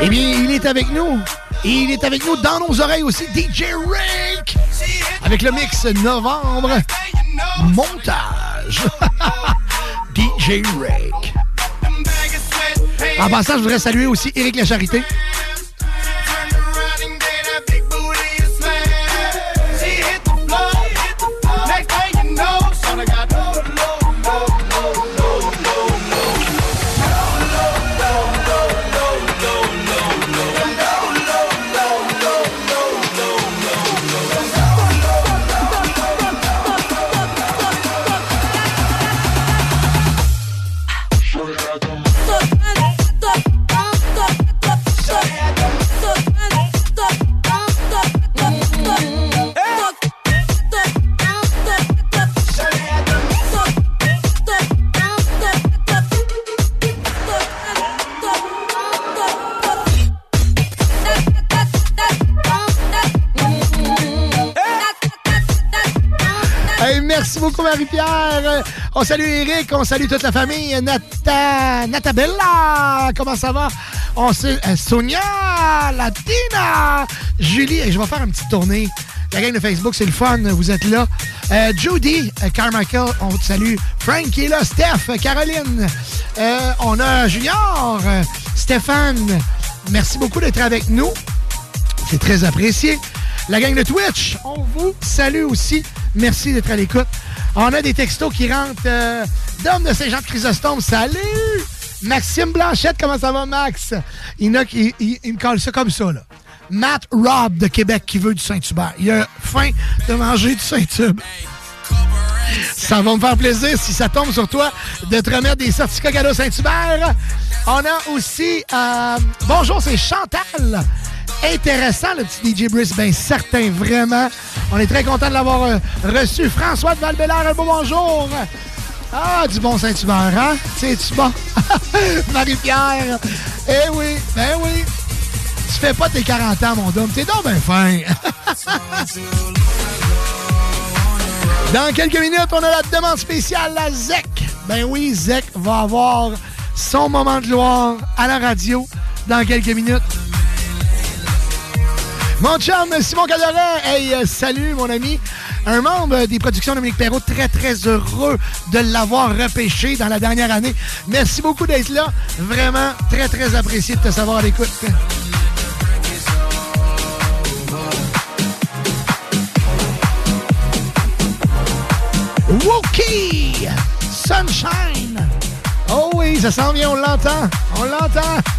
Eh bien, il est avec nous. Il est avec nous dans nos oreilles aussi, DJ Rick. Avec le mix novembre. Montage. <laughs> DJ Rick. En passant, je voudrais saluer aussi Éric La Charité. Beaucoup, Marie-Pierre. On salue Eric, on salue toute la famille. Nata, Natabella, comment ça va? On sait, euh, Sonia, Latina, Julie, et je vais faire une petite tournée. La gang de Facebook, c'est le fun, vous êtes là. Euh, Judy, euh, Carmichael, on te salue. Frank qui est là, Steph, Caroline. On a Junior, Stéphane. Merci beaucoup d'être avec nous. C'est très apprécié. La gang de Twitch, on vous salue aussi. Merci d'être à l'écoute. On a des textos qui rentrent. Euh, de Saint-Jean de Chrysostome, salut! Maxime Blanchette, comment ça va, Max? Il me colle ça comme ça, là. Matt Robb de Québec qui veut du Saint-Hubert. Il a faim de manger du Saint-Hubert. Ça va me faire plaisir si ça tombe sur toi de te remettre des certificats cadeaux Saint-Hubert. On a aussi. euh, bonjour, c'est Chantal. Intéressant, le petit DJ Brice. Bien, certain, vraiment. On est très content de l'avoir euh, reçu. François de val un beau bonjour. Ah, du bon Saint-Hubert, hein? C'est-tu bon? <laughs> Marie-Pierre. Eh oui, ben oui. Tu fais pas tes 40 ans, mon dôme. T'es donc ben fin. <laughs> Dans quelques minutes, on a la demande spéciale, la ZEC. Ben oui, ZEC va avoir son moment de gloire à la radio dans quelques minutes. Mon chum, Simon Cadoret, hey, euh, salut mon ami. Un membre des productions Dominique Perrault, très très heureux de l'avoir repêché dans la dernière année. Merci beaucoup d'être là. Vraiment très très apprécié de te savoir à l'écoute. Wookie! Sunshine! Oh oui, ça s'en vient, on l'entend. On l'entend.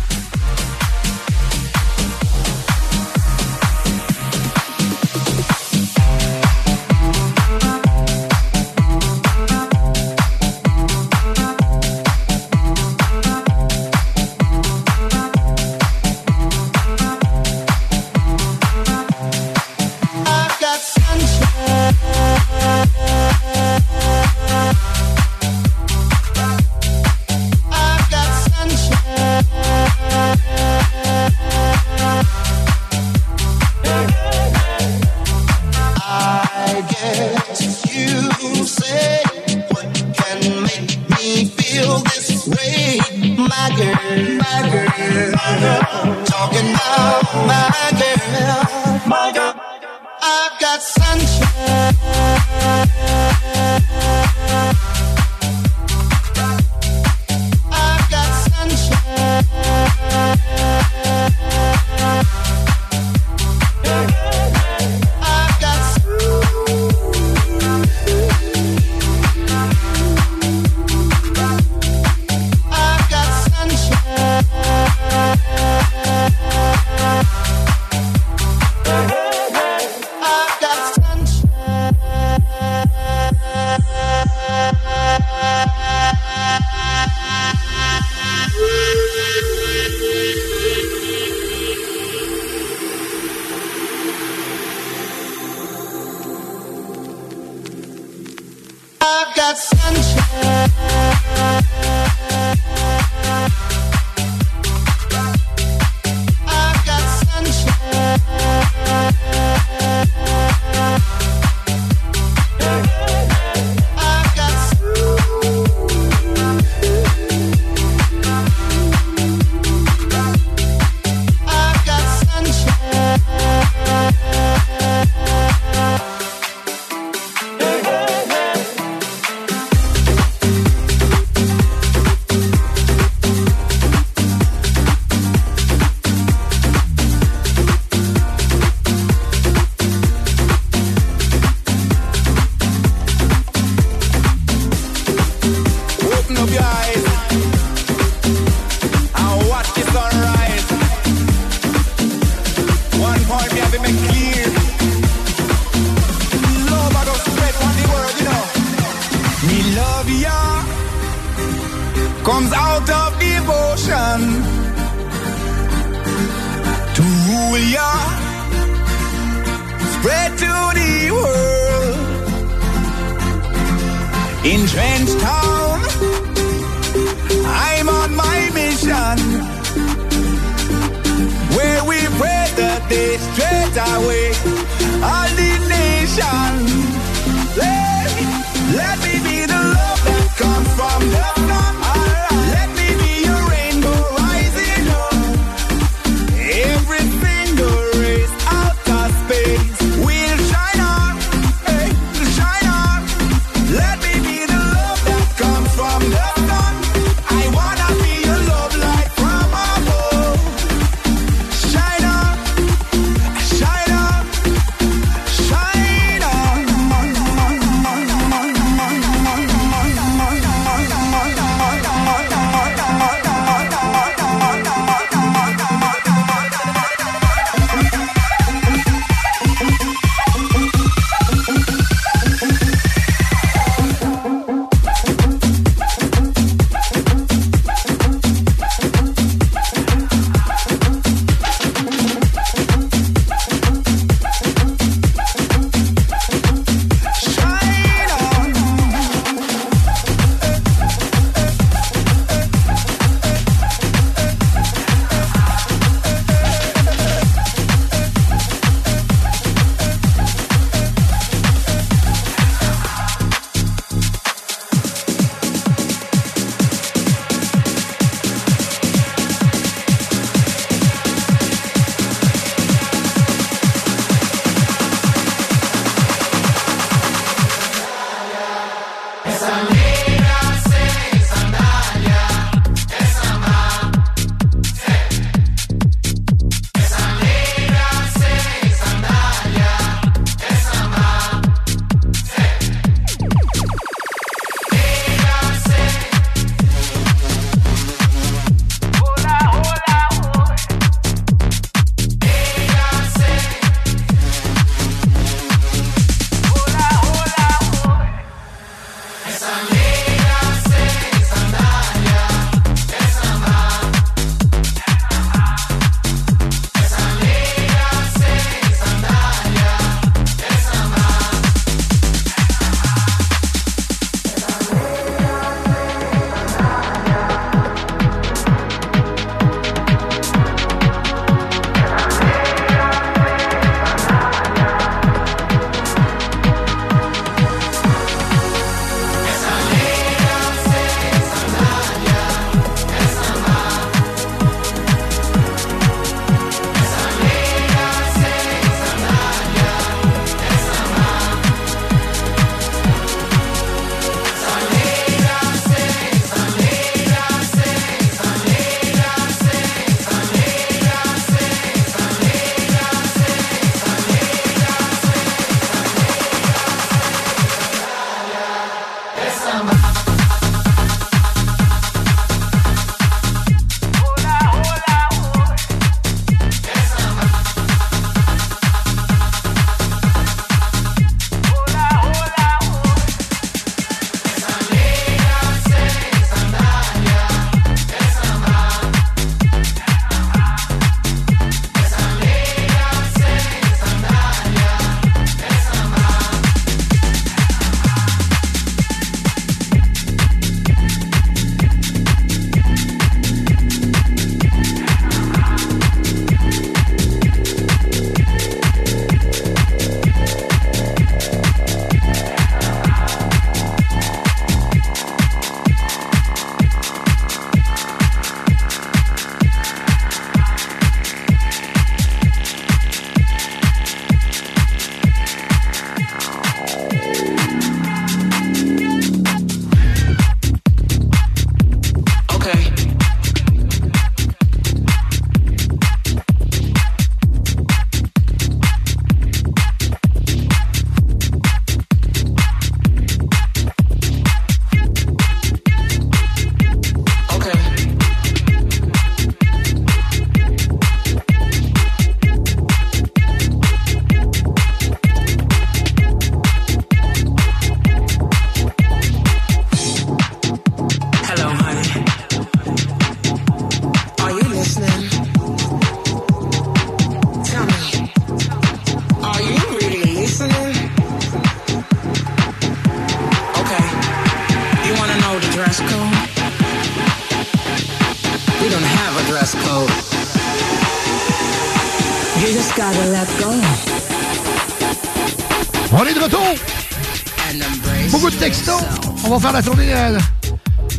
Faire la tournée. euh,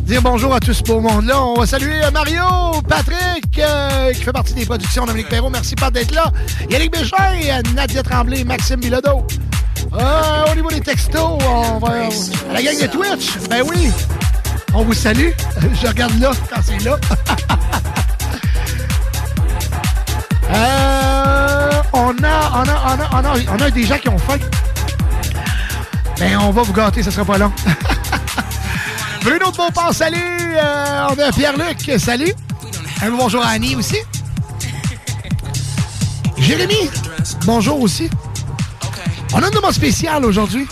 dire bonjour à tout ce beau monde-là. On va saluer euh, Mario, Patrick, euh, qui fait partie des productions Dominique Perrault. Merci pas d'être là. Yannick Béchin, euh, Nadia Tremblay, Maxime Bilodeau. Au niveau des textos, on va. à la gang de Twitch, ben oui. On vous salue. <laughs> Je regarde là quand c'est là. <laughs> Euh, on a, on a, on a, on a, on a des gens qui ont faim. Ben, on va vous gâter, ça sera pas long. <laughs> Bruno de Beauport, salut! Euh, on a Pierre-Luc, salut! Un bonjour à Annie aussi. Jérémy, bonjour aussi. On a un moment spécial aujourd'hui.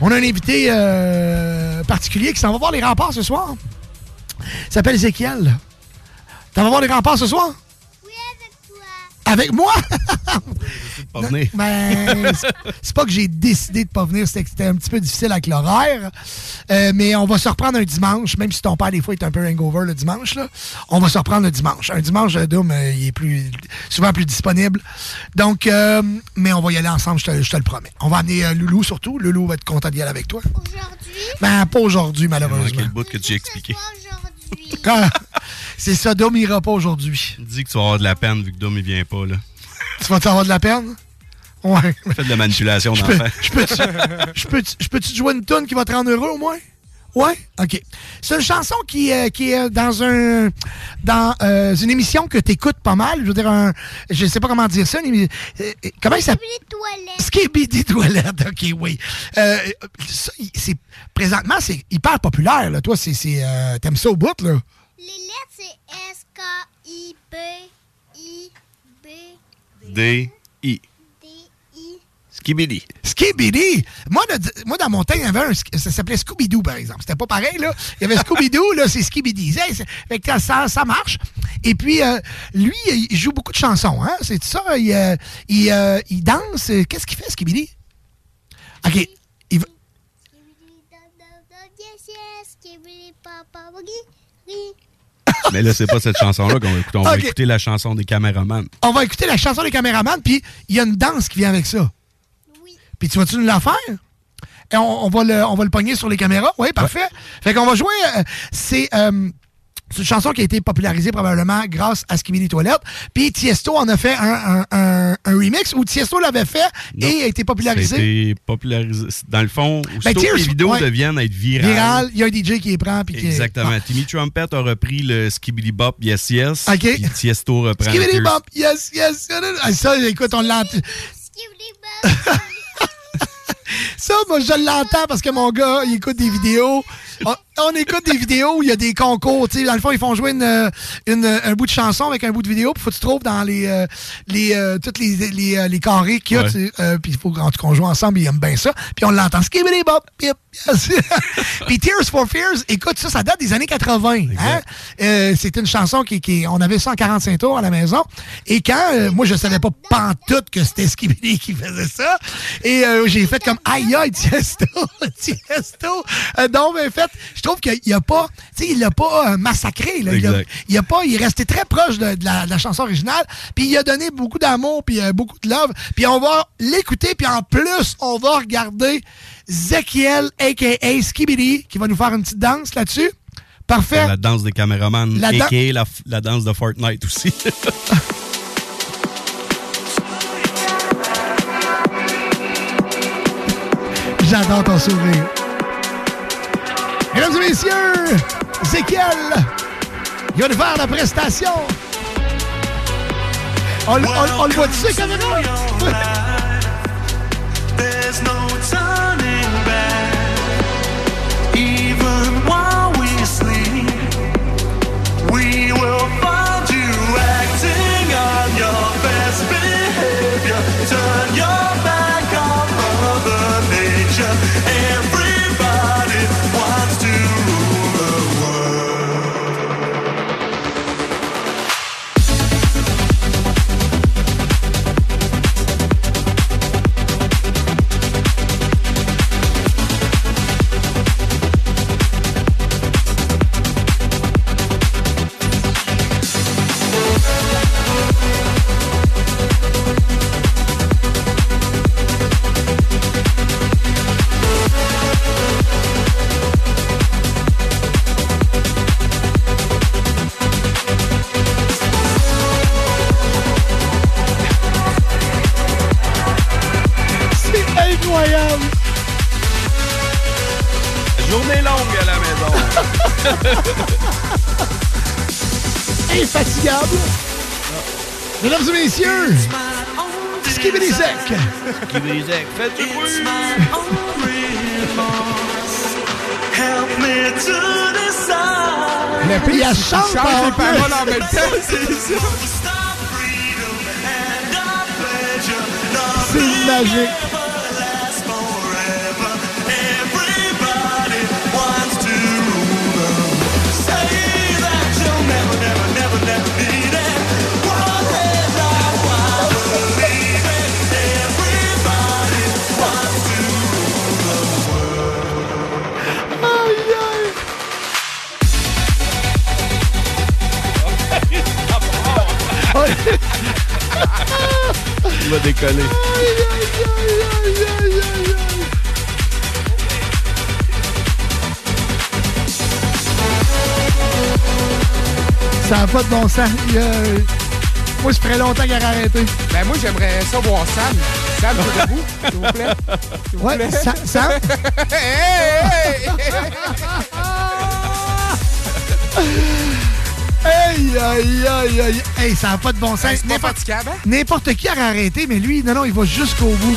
On a un invité euh, particulier qui s'en va voir les remparts ce soir. Il s'appelle Ézéchiel. T'en vas voir les remparts ce soir? Avec moi? Pas venir. Ben, c'est- pas que j'ai décidé de pas venir, c'était un petit peu difficile avec l'horaire. Euh, mais on va se reprendre un dimanche, même si ton père, des fois, est un peu hangover le dimanche. Là, on va se reprendre le dimanche. Un dimanche, Doom, euh, il est plus, souvent plus disponible. Donc, euh, mais on va y aller ensemble, je te, je te le promets. On va amener euh, Loulou surtout. Loulou va être content d'y aller avec toi. Aujourd'hui? Ben, pas aujourd'hui, malheureusement. Quel bout que tu as expliqué. <laughs> Ah, C'est ça, Dom ira pas aujourd'hui. Dis que tu vas avoir de la peine vu que Dom il vient pas là. Tu vas avoir de la peine? Ouais. Fais de la manipulation Je peux, d'enfant. je peux, <laughs> je peux, je peux te jouer une tune qui va te rendre heureux au moins? Ouais? OK. C'est une chanson qui, euh, qui est dans un dans euh, une émission que tu écoutes pas mal. Je veux dire, un, je sais pas comment dire ça. une émi- euh, comment il s'appelle? Skibidi Toilette. OK, oui. Euh, ça, il- c'est, présentement, c'est hyper populaire. Là. Toi, c'est, c'est, euh, t'aimes ça au bout, là? Les lettres, c'est S-K-I-B-I-B. D, I. Skibidi. Skibidi! Moi, de- moi, dans mon temps, il y avait un. Ça s'appelait Scooby-Doo, par exemple. C'était pas pareil, là. Il y avait Scooby-Doo, là, c'est Skibidi. Fait que ça, ça marche. Et puis, euh, lui, il joue beaucoup de chansons, hein. C'est ça. Il, euh, il, euh, il danse. Qu'est-ce qu'il fait, Skibidi? OK. Il va- Yes, yes, skibidi papa boogie, ri. Mais là, c'est pas cette chanson-là qu'on va écouter. On va écouter la chanson des caméramans. On va écouter la chanson des caméramans, puis il y a une danse qui vient avec ça. Puis tu vas-tu nous la faire? Et on, on va le, on va le pogner sur les caméras. Oui, parfait. Fait qu'on va jouer. euh, c'est euh, c'est une chanson qui a été popularisée probablement grâce à Skibidi Toilette. Puis Tiesto en a fait un, un- un- un remix où Tiesto l'avait fait et a été Ça a popularisé. été popularisé. Dans le fond, que Tears- les vidéos ouais. deviennent être virales. Viral, il y a un DJ qui les prend. Puis qui- Exactement. Ah. Timmy Trumpet a repris le Skibidi Bop Yes Yes. OK. Puis Tiesto reprend Skibidi Bop, yes, yes. Ah, Ça, écoute, on l'entend. Ça, moi, je l'entends parce que mon gars, il écoute des vidéos. On, on écoute des vidéos où il y a des concours. tu sais. Dans le fond, ils font jouer une, euh, une, euh, un bout de chanson avec un bout de vidéo. Puis faut que tu trouves dans les, euh, les, euh, toutes les, les, euh, les carrés qu'il y a. Ouais. tu sais. Euh, puis il faut qu'on joue ensemble. Ils aiment bien ça. Puis on l'entend. Skibidi bop. <laughs> Puis Tears for Fears, écoute, ça, ça date des années 80. Hein? Euh, C'était une chanson qui, qui, on avait 145 tours à la maison. Et quand, euh, moi, je savais pas pantoute que c'était Skibidi qui faisait ça. Et euh, j'ai fait comme, aïe, aïe, Tiesto, <laughs> Tiesto. Euh, donc, en fait, je trouve qu'il n'y a pas, tu sais, il l'a pas euh, massacré. Là. Il, a, il a pas, il est resté très proche de, de la, de la chanson originale. Puis il a donné beaucoup d'amour, puis euh, beaucoup de love. Puis on va l'écouter, puis en plus, on va regarder Zekiel, a.k.a. Skibidi, qui va nous faire une petite danse là-dessus. Parfait. La danse des caméramans, La a.k.a. la, la danse de Fortnite aussi. <laughs> J'adore ton sourire. Mesdames et messieurs, Zekiel, il va nous faire la prestation. On, l- on- on le voit dessus, caméra? Journée longue à la maison. <laughs> Infatigable. Mesdames et messieurs, Skibidi Sec. <laughs> Skibidi Sec, faites du bruit. Help me to decide. Mais puis elle chante chante en les plus. paroles en même temps. <laughs> C'est magique. Décoller. Ça n'a pas de bon sens. Il, euh, Moi, ça ferait longtemps qu'il aurait arrêté. Ben moi, j'aimerais ça voir Sam. Sam, debout, s'il vous plaît. S'il vous Ouais, plaît. Sam- Sam? <laughs> Hey, hey, <laughs> Aïe, aïe, aïe, aïe. Hey, ça n'a pas de bon sens. N'importe- hein? N'importe qui aurait arrêté, mais lui, non, non, il va jusqu'au bout.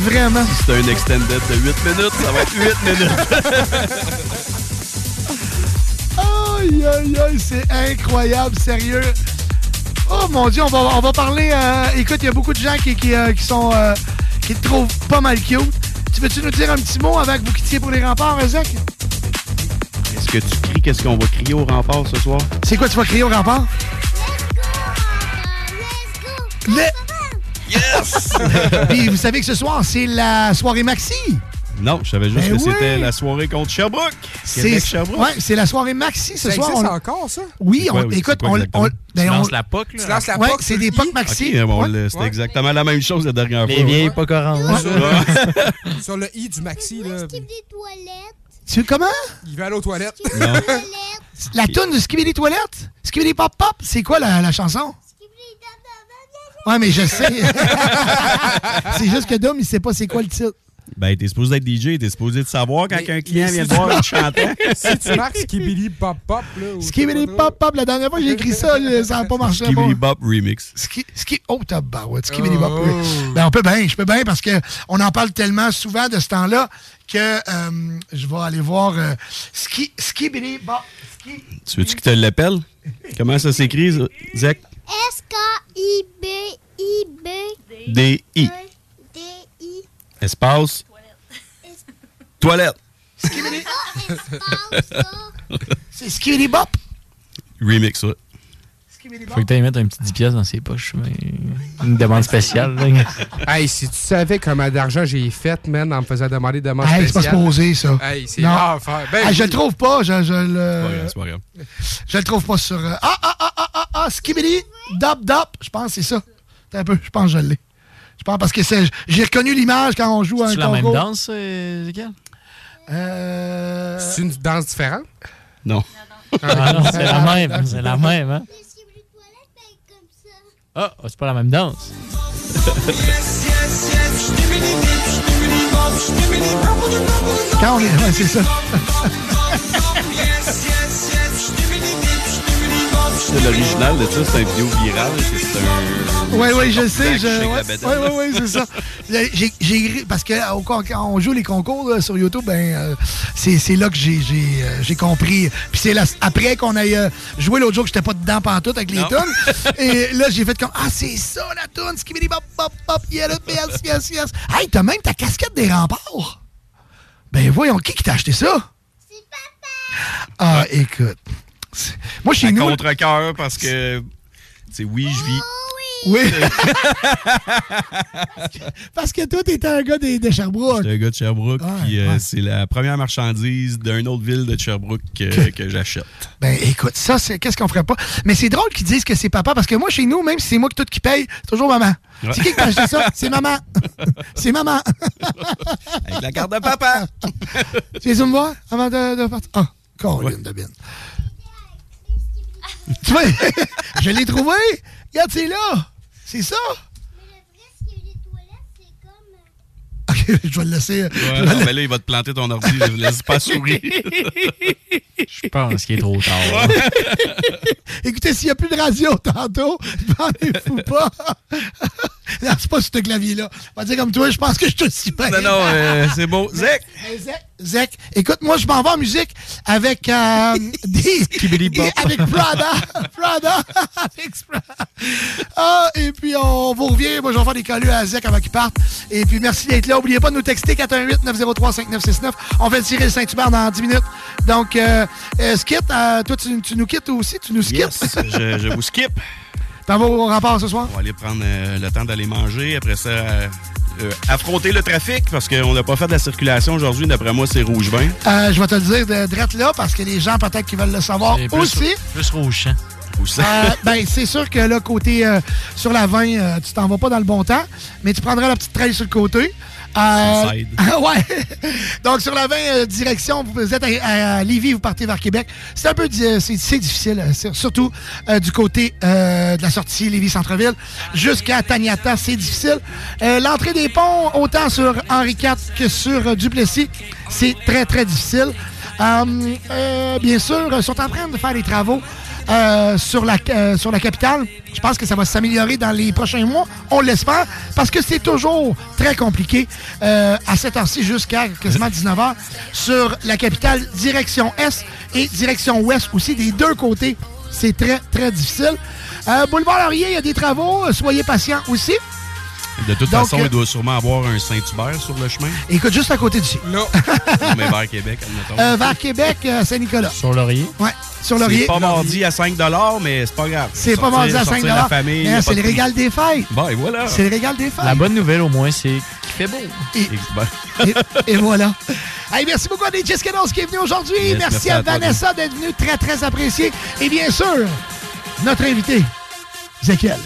Vraiment. C'est un extended de 8 minutes, ça va être 8 minutes. <laughs> Aïe, aïe, aïe, c'est incroyable, sérieux. Oh mon Dieu, on va, on va parler. euh, écoute, il y a beaucoup de gens qui, qui, euh, qui sont euh, qui te trouvent pas mal cute. Tu veux-tu nous dire un petit mot avant que vous quittiez pour les remparts, Zach? Qu'est-ce qu'on va crier au rempart ce soir? C'est quoi tu vas crier au rempart? Le... Yes! <laughs> Puis vous savez que ce soir, c'est la soirée Maxi. Non, je savais juste Ben que c'était la soirée contre Sherbrooke. C'est ouais, c'est la soirée Maxi ce Ça soir. existe on- encore, ça? Oui, C'est on, quoi, oui, écoute, c'est quoi on, ben, Tu on- la POC, là? Tu lances la Ouais, POC c'est des I. POC Maxi. Ok, bon, Ouais. le- c'était Ouais. exactement la même chose la dernière Les fois. vieilles pas orange. Sur le i du maxi, là. Tu comment? Il va aller aux toilettes. La toune de Skibidi Toilette? Skibidi Pop Pop? C'est quoi la, la chanson? Ouais, mais je sais. <laughs> c'est juste que Dom, il sait pas c'est quoi le titre. Ben, t'es supposé être DJ, t'es supposé de savoir quand Mais- un client vient te voir en chantant. <laughs> si tu marques Skibidi Pop Pop, là. Skibidi Pop Pop, la dernière fois que j'ai écrit ça, ça n'a pas marché. Skibidi bon. Bop Remix. Ski, ski, oh, tabarouette, Skibidi. Oh. oui. Ben, on peut bien, je peux bien parce que on en parle tellement souvent de ce temps-là que euh, je vais aller voir euh, Ski, Skibidi Bop. Ski. Tu veux-tu que te l'appelle? Comment ça s'écrit, Zach? S-K-I-B-I-B. D-I. Espace. Toilette. C'est Skibidi Bop. Remix, ouais. Faut que tu mettre un petit 10 pièces dans ses poches. mais Une demande spéciale. là. <laughs> Hey, si tu savais combien d'argent j'ai fait, man, en me faisant demander des demandes Hey, c'est pas spéciales. supposé, ça. Hey, c'est Non. rare à faire. Ben, Ah, je le trouve pas, je, je C'est pas le. grave, c'est pas grave. Je le trouve pas sur. euh, Ah, ah, ah, ah, ah, ah, Skibidi, Dop, Dop. Je pense que c'est ça. Attends un peu, je pense que je l'ai. Je pense parce que c'est. J'ai reconnu l'image quand on joue à un C'est la même danse, euh, Ezekiel? Euh... C'est une danse différente? Non. Ah non, c'est la même. C'est la même, hein? Ah, oh, c'est pas la même danse. Quand on est. <laughs> Ouais, c'est ça. <laughs> C'est l'original de ça, c'est un vidéo virale. C'est un. Oui, oui, je sais. Je... Oui, oui, oui, c'est ça. <laughs> J'ai, parce que quand on joue les concours là, sur YouTube, ben euh, c'est, c'est là que j'ai, j'ai, euh, j'ai compris. Puis c'est là, après qu'on ait euh, joué l'autre jour que j'étais pas dedans pantoute avec les Non. tunes. <laughs> Et là, j'ai fait comme Ah, c'est ça la tune, skibidi bop bop bop, yes, yes, yes. Hey, t'as même ta casquette des remparts. Ben voyons, qui qui t'a acheté ça? C'est papa! Ah, écoute. Moi, chez À nous. contre-cœur parce que. C'est oui, je vis. Oui. <laughs> Parce que toi, t'étais un gars de, de Sherbrooke. J'étais un gars de Sherbrooke, puis euh, ouais. c'est la première marchandise d'une autre ville de Sherbrooke que, que j'achète. Ben écoute, ça, c'est qu'est-ce qu'on ferait pas? Mais c'est drôle qu'ils disent que c'est papa, parce que moi, chez nous, même si c'est moi qui tout qui paye, c'est toujours maman. Ouais. C'est qui qui t'a acheté ça? C'est maman. <laughs> c'est maman. Avec la carte de papa. <laughs> tu les me voir avant de, de partir? Ah, Caroline de Bin. Tu vois, <laughs> je l'ai trouvé. Regarde, c'est là. C'est ça. OK. <laughs> je vais le laisser. euh, je Ouais, vais non, le- mais là, il va te planter ton ordi. Je laisse pas sourire. Je pense qu'il est trop tard. <laughs> Écoutez, s'il n'y a plus de radio tantôt, parlez-vous pas. Non, c'est pas sur ce clavier-là. On va dire comme toi, je pense que je te suis pas. Non, non, euh, c'est beau. Zek! Zek, Zek, écoute, moi, je m'en vais en musique avec euh, <laughs> des, <laughs> avec Prada. Prada. <laughs> avec Prada. Ah, et puis, on vous revient. Moi, je vais faire des collus à Zek avant qu'il parte. Et puis, merci d'être là. N'oubliez pas de nous texter 418-903-5969. On fait tirer le Saint-Hubert dans 10 minutes. Donc, euh, euh, Skit, euh, toi, tu, tu nous quittes aussi? Tu nous skips? Yes, je, je vous skip. T'en vas au rempart ce soir? On va aller prendre euh, le temps d'aller manger. Après ça, euh, euh, affronter le trafic parce qu'on n'a pas fait de la circulation aujourd'hui. D'après moi, c'est rouge vin. Euh, je vais te le dire de drette là parce que les gens peut-être qui veulent le savoir plus- aussi. Plus rouge. Rouge Euh, ben, c'est sûr que là, côté euh, sur la 20, euh, tu t'en vas pas dans le bon temps, mais tu prendras la petite trail sur le côté. Euh, <laughs> ouais. Donc, sur la 20, euh, direction, vous êtes à, à Lévis, vous partez vers Québec. C'est un peu euh, c'est, c'est difficile, euh, surtout euh, du côté euh, de la sortie Lévis-Centreville jusqu'à Taniata, c'est difficile. Euh, l'entrée des ponts, autant sur Henri IV que sur Duplessis, c'est très, très difficile. Euh, euh, bien sûr, ils sont en train de faire des travaux euh, sur, la, euh, sur la capitale. Je pense que ça va s'améliorer dans les prochains mois. On l'espère, parce que c'est toujours très compliqué euh, à cette heure-ci jusqu'à quasiment 19h sur la capitale, direction Est et direction Ouest aussi, des deux côtés. C'est très, très difficile. Boulevard Laurier, il y a des travaux. Soyez patients aussi. De toute Donc, façon, euh, il doit sûrement avoir un Saint-Hubert sur le chemin. Écoute, juste à côté d'ici. <laughs> Non. mais vers Québec, admettons. Euh, vers Québec, euh, Saint-Nicolas. Sur Laurier. Ouais, sur Laurier. C'est pas mardi à 5 mais c'est pas grave. C'est pas vendu à 5 sortir la famille, C'est le régal des fêtes. Bon, et voilà. C'est le régal des fêtes. La bonne nouvelle, au moins, c'est qu'il fait beau. Et, et, <laughs> et voilà. Hey, merci beaucoup à DJ Skittles qui est venu aujourd'hui. Yes, merci, merci à, Vanessa d'être venue, très, très appréciée. Et bien sûr, notre invité, Zekiel.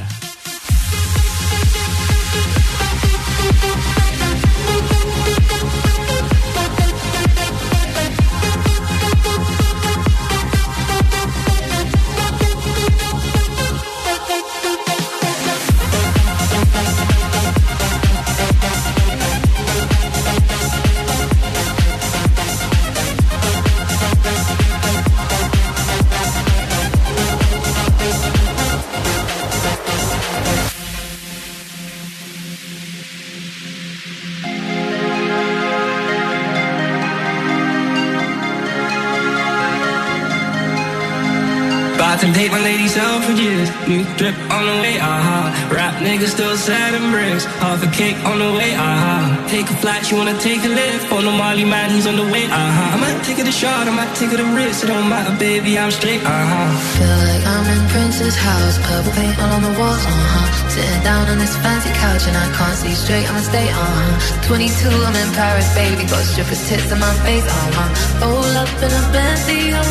To date my ladies out for years. New drip on the way, aha. Rap niggas still sad and bricks. Half a cake on the way, aha. Take a flight, you wanna take a lift. On the Molly man, he's on the way, aha. I might take it a shot, I might take it a risk. It don't matter, baby, I'm straight, aha. Feel like I'm in Prince's house, purple paint all on the walls, uh-huh. Sitting down on this fancy couch and I can't see straight, I'ma stay, uh-huh. 22, I'm in Paris, baby, got strippers tits on my face, uh-huh. Roll up in a Bentley, I'm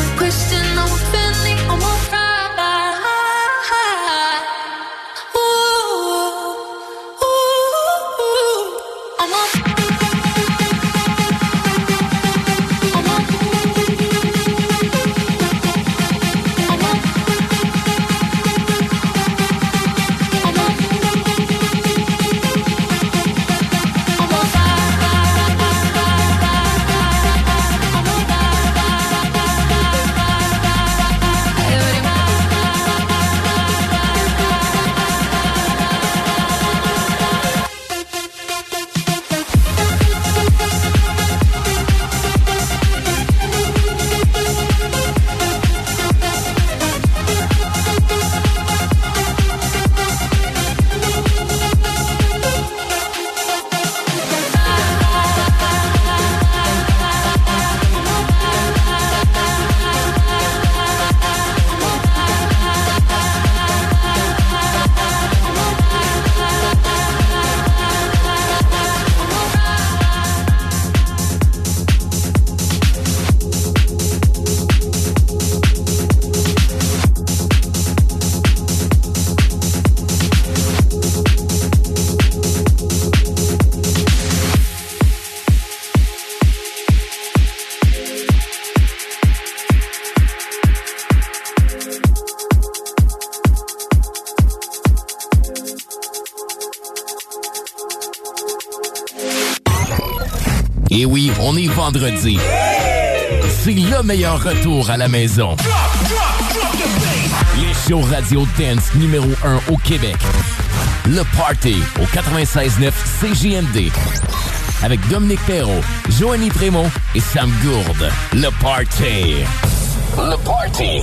C'est le meilleur retour à la maison. Les shows radio dance numéro 1 au Québec. Le Party au 96.9 CJMD. Avec Dominique Perrault, Joanny Prémont et Sam Gourde. Le Party. Le Party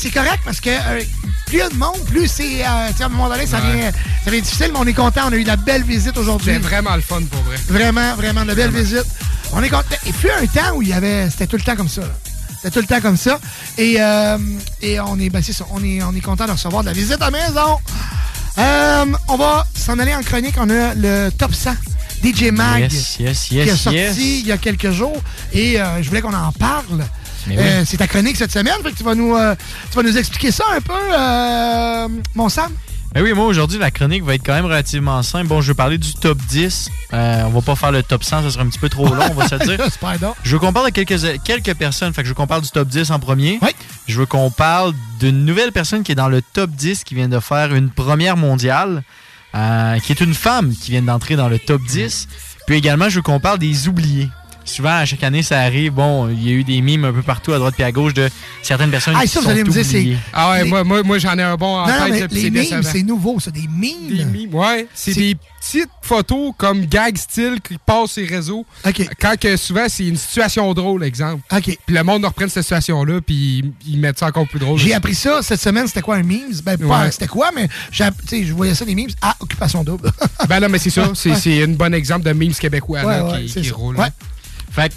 c'est correct parce que euh, plus il y a de monde, plus c'est. euh, à un moment donné, ça Ouais. ça difficile, mais on est content. On a eu de la belle visite aujourd'hui. C'est vraiment le fun pour vrai. Vraiment, vraiment, de la belle visite. On est content. Et puis, un temps où il y avait. C'était tout le temps comme ça. là. C'était tout le temps comme ça. Et, euh, et on est, ben, ça, on est, on est content de recevoir de la visite à la maison. Euh, on va s'en aller en chronique. On a le top 100 DJ Mag Yes, yes, yes, qui est sorti il y a quelques jours. Et euh, je voulais qu'on en parle. Mais oui. Euh, c'est ta chronique cette semaine. Fait que tu vas nous, euh, tu vas nous expliquer ça un peu, euh, mon Sam. Ben oui, moi aujourd'hui, la chronique va être quand même relativement simple. Bon, je vais parler du top 10. Euh, on va pas faire le top 100, ça sera un petit peu trop long, on va se <laughs> dire. Je veux qu'on parle de quelques, quelques personnes. Fait que je veux qu'on parle du top 10 en premier. Je veux qu'on parle d'une nouvelle personne qui est dans le top 10, qui vient de faire une première mondiale, euh, qui est une femme qui vient d'entrer dans le top 10. Puis également, je veux qu'on parle des oubliés. Souvent, à chaque année, ça arrive. Bon, il y a eu des mimes un peu partout, à droite et à gauche, de certaines personnes Ah, qui ça, vous sont allez me dire, c'est-. Ah ouais, Les- moi, moi, moi j'en ai un bon en Non, non, tête. mais là, les mimes, c'est nouveau, ça, des mimes. Des mimes, ouais. C'est des petites photos comme gag style qui passent sur les réseaux. Quand que souvent, c'est une situation drôle, exemple. OK. Puis le monde reprend cette situation-là, puis ils, mettent ça encore plus drôle. J'ai appris ça cette semaine, c'était quoi un memes? Ben, pas Ouais. c'était quoi, mais je voyais ça des memes à occupation double. ben là, mais c'est ça. <laughs> C'est Ouais. un bon exemple de memes québécois là, Ouais, ouais, qui, c'est qui ça. roule. Fait que,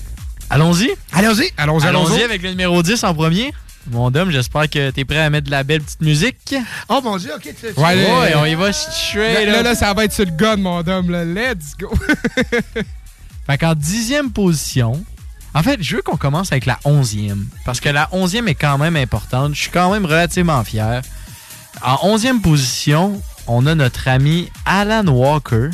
allons-y. Allons-y. Allons-y, Allons-y avec le numéro 10 en premier. Mon dame, j'espère que t'es prêt à mettre de la belle petite musique. Oh mon dieu, ok. tu- Ouais, Ouais, on y va straight Là, là, ça va être sur le gun, mon homme. Là. Let's go. <laughs> Fait qu'en dixième position, en fait, je veux qu'on commence avec la onzième. Parce que la onzième est quand même importante. Je suis quand même relativement fier. En onzième position, on a notre ami Alan Walker.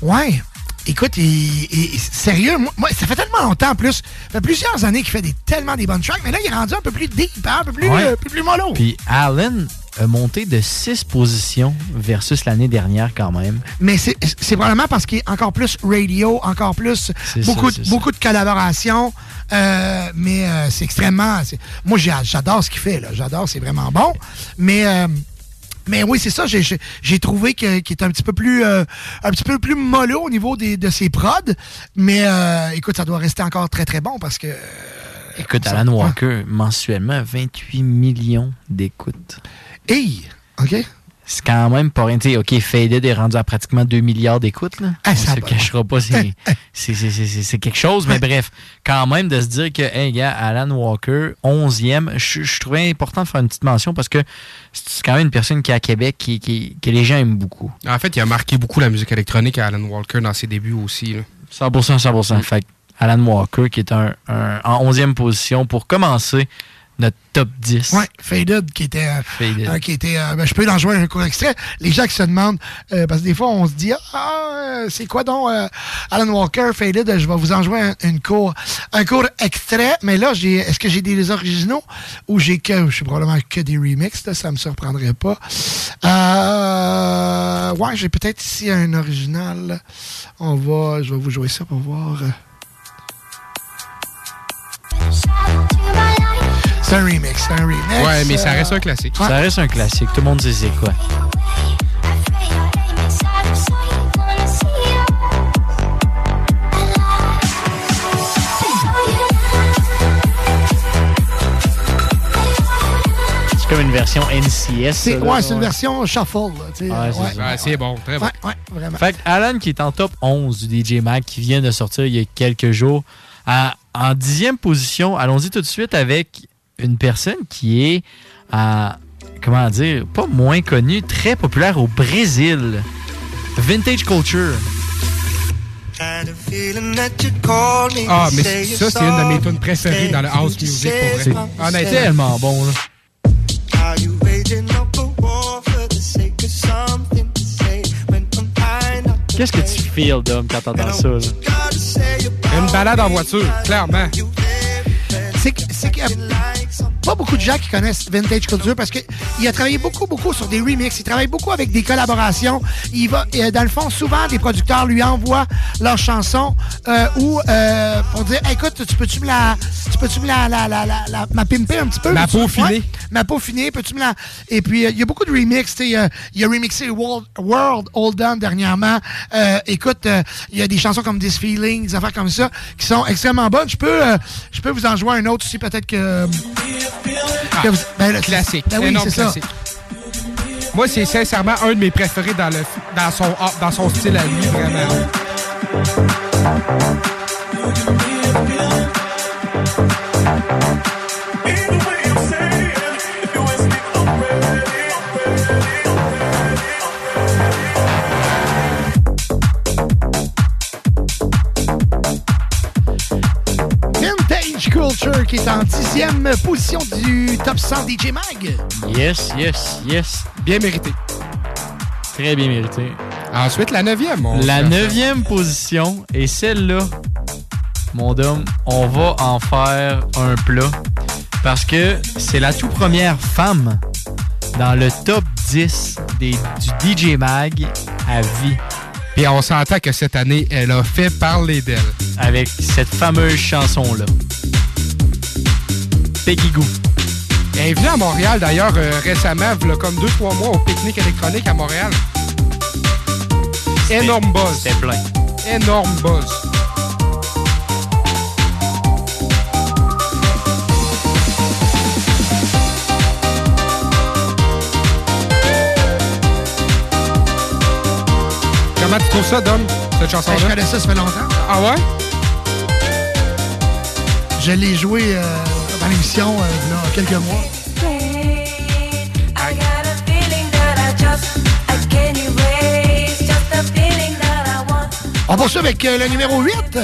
Ouais. Écoute, il- il- sérieux, moi, moi, ça fait tellement longtemps en plus. Ça fait plusieurs années qu'il fait des, tellement des bonnes tracks, mais là, il est rendu un peu plus deep, hein, un peu plus, Ouais. euh, peu plus mollo. Puis Alan a monté de six positions versus l'année dernière quand même. Mais c'est probablement parce qu'il est encore plus radio, encore plus beaucoup, ça, de- beaucoup de collaborations. euh, mais euh, c'est extrêmement. Moi, j'adore ce qu'il fait. là. J'adore, c'est vraiment bon. Mais. Euh, mais oui, c'est ça. J'ai- trouvé qu'il est un petit peu plus euh, un petit peu plus mollo au niveau des, de ses prods. Mais euh, écoute, ça doit rester encore très très bon parce que. Écoute, ça- Alan Walker, mensuellement, 28 millions d'écoutes. Hey! OK. C'est quand même pas rien. Tu sais, OK, Faded est rendu à pratiquement 2 milliards d'écoutes. Là. Ah, On ça se cachera pas. <laughs> C'est, c'est, quelque chose. Mais bref, quand même, de se dire que, hey, gars, Alan Walker, 11e, je, je trouvais important de faire une petite mention parce que c'est quand même une personne qui est à Québec qui, qui- que les gens aiment beaucoup. En fait, il a marqué beaucoup la musique électronique à Alan Walker dans ses débuts aussi. là. 100%, 100%. Fait que Alan Walker, qui est un, un- en 11e position pour commencer notre top 10. Ouais, Faded, qui était. euh, Faded. euh, qui était euh, ben, je peux en jouer un court extrait. Les gens qui se demandent, euh, parce que des fois, on se dit, ah, c'est quoi donc euh, Alan Walker, Faded, je vais vous en jouer un, une court, un court extrait. Mais là, j'ai, est-ce que j'ai des originaux ou j'ai que, je sais probablement que des remixes, là, ça me surprendrait pas. Euh, ouais, j'ai peut-être ici un original. On va, je vais vous jouer ça pour voir. C'est un remix, c'est un remix. Ouais, mais ça reste un classique. Ça reste un classique. Tout le monde sait c'est quoi? C'est comme une version NCS. C'est, ouais, c'est une version shuffle. là, tu sais, Ouais, c'est ouais. ça. Ouais, c'est bon, très bon. Ouais, ouais, vraiment. Fait que Alan qui est en top 11 du DJ Mag qui vient de sortir il y a quelques jours. À- en dixième position, allons-y tout de suite avec une personne qui est, à, comment dire, pas moins connue, très populaire au Brésil. Vintage Culture. Ah, mais ça, c'est une de mes tunes préférées dans le house music, pour C'est vrai. Honnêtement. tellement bon, là. Qu'est-ce que tu feels, Dom, quand t'entends ça? là? Une balade en voiture, clairement. C'est que- c'est que- pas beaucoup de gens qui connaissent Vintage Culture parce qu'il a travaillé beaucoup, beaucoup sur des remixes. Il travaille beaucoup avec des collaborations. Il va, euh, dans le fond, souvent, des producteurs lui envoient leurs chansons euh, ou euh, pour dire écoute, tu peux-tu me la. Tu peux-tu me la, la, la, la, la- ma pimper un petit peu? Ma peaufinée. Ouais, ma peaufinée, peux-tu me la. Et puis, il y a beaucoup de remixes. sais, euh, il a remixé World, World Hold On dernièrement. Euh, écoute, il y a des chansons comme This Feeling, des affaires comme ça, qui sont extrêmement bonnes. Je peux, je peux vous en jouer un autre aussi, peut-être que. que vous- ben, le- classique. Ben oui, énorme c'est ça. Moi, c'est sincèrement un de mes préférés dans, le, dans, son, ah, dans son style à lui, vraiment. Culture qui est en dixième position du top 100 DJ Mag. Yes, yes, yes. Bien mérité. Très bien mérité. Ensuite, la neuvième. mon La neuvième position, et celle-là, mon dôme, on va en faire un plat. Parce que c'est la toute première femme dans le top 10 des, du DJ Mag à vie. Puis on s'entend que cette année, elle a fait parler d'elle. Avec cette fameuse chanson-là. Peggy Goo. Elle est venue à Montréal d'ailleurs euh, récemment, il y a comme 2-3 mois au pique-nique électronique à Montréal. Énorme buzz. C'était plein. Énorme buzz. Comment tu trouves ça, Dom, cette chanson-là? Je connais ça, ça fait longtemps. Ah ouais? Je l'ai joué euh, dans l'émission euh, il y a quelques mois. On poursuit avec euh, le numéro 8.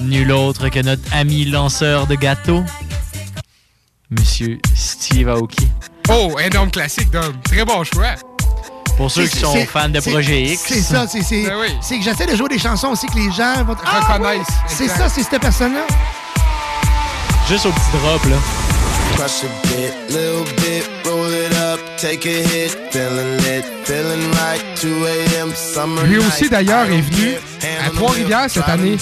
Nul autre que notre ami lanceur de gâteaux, Monsieur Steve Aoki. Oh, énorme classique, Dom. Très bon choix. Pour ceux qui sont fans de Projet X. C'est ça, c'est c'est- Ben oui. c'est que j'essaie de jouer des chansons aussi que les gens vont Ah, Reconnaissent, ouais, C'est ça, c'est cette personne-là. Juste au petit drop, là. Crush a bit, little bit, roll it up, take a hit, feeling lit, feeling right, 2 a.m. summer Lui aussi, d'ailleurs, est venu à Trois-Rivières cette année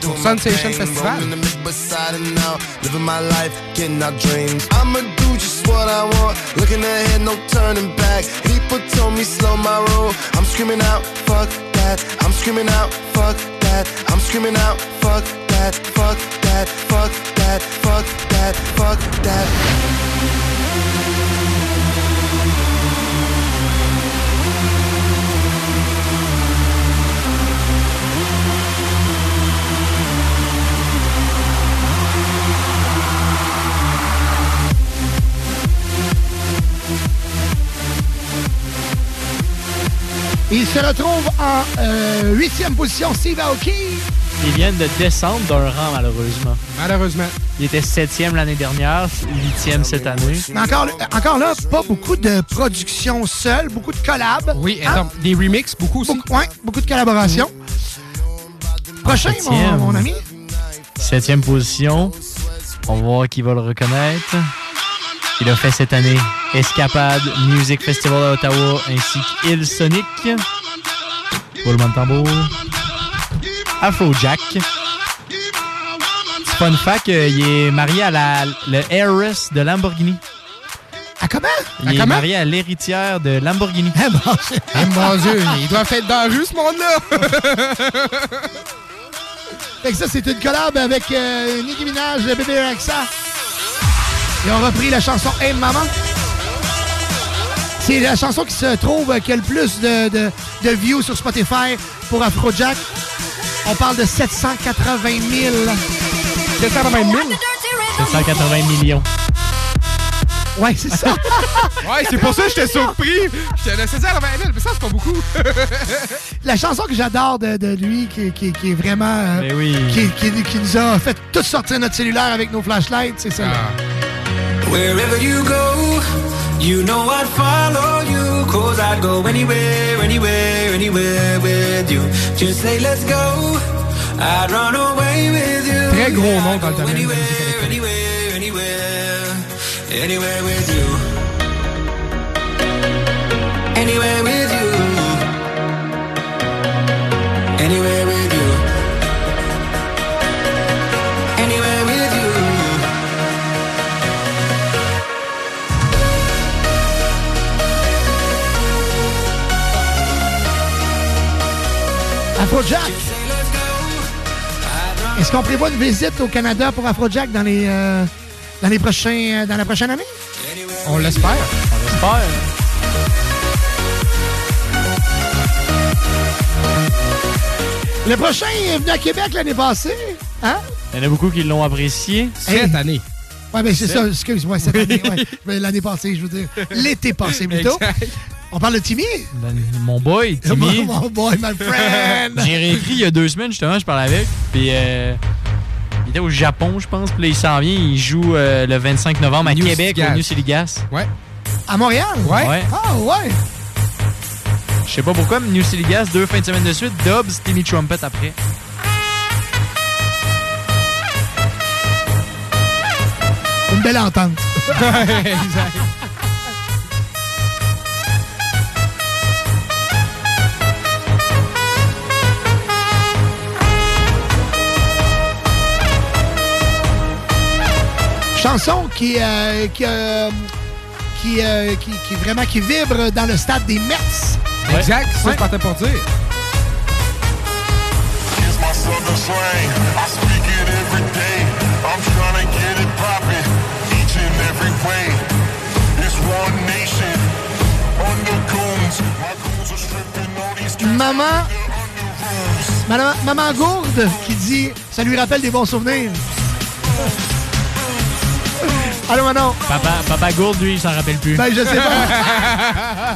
pour Sensation thing, Festival. it living my life, getting our dreams. I'ma do just what I want, looking ahead, no turning back. People told me slow my roll. I'm screaming out, fuck that. I'm screaming out, fuck that. I'm screaming out, fuck that, fuck that, fuck that, fuck that, fuck that. Il se retrouve en euh, huitième position, Steve Aoki. Ils viennent de descendre d'un rang, malheureusement. Malheureusement. Il était septième l'année dernière, huitième cette année. Mais encore, encore là, pas beaucoup de production seule, beaucoup de collabs. Oui, Hein? des remixes, beaucoup aussi. Beaucoup, ouais, beaucoup de collaborations. Prochain, mon, Septième. mon ami. Septième position. On va voir qui va le reconnaître. Il a fait cette année Escapade Music Festival à Ottawa ainsi qu'Il Sonic. Roulement de tambour. Afrojack. Fun fact, euh, il est marié à la le heiress de Lamborghini. À comment? Il À est comment? marié à l'héritière de Lamborghini. Eh mon Dieu, il doit faire dans la rue, ce monde-là. <laughs> Fait que ça, c'est une collab avec euh, Nicki Minaj, Bébé Rexa. Ils ont repris la chanson Hey Maman. C'est la chanson qui se trouve euh, qui a le plus de, de, de views sur Spotify pour Afrojack. On parle de 780 000. 780 000? 780 millions. Ouais, c'est ça. <laughs> Ouais, c'est pour ça que j'étais surpris. J'étais là, 720 000, mais ça, c'est pas beaucoup. <laughs> La chanson que j'adore de, de lui, qui, qui- qui est vraiment. euh, Mais oui. qui, qui- qui nous a fait tous sortir notre cellulaire avec nos flashlights, c'est ça. Wherever you go, you know I'd follow you. Cause I'd go anywhere, anywhere, anywhere with you. Just say let's go. I'd run away with you. Très gros nom dans le domaine Anywhere, anywhere, anywhere. Anywhere with you. Anywhere with you. Anywhere with you. Anywhere Afrojack. Est-ce qu'on prévoit une visite au Canada pour Afrojack dans les, euh, dans les prochains, euh, dans la prochaine année? On l'espère. On l'espère. Le prochain est venu à Québec l'année passée. Hein? Il y en a beaucoup qui l'ont apprécié. Cette année. Ouais, ben c'est C'est- ça, excuse-moi, cette année. ouais. Ben, L'année passée, je veux dire. <laughs> L'été passé plutôt. On parle de Timmy? Ben, Mon boy, <laughs> Timmy. Mon, mon boy, my friend. <laughs> J'ai réécrit il y a deux semaines, justement, je parlais avec. Puis euh, il était au Japon, je pense. Puis là, il s'en vient. Il joue euh, le 25 novembre à New Québec, au New City Gas. Ouais. À Montréal? Ouais. Ah, ouais. Je sais pas pourquoi, mais New City Gas, deux fins de semaine de suite. Dubs, Timmy Trumpet après. Une belle entente. <laughs> exact. Chanson qui, euh, qui, euh, qui, euh, qui, qui vraiment qui vibre dans le stade des Mets. Exact, ça, Ouais. je partais pour dire. Maman, Maman, Maman Gourde qui dit ça lui rappelle des bons souvenirs. Allô, Manon? Papa, Papa Gourde, lui, il s'en rappelle plus. Ben, je sais pas.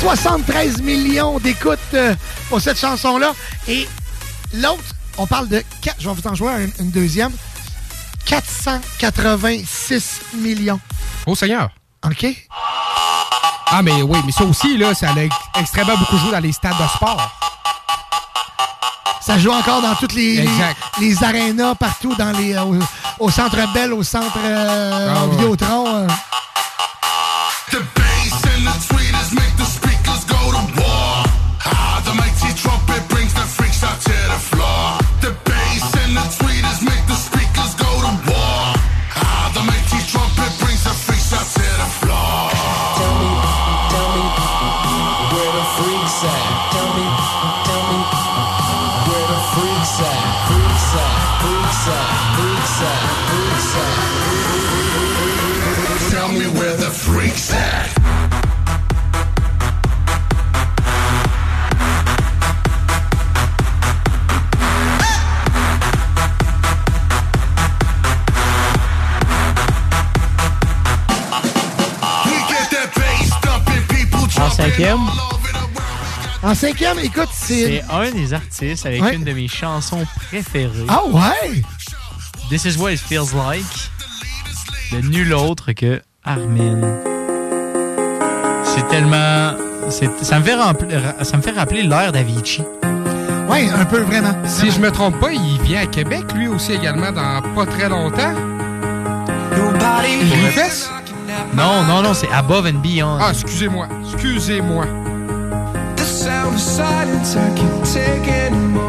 73 millions d'écoutes euh, pour cette chanson-là. Et l'autre, on parle de... quatre- Je vais vous en jouer un- une deuxième. 486 millions. Oh Seigneur. OK? Ah, mais oui, mais ça aussi, là, ça a extrêmement beaucoup joué dans les stades de sport. Ça joue encore dans toutes les, Exact. les, les arénas, partout, dans les, euh, au, au centre Bell, au centre euh, Ah, ouais. Vidéotron. euh. Cinquième, En cinquième, écoute, c'est... c'est un des artistes avec Ouais. une de mes chansons préférées. Ah ouais? This is what it feels like. De nul autre que Armin. C'est tellement. Ça me, fait ça me fait rappeler l'ère d'Avicii. Oui, un peu vraiment. Si je me trompe pas, il vient à Québec, lui aussi, également, dans pas très longtemps. Il fesse? Non, non, non, c'est Above and Beyond. Ah, excusez-moi. Excusez-moi. The sound of silence I can't take anymore.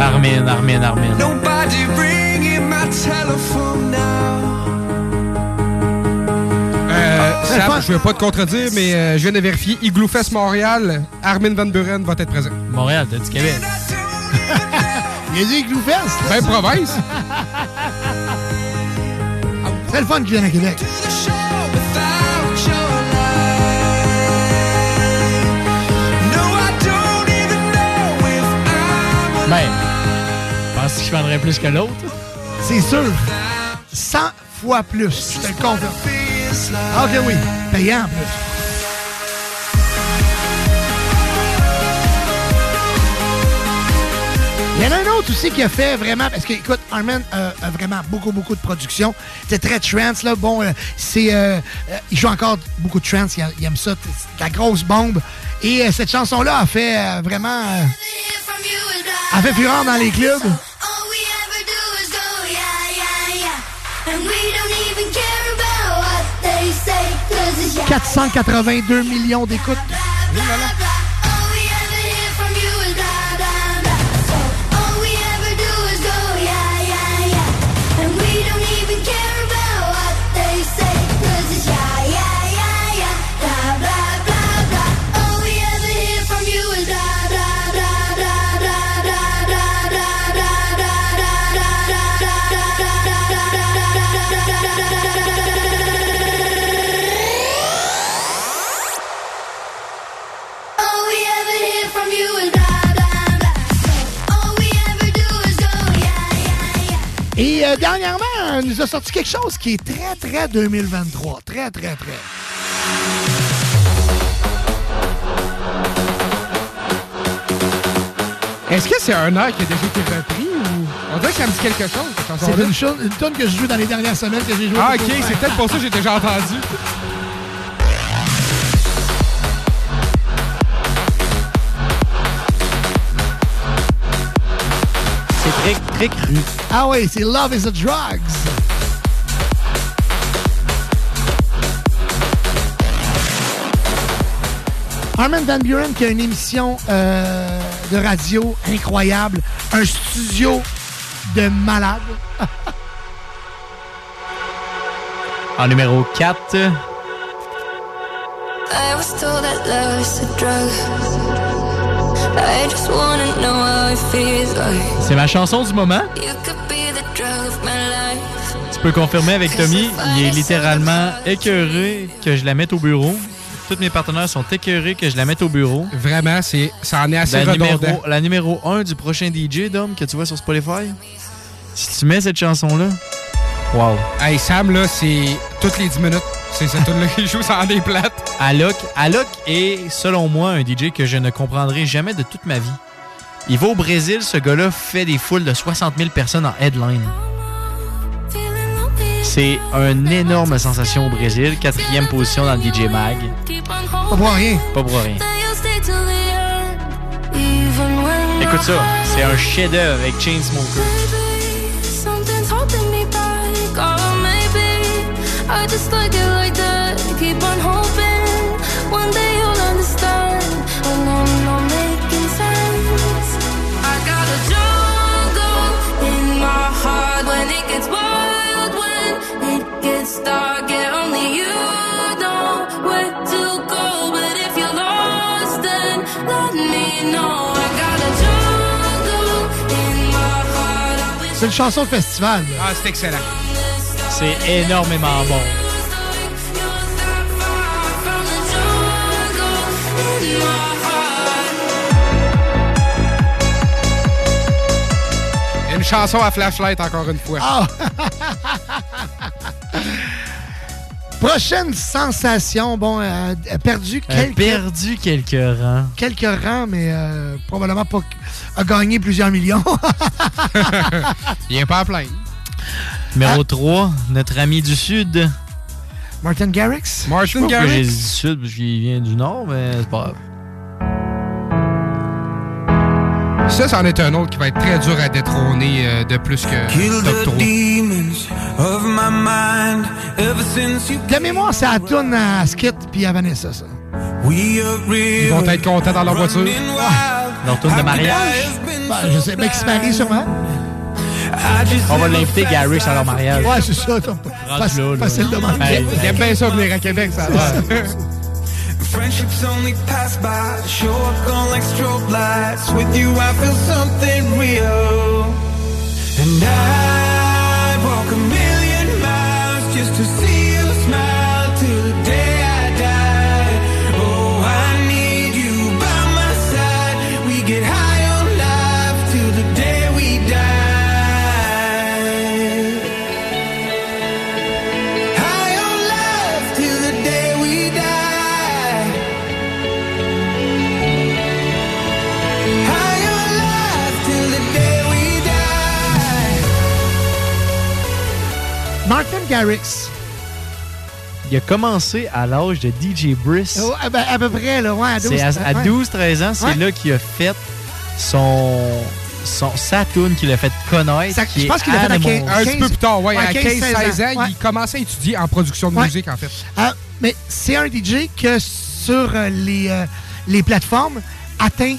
Armin, Armin, Armin. Nobody ringing my telephone now. Euh, Sam, je veux pas te contredire, mais euh, je viens de vérifier. Igloo Fest Montréal, Armin Van Buren va être présent. Montréal, t'as dit Québec. <laughs> Il a dit Igloo Fest. Ben, province. <laughs> C'est le fun qui vient à Québec. Ben, pense que je vendrais plus que l'autre? C'est sûr. 100 fois plus, je te le confirme. Ah, ok, oui. Payant en plus. Autre aussi qui a fait vraiment, parce que, écoute, Armin euh, a vraiment beaucoup, beaucoup de production. C'est très trance, là. Bon, euh, c'est. euh, euh, il joue encore beaucoup de trance, il, il aime ça, la grosse bombe. Et euh, cette chanson-là a fait euh, vraiment. euh, a fait fureur dans les clubs. And we don't euh, dernièrement, euh, nous a sorti quelque chose qui est très, très 2023. Très, très, très. Est-ce que c'est un air qui a déjà été repris ou. On dirait que ça me dit quelque chose, cette C'est une tonne que je joue dans les dernières semaines que j'ai joué. Ah, ok, c'est peut-être pour ça que j'ai déjà entendu. C'est très, très cru. Ah oui, c'est Love is a Drugs. Armin Van Buren qui a une émission euh, de radio incroyable, un studio de malade. En numéro 4, I was told that love is a drug. C'est ma chanson du moment. You could be the drug of my life. Tu peux confirmer avec Tommy, il est littéralement écœuré que je la mette au bureau. Tous mes partenaires sont écœurés que je la mette au bureau. Vraiment, c'est, ça en est assez la redondant. numéro, la numéro 1 du prochain DJ, Dom, que tu vois sur Spotify. Si tu mets cette chanson-là, wow. Hey, Sam, là, c'est toutes les 10 minutes. C'est cette tune là qui joue sans des plates. Alok, Alok est, selon moi, un DJ que je ne comprendrai jamais de toute ma vie. Il va au Brésil, ce gars-là fait des foules de 60 000 personnes en headline. C'est une énorme sensation au Brésil. Quatrième position dans le DJ Mag. Pas pour rien. Pas pour rien. Écoute ça, c'est un chef-d'œuvre avec Chainsmoker. something's holding me back. Or maybe I just like it like that. Keep on hoping C'est une chanson de festival. Ah, c'est excellent. C'est énormément bon. Une chanson à flashlight, encore une fois. Ah! <laughs> Prochaine sensation, bon, euh, perdu Elle a quelques, perdu quelques rangs. quelques rangs, mais euh, probablement pas a gagné plusieurs millions. <laughs> Il est pas à plein. Numéro 3, notre ami du Sud. Martin Garrix? Pas pourquoi j'ai dit du Sud parce qu'il vient du Nord, mais c'est pas grave. Ça, c'en est un autre qui va être très dur à détrôner euh, de plus que Kill Top the 3. Demons of my mind ever since you De mémoire, c'est la tourne à Skit puis à Vanessa, ça. We are Ils vont être contents dans leur voiture. Leur tourne de mariage. Ben, je sais bien qu'ils se marient sûrement. On va l'inviter Garrix à leur mariage. Ouais, c'est ça. Rendu là, là. Facile de. Ben, Il aime bien ça venir à Québec, ça. <laughs> Friendships only pass by, show up gone like strobe lights. With you, I feel something real. And I'd Garrix. Il a commencé à l'âge de DJ Briss. Oh, ben, à peu près, là, ouais, à 12 C'est à, à ouais. 12-13 ans, c'est Ouais. là qu'il a fait son, son sa tune qu'il a fait connaître. Ça- qui je pense qu'il l'a fait à Animal. 15 un petit peu plus tard, ouais, à 15, 15-16 ans, ouais. il commençait à étudier en production de Ouais. musique, en fait. Ah, mais c'est un DJ que sur euh, les, euh, les plateformes atteint.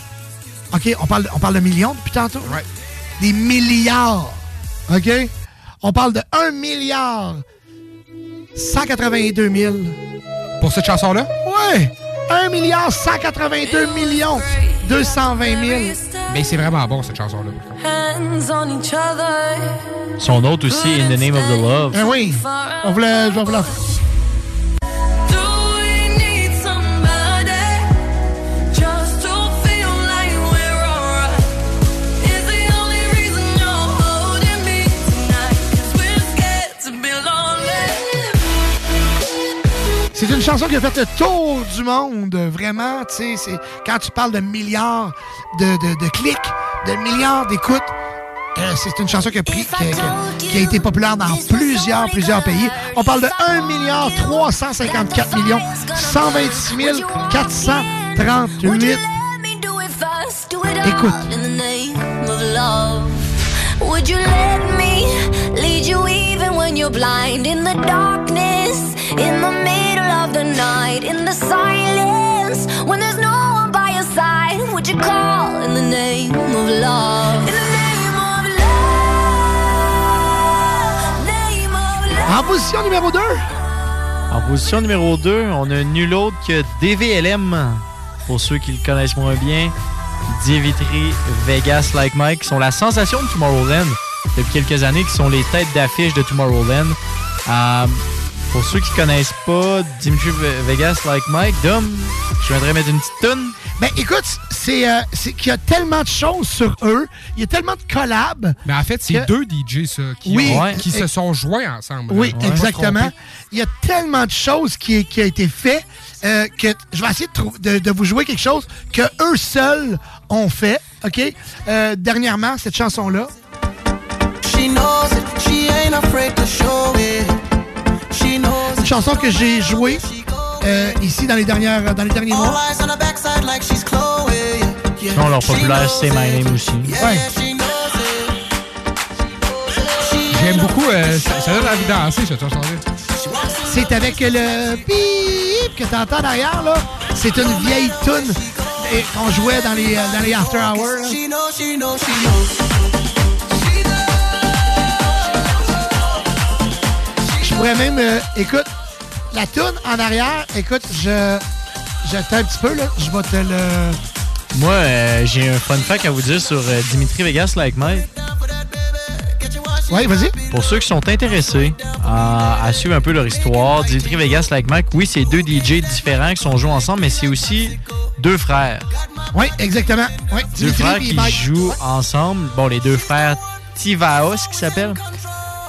OK, on parle, on parle de millions depuis tantôt. Des milliards. OK? On parle de 1 milliard 182 000. Pour cette chanson-là? Ouais! 1 milliard 182 millions 220 000. Mais c'est vraiment bon, cette chanson-là. Hands on each other. Son autre aussi, In the Name of the Love. Ah oui. On voulait, je vais vous la- C'est une chanson qui a fait le tour du monde, vraiment. Tu sais, quand tu parles de milliards de, de- de clics, de milliards d'écoutes. euh, c'est une chanson qui a, pris, qui, a, qui a- qui a été populaire dans plusieurs, plusieurs pays. On parle de 1 milliard 354 millions 126 438. Écoute. in the name of love. Would you let me lead you even when you're blind? In the darkness, in the middle of the night, in the silence, when there's no one by your side? Would you call in the name of love? In the name of love, name of love. En position numéro 2, En position numéro 2, on a nul autre que DVLM. Pour ceux qui le connaissent moins bien, Dimitri Vegas Like Mike qui sont la sensation de Tomorrowland depuis quelques années, qui sont les têtes d'affiche de Tomorrowland. Euh, pour ceux qui connaissent pas Dimitri Ve- Vegas Like Mike, Dom, je viendrais mettre une petite toune. Ben écoute, c'est euh, c'est qu'il y a tellement de choses sur eux, il y a tellement de collabs. Mais en fait, c'est que- deux DJ, ça, qui, Oui. ont- Ouais. qui se sont joints ensemble. Oui, exactement. Il y a tellement de choses qui, qui a été fait euh, que je vais essayer de, de vous jouer quelque chose que eux seuls ont fait. OK? Euh, dernièrement, cette chanson-là. She knows it, she ain't afraid to show it. Une chanson que j'ai jouée euh, ici dans les, dernières, dans les derniers mois. eyes on her backside like she's Chloe. Yeah. Sinon, leur populaire, c'est My Name aussi. Ouais. J'aime beaucoup, euh, ça, ça donne envie de danser, cette chanson-là. C'est avec le bip que t'entends derrière, là. C'est une vieille tune et qu'on jouait dans les, euh, dans les after hours. là. Pourrais même, euh, écoute, la tune en arrière, écoute, je, t'ai un petit peu, là, je vais te le... Moi, euh, j'ai un fun fact à vous dire sur euh, Dimitri Vegas Like Mike. Oui, vas-y. Pour ceux qui sont intéressés à, à suivre un peu leur histoire, Dimitri Vegas Like Mike, oui, c'est deux DJ différents qui sont joués ensemble, mais c'est aussi deux frères. Oui, exactement. Oui, Deux Dimitri frères qui Mike. jouent ensemble. Bon, les deux frères Tivaos, qui s'appellent.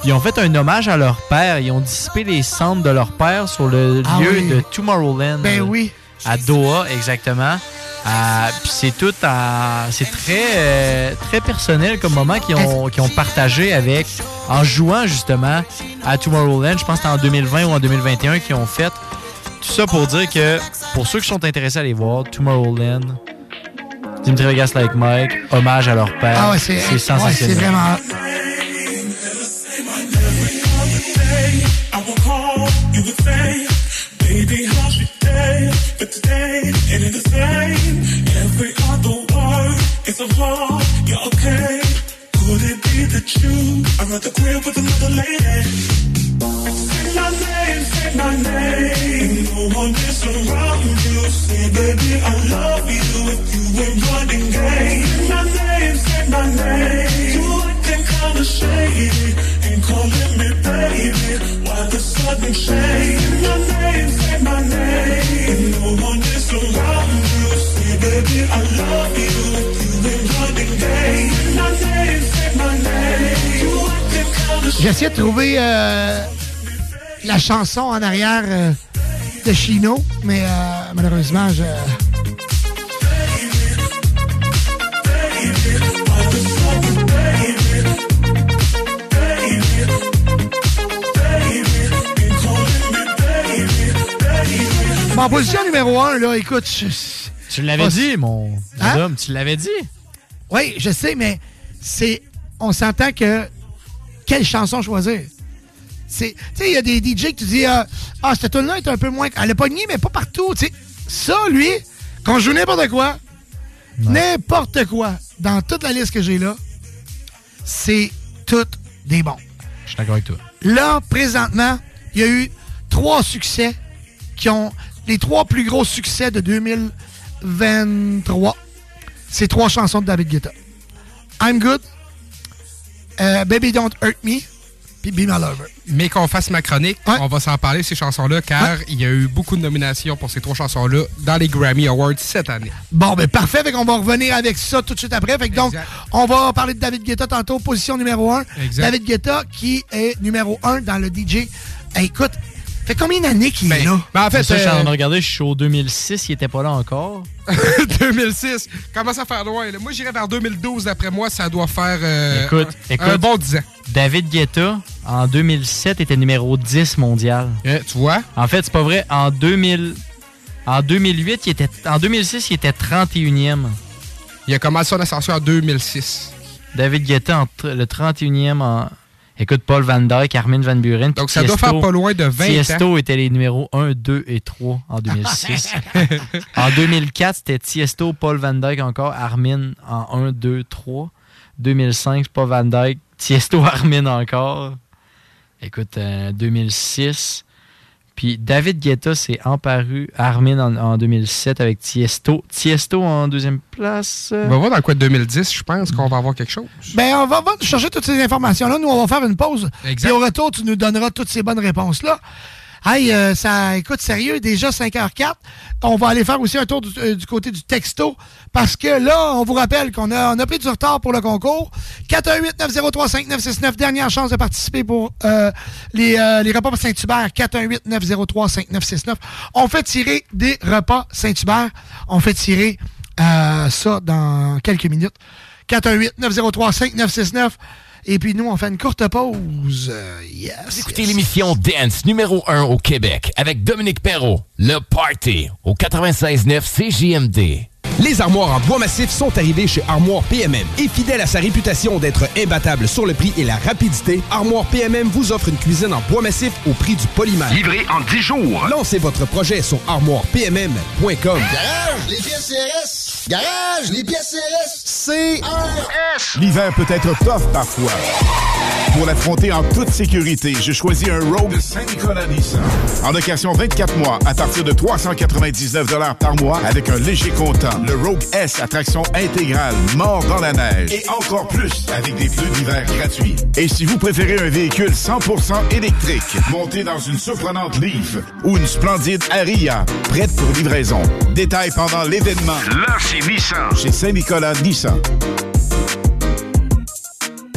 Ils ont fait un hommage à leur père. Ils ont dissipé les cendres de leur père sur le Ah lieu oui. de Tomorrowland. Ben oui. À Doha, exactement. Puis c'est tout C'est très, euh, très personnel comme moment qu'ils ont, ont partagé avec. En jouant justement à Tomorrowland. Je pense que c'était en 2020 ou en 2021 qu'ils ont fait. Tout ça pour dire que pour ceux qui sont intéressés à aller voir Tomorrowland, Dimitri Vegas Like Mike, hommage à leur père. Ah ouais, c'est ouais, c'est sensationnel. vraiment... your? But today, the same. Every other word is a wrong, you're okay. Could it be that you are at the crib with another lady? Say my name, say my name. No one is around you. Baby, I love you you running. Say my name, say my name. You acting kinda shady. Ain't calling me baby. Why the sudden change? Say my name, say my name. No one is around you. Say, baby, I love you if you ain't running game. Say my name, say my name. You acting kinda shady. J'essaie de trouver euh, la chanson en arrière euh, de Chino, mais euh, malheureusement, je... En position numéro 1, là, écoute. je- Tu l'avais dit, mon Hein? homme, tu l'avais dit. Oui, je sais, mais c'est. On s'entend que. Quelle chanson choisir? C'est. Tu sais, il y a des DJ que tu dis euh, Ah, cette tune-là est un peu moins. Elle est pas mais pas partout. Tu sais, ça, lui, quand je joue n'importe quoi, n'importe quoi, dans toute la liste que j'ai là, c'est toutes des bons. Je suis d'accord avec toi. Là, présentement, il y a eu trois succès qui ont les trois plus gros succès de 2023. C'est trois chansons de David Guetta. I'm Good, euh, Baby Don't Hurt Me, puis Be My Lover. Mais qu'on fasse ma chronique, on va s'en parler, ces chansons-là, car il y a eu beaucoup de nominations pour ces trois chansons-là dans les Grammy Awards cette année. Bon, ben parfait. Fait qu'on va revenir avec ça tout de suite après. Fait que donc, on va parler de David Guetta tantôt, position numéro 1. Exact. David Guetta qui est numéro 1 dans le DJ. Écoute, fait combien d'années qu'il est là? Ben, en fait, ça, je suis en train de euh, regarder, je suis au 2006, il était pas là encore. 2006, commence à faire loin. là? Moi, j'irais vers 2012, d'après moi, ça doit faire euh, Écoute, un, écoute. un bon 10 ans. David Guetta, en 2007, était numéro 10 mondial. tu vois? En fait, c'est pas vrai. En 2000, en 2008, il était, en 2006, il était 31e. Il a commencé son ascension en 2006. David Guetta, en le 31e en... Écoute, Paul Van Dyke, Armin Van Buren. Donc, ça doit faire pas loin de 20 Tiesto ans. était les numéros 1, 2 et 3 en 2006. <laughs> en 2004, c'était Tiesto, Paul Van Dyke encore, Armin en 1, 2, 3. 2005, c'est Paul Van Dyke, Tiesto, Armin encore. Écoute, euh, 2006. Puis David Guetta s'est emparu Armin en, en 2007 avec Tiesto. Tiesto en deuxième place. On va voir dans quoi 2010, je pense qu'on va avoir quelque chose. Ben, on va, va chercher toutes ces informations-là. Nous, on va faire une pause. Exact. Puis au retour, tu nous donneras toutes ces bonnes réponses-là. Hey, euh, ça, écoute, sérieux, déjà 5h04. On va aller faire aussi un tour du, euh, du côté du texto. Parce que là, on vous rappelle qu'on a, pris du retard pour le concours. 418-903-5969. Dernière chance de participer pour euh, les, les repas Saint-Hubert. 418-903-5969. On fait tirer des repas Saint-Hubert. On fait tirer ça dans quelques minutes. 418-903-5969. Et puis nous, on fait une courte pause. Euh, yes. Écoutez l'émission Dance numéro 1 au Québec avec Dominique Perrault, Le Party au 96.9 CJMD. Les armoires en bois massif sont arrivées chez Armoire PMM. Et fidèle à sa réputation d'être imbattable sur le prix et la rapidité, Armoire PMM vous offre une cuisine en bois massif au prix du polymère. Livré en 10 jours. Lancez votre projet sur armoirepmm.com. Garage, les pièces CRS. Garage, les pièces CRS. CRS. L'hiver peut être tough parfois. Pour l'affronter en toute sécurité, j'ai choisi un Rogue de Saint-Nicolas Nissan. En location 24 mois à partir de 399 par mois avec un léger comptant. Le Rogue S à traction intégrale, mort dans la neige. Et encore plus avec des pneus d'hiver gratuits. Et si vous préférez un véhicule 100% électrique, monté dans une surprenante Leaf ou une splendide Aria, prête pour livraison. Détails pendant l'événement. Là, c'est Nissan. Chez Saint-Nicolas Nissan.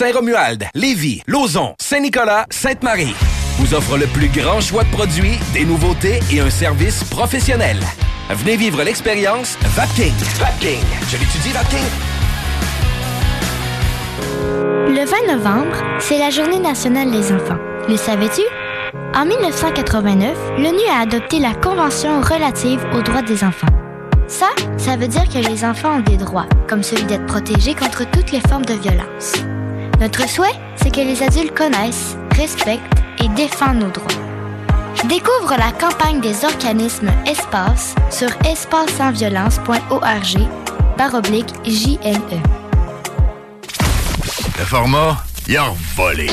Saint-Romuald, Lévis, Lauson, Saint-Nicolas, Sainte-Marie vous offre le plus grand choix de produits, des nouveautés et un service professionnel. Venez vivre l'expérience Vapking. Vapking. Je l'étudie, Vapking. Le 20 novembre, c'est la Journée nationale des enfants. Le savais-tu? En 1989, l'ONU a adopté la Convention relative aux droits des enfants. Ça, ça veut dire que les enfants ont des droits, comme celui d'être protégés contre toutes les formes de violence. Notre souhait, c'est que les adultes connaissent, respectent et défendent nos droits. Découvre la campagne des organismes Espace sur espacesansviolence.org par oblique JLE. Le format, il a volé.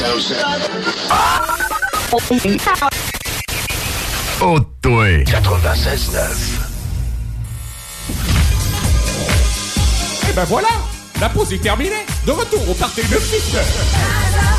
Oh, 96.9. Eh ben voilà! La pause est terminée. De retour au parterre de Fischer.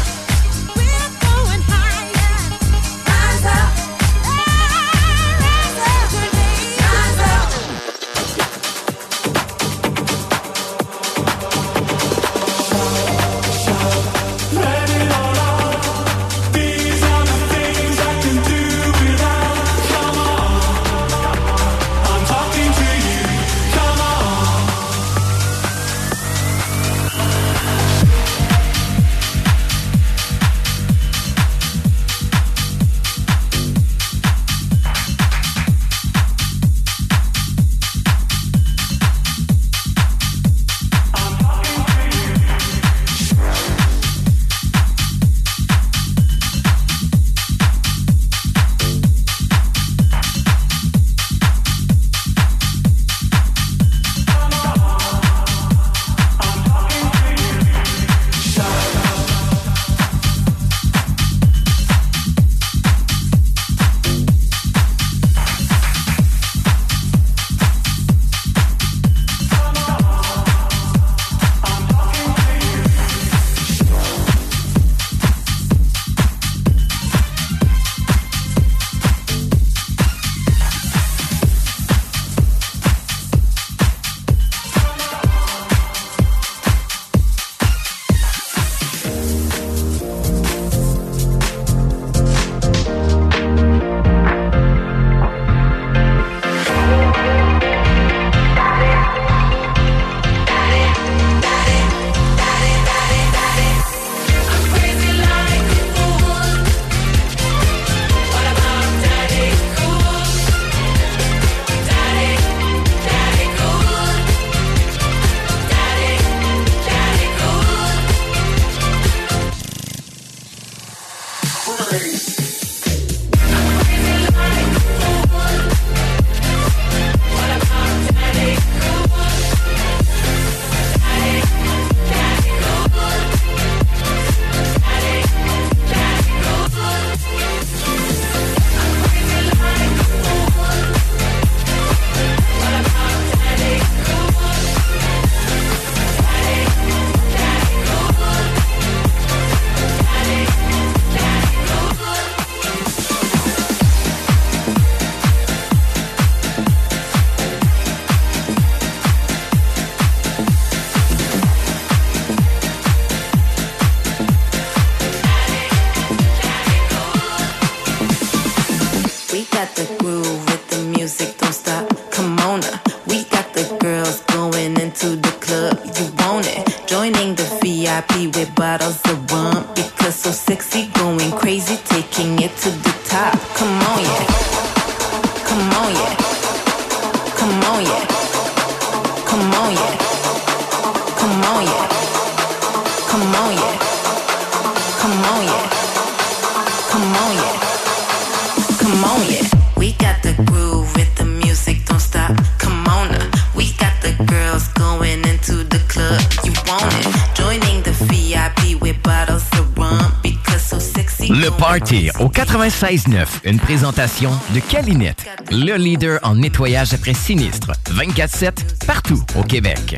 969, une présentation de Calinette, le leader en nettoyage après sinistre, 24-7, partout au Québec.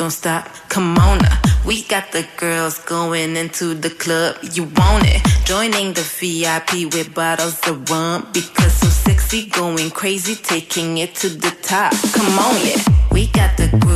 don't stop. Come on, we got the girls going into the club. You want it? Joining the VIP with bottles of rum because so sexy, going crazy, taking it to the top. Come on, yeah, we got the.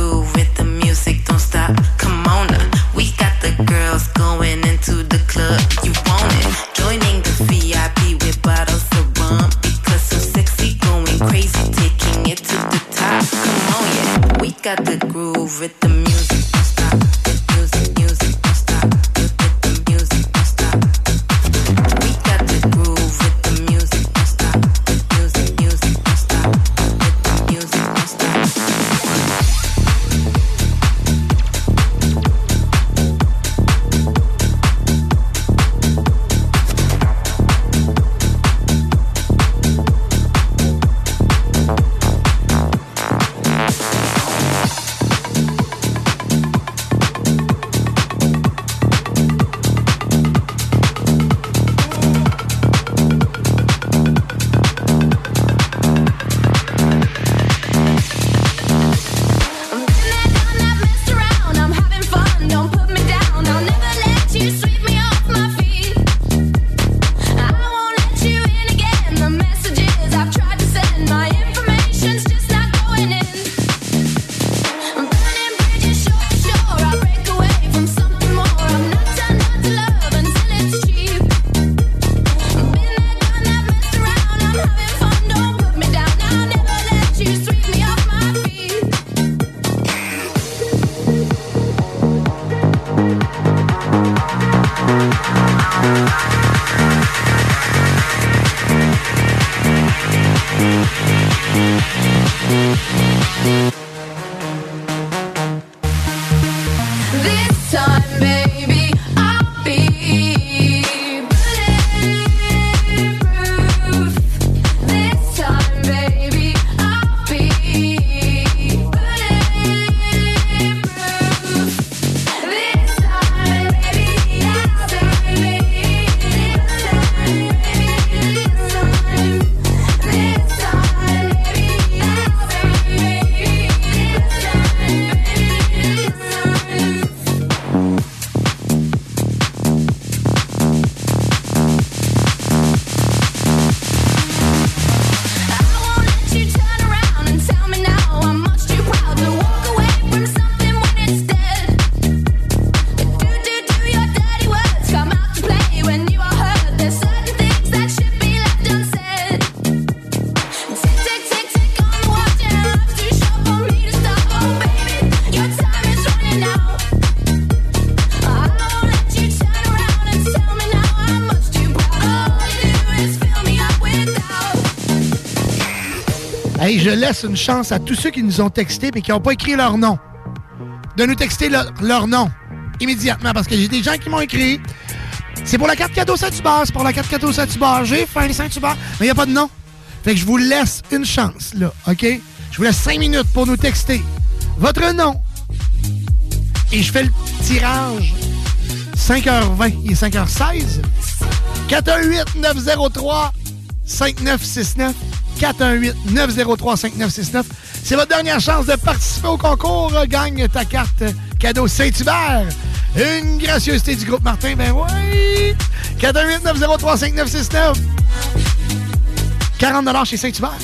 une chance à tous ceux qui nous ont texté et qui n'ont pas écrit leur nom. De nous texter leur, nom immédiatement parce que j'ai des gens qui m'ont écrit. C'est pour la carte cadeau Saint-Hubert, c'est pour la carte cadeau Saint-Hubert. J'ai faim Saint-Hubert, mais il n'y a pas de nom. Fait que je vous laisse une chance, là, OK? Je vous laisse cinq minutes pour nous texter votre nom. Et je fais le tirage 5h20 et 5h16. 418-903-5969. 418-903-5969. C'est votre dernière chance de participer au concours. Gagne ta carte cadeau Saint-Hubert. Une gracieuseté du groupe Martin, ben oui! 418-903-5969. 40 chez Saint-Hubert.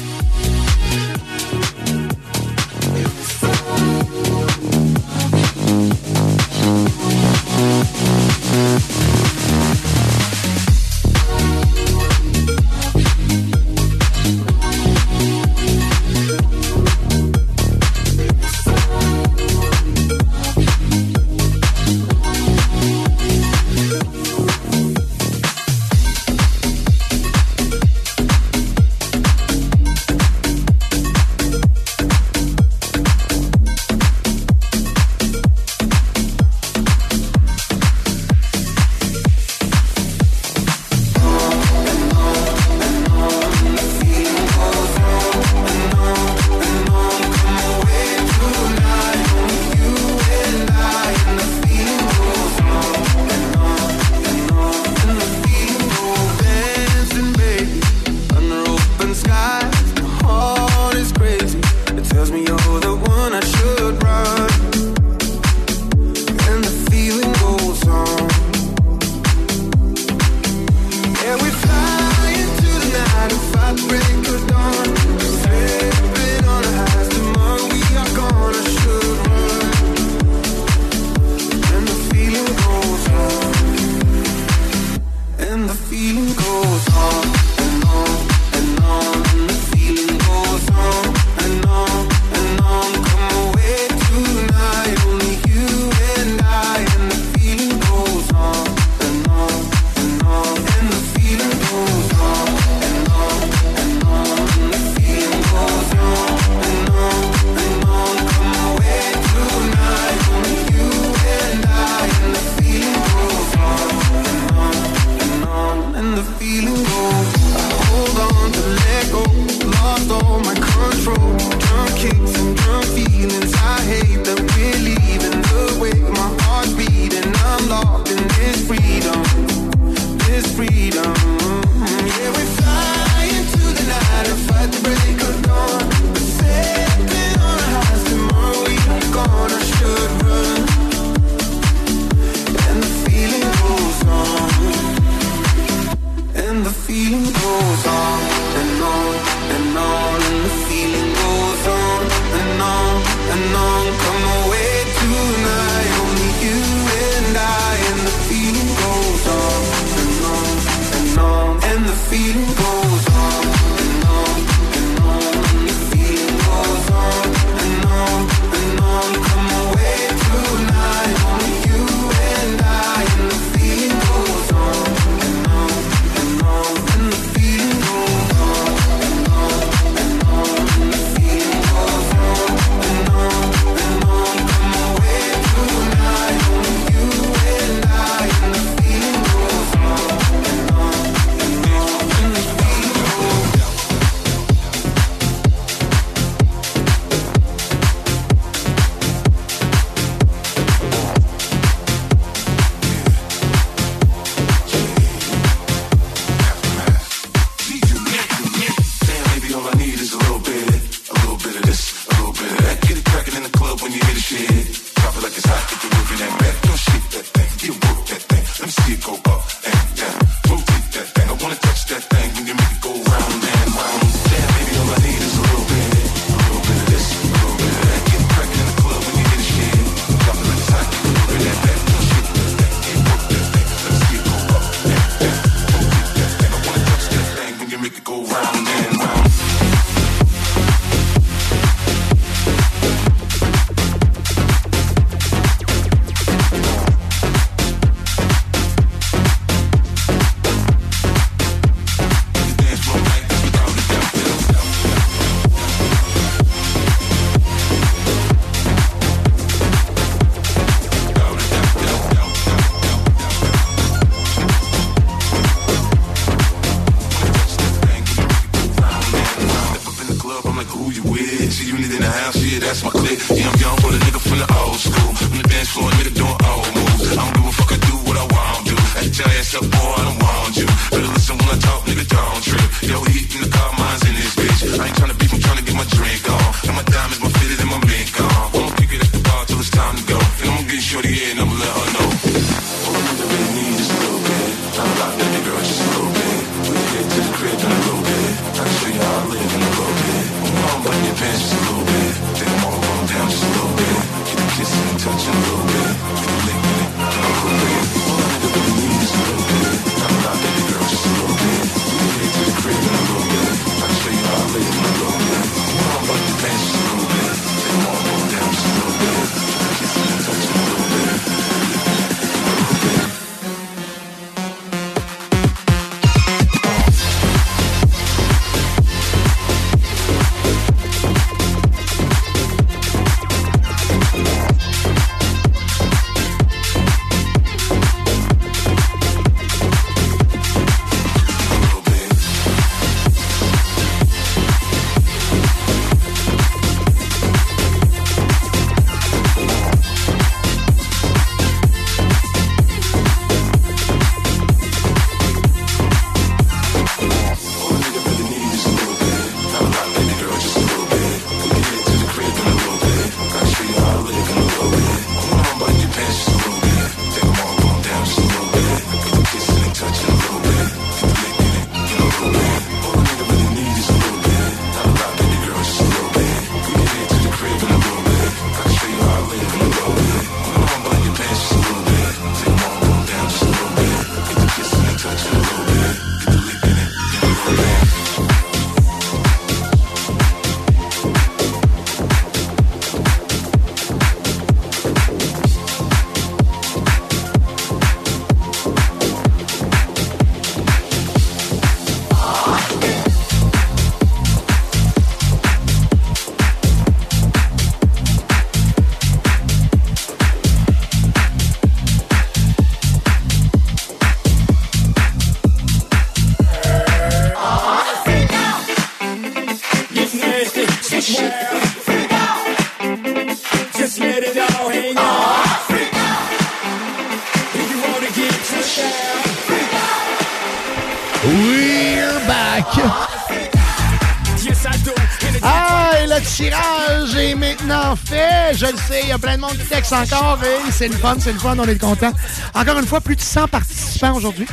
c'est le fun, c'est le fun, on est content. Encore une fois, plus de 100 participants aujourd'hui.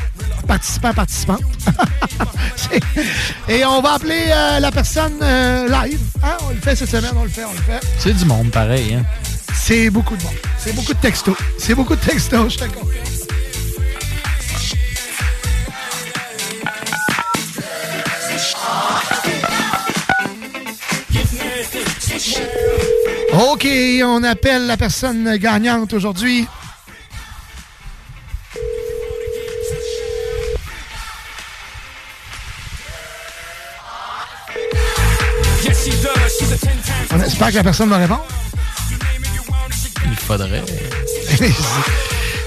Participants, participants. <laughs> Et on va appeler euh, la personne euh, live. Hein, on le fait cette semaine, on le fait, on le fait. C'est du monde pareil. Hein. C'est beaucoup de monde. C'est beaucoup de textos. C'est beaucoup de textos, je te OK, on appelle la personne gagnante aujourd'hui. On espère que la personne me répond. Il faudrait.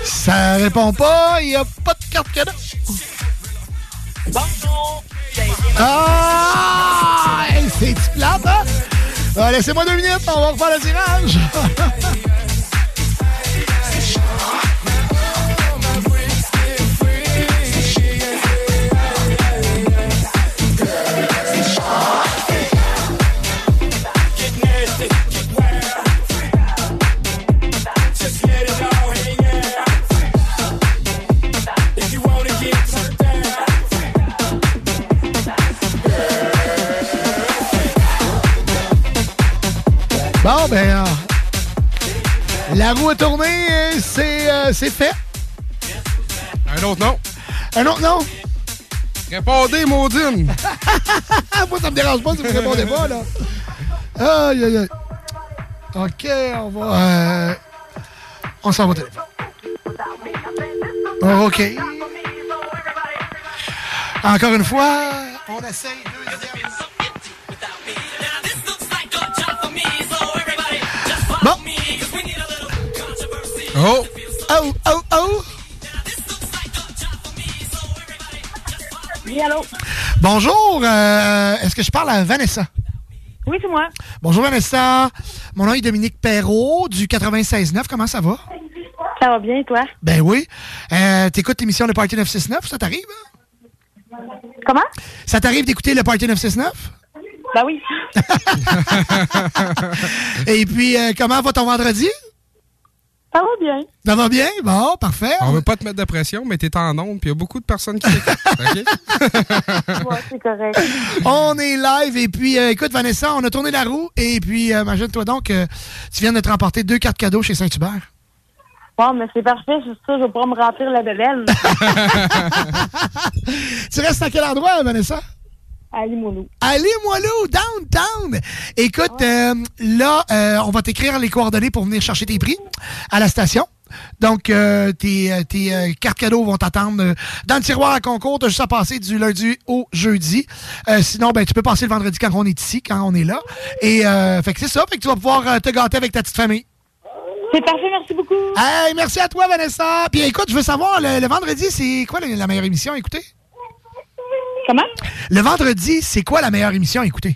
Ça répond pas, il n'y a pas de carte cadeau. Bonjour! Ah! C'est plate, hein? Euh, laissez-moi deux minutes, on va refaire le tirage. <laughs> La roue a tourné et c'est fait? Un autre nom. Un autre nom? Répondez, Maudine! <laughs> Moi, ça me dérange pas si vous répondez pas, là. Aïe, aïe, aïe. OK, on va... Euh, on s'en va au téléphone. OK. Encore une fois, on essaye Oh! Oh, oh, oh! Bonjour, euh, est-ce que je parle à Vanessa? Oui, c'est moi. Bonjour Vanessa, mon nom est Dominique Perrault du 96.9, comment ça va? Ça va bien, toi? Ben oui. Euh, T'écoutes l'émission Le Party 969, ça t'arrive? Hein? Comment? Ça t'arrive d'écouter Le Party 969? Ben oui. <laughs> Et puis, euh, comment va ton vendredi? Ça va bien. Ça va bien? Bon, parfait. On veut pas te mettre de pression, mais t'es en onde, puis il y a beaucoup de personnes qui t'écoutent. OK? <laughs> Ouais, c'est correct. On est live et puis euh, écoute Vanessa, on a tourné la roue et puis euh, imagine-toi donc que tu viens de te remporter deux cartes cadeaux chez Saint-Hubert. Bon, mais c'est parfait, c'est ça, je vais pouvoir me remplir la bebelle. <laughs> Tu restes à quel endroit Vanessa? À Limoilou. À Limoilou, downtown. Écoute, euh, là, euh, on va t'écrire les coordonnées pour venir chercher tes prix à la station. Donc, euh, tes, euh, tes euh, cartes cadeaux vont t'attendre dans le tiroir à concours. T'as juste à passer du lundi au jeudi. Euh, sinon, ben, tu peux passer le vendredi quand on est ici, quand on est là. Et euh, fait que c'est ça. Fait que tu vas pouvoir te gâter avec ta petite famille. C'est parfait, merci beaucoup. Hey, merci à toi, Vanessa. Puis écoute, je veux savoir, le, le vendredi, c'est quoi la, la meilleure émission à écouter? Comment? Le vendredi, c'est quoi la meilleure émission à écouter?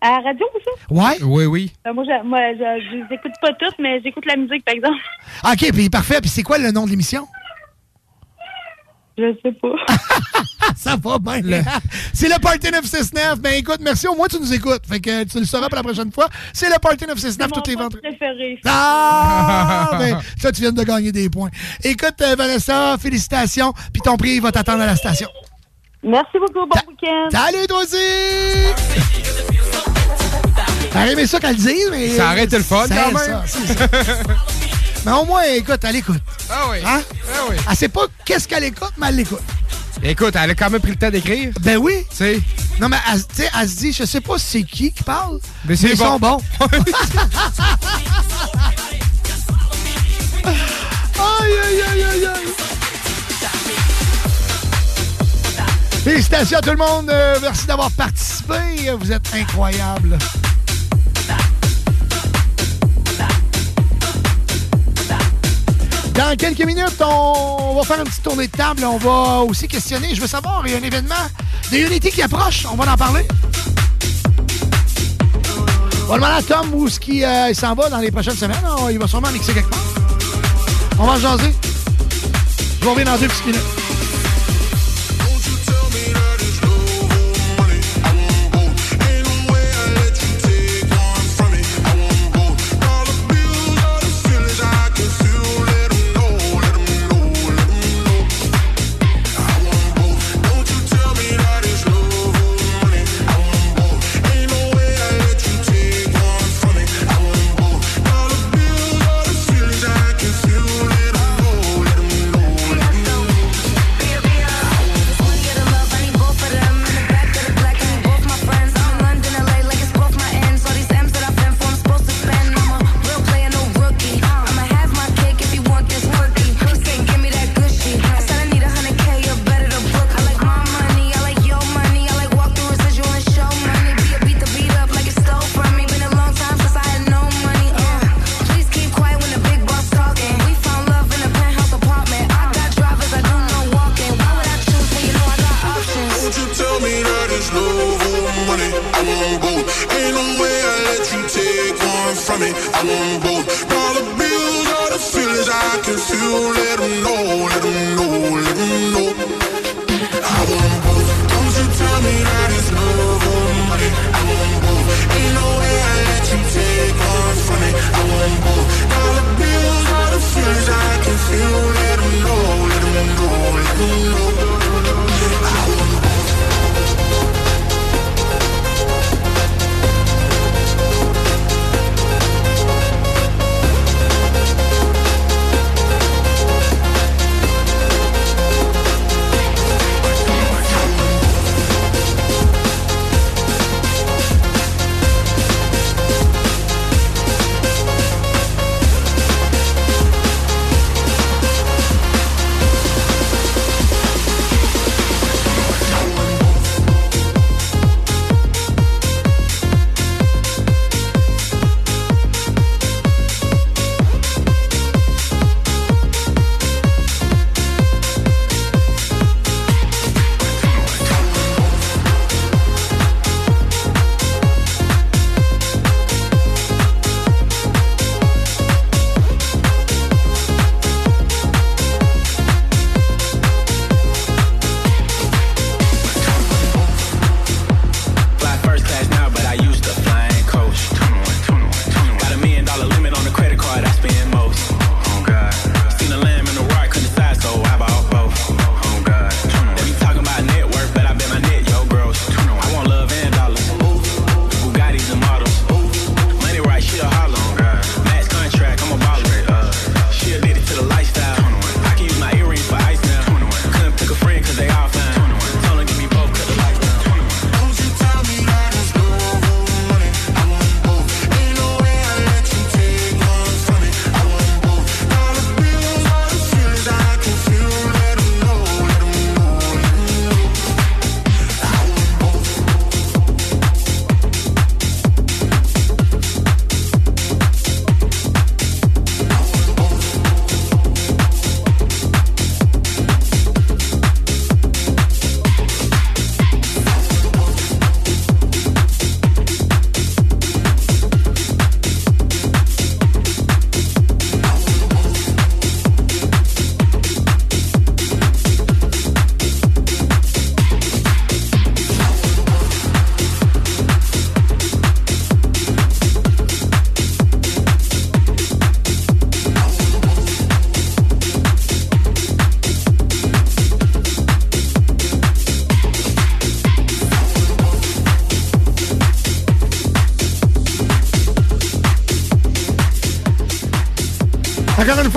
À la radio, ou ça? Ouais? Oui, oui. Euh, moi, je, moi, je, écoute pas toutes, mais j'écoute la musique, par exemple. Ah, OK, puis parfait. Puis c'est quoi le nom de l'émission? Je sais pas. <laughs> Ça va bien. C'est le Party 969. Ben écoute, merci. Au moins, tu nous écoutes. Fait que tu le sauras pour la prochaine fois. C'est le Party 969 toutes les vendredis. préféré. Ah! <laughs> ben, ça, tu viens de gagner des points. Écoute, euh, Vanessa, félicitations. Puis ton prix va t'attendre à la station. Merci beaucoup, bon week-end. Salut, toi aussi! T'aurais aimé ça qu'elle le dise, mais. Ça aurait été le fun, quand même. <laughs> mais au moins, écoute, elle écoute. Ah oui. Hein? Ah oui. Elle sait pas qu'est-ce qu'elle écoute, mais elle l'écoute. Écoute, elle a quand même pris le temps d'écrire. Ben oui. Tu. Non, mais elle, tu sais, elle se dit, je sais pas c'est qui qui parle, Mais mais, c'est ils bon. sont bons. <laughs> <laughs> aïe, aïe, aïe, aïe, aïe. Félicitations à tout le monde. Euh, merci d'avoir participé. Vous êtes incroyables. Dans quelques minutes, on va faire une petite tournée de table. On va aussi questionner. Je veux savoir, il y a un événement de Unity qui approche. On va en parler. On va demander à Tom où ce qui euh, s'en va dans les prochaines semaines. Il va sûrement mixer quelque part. On va jaser. Je vous reviens dans deux petites.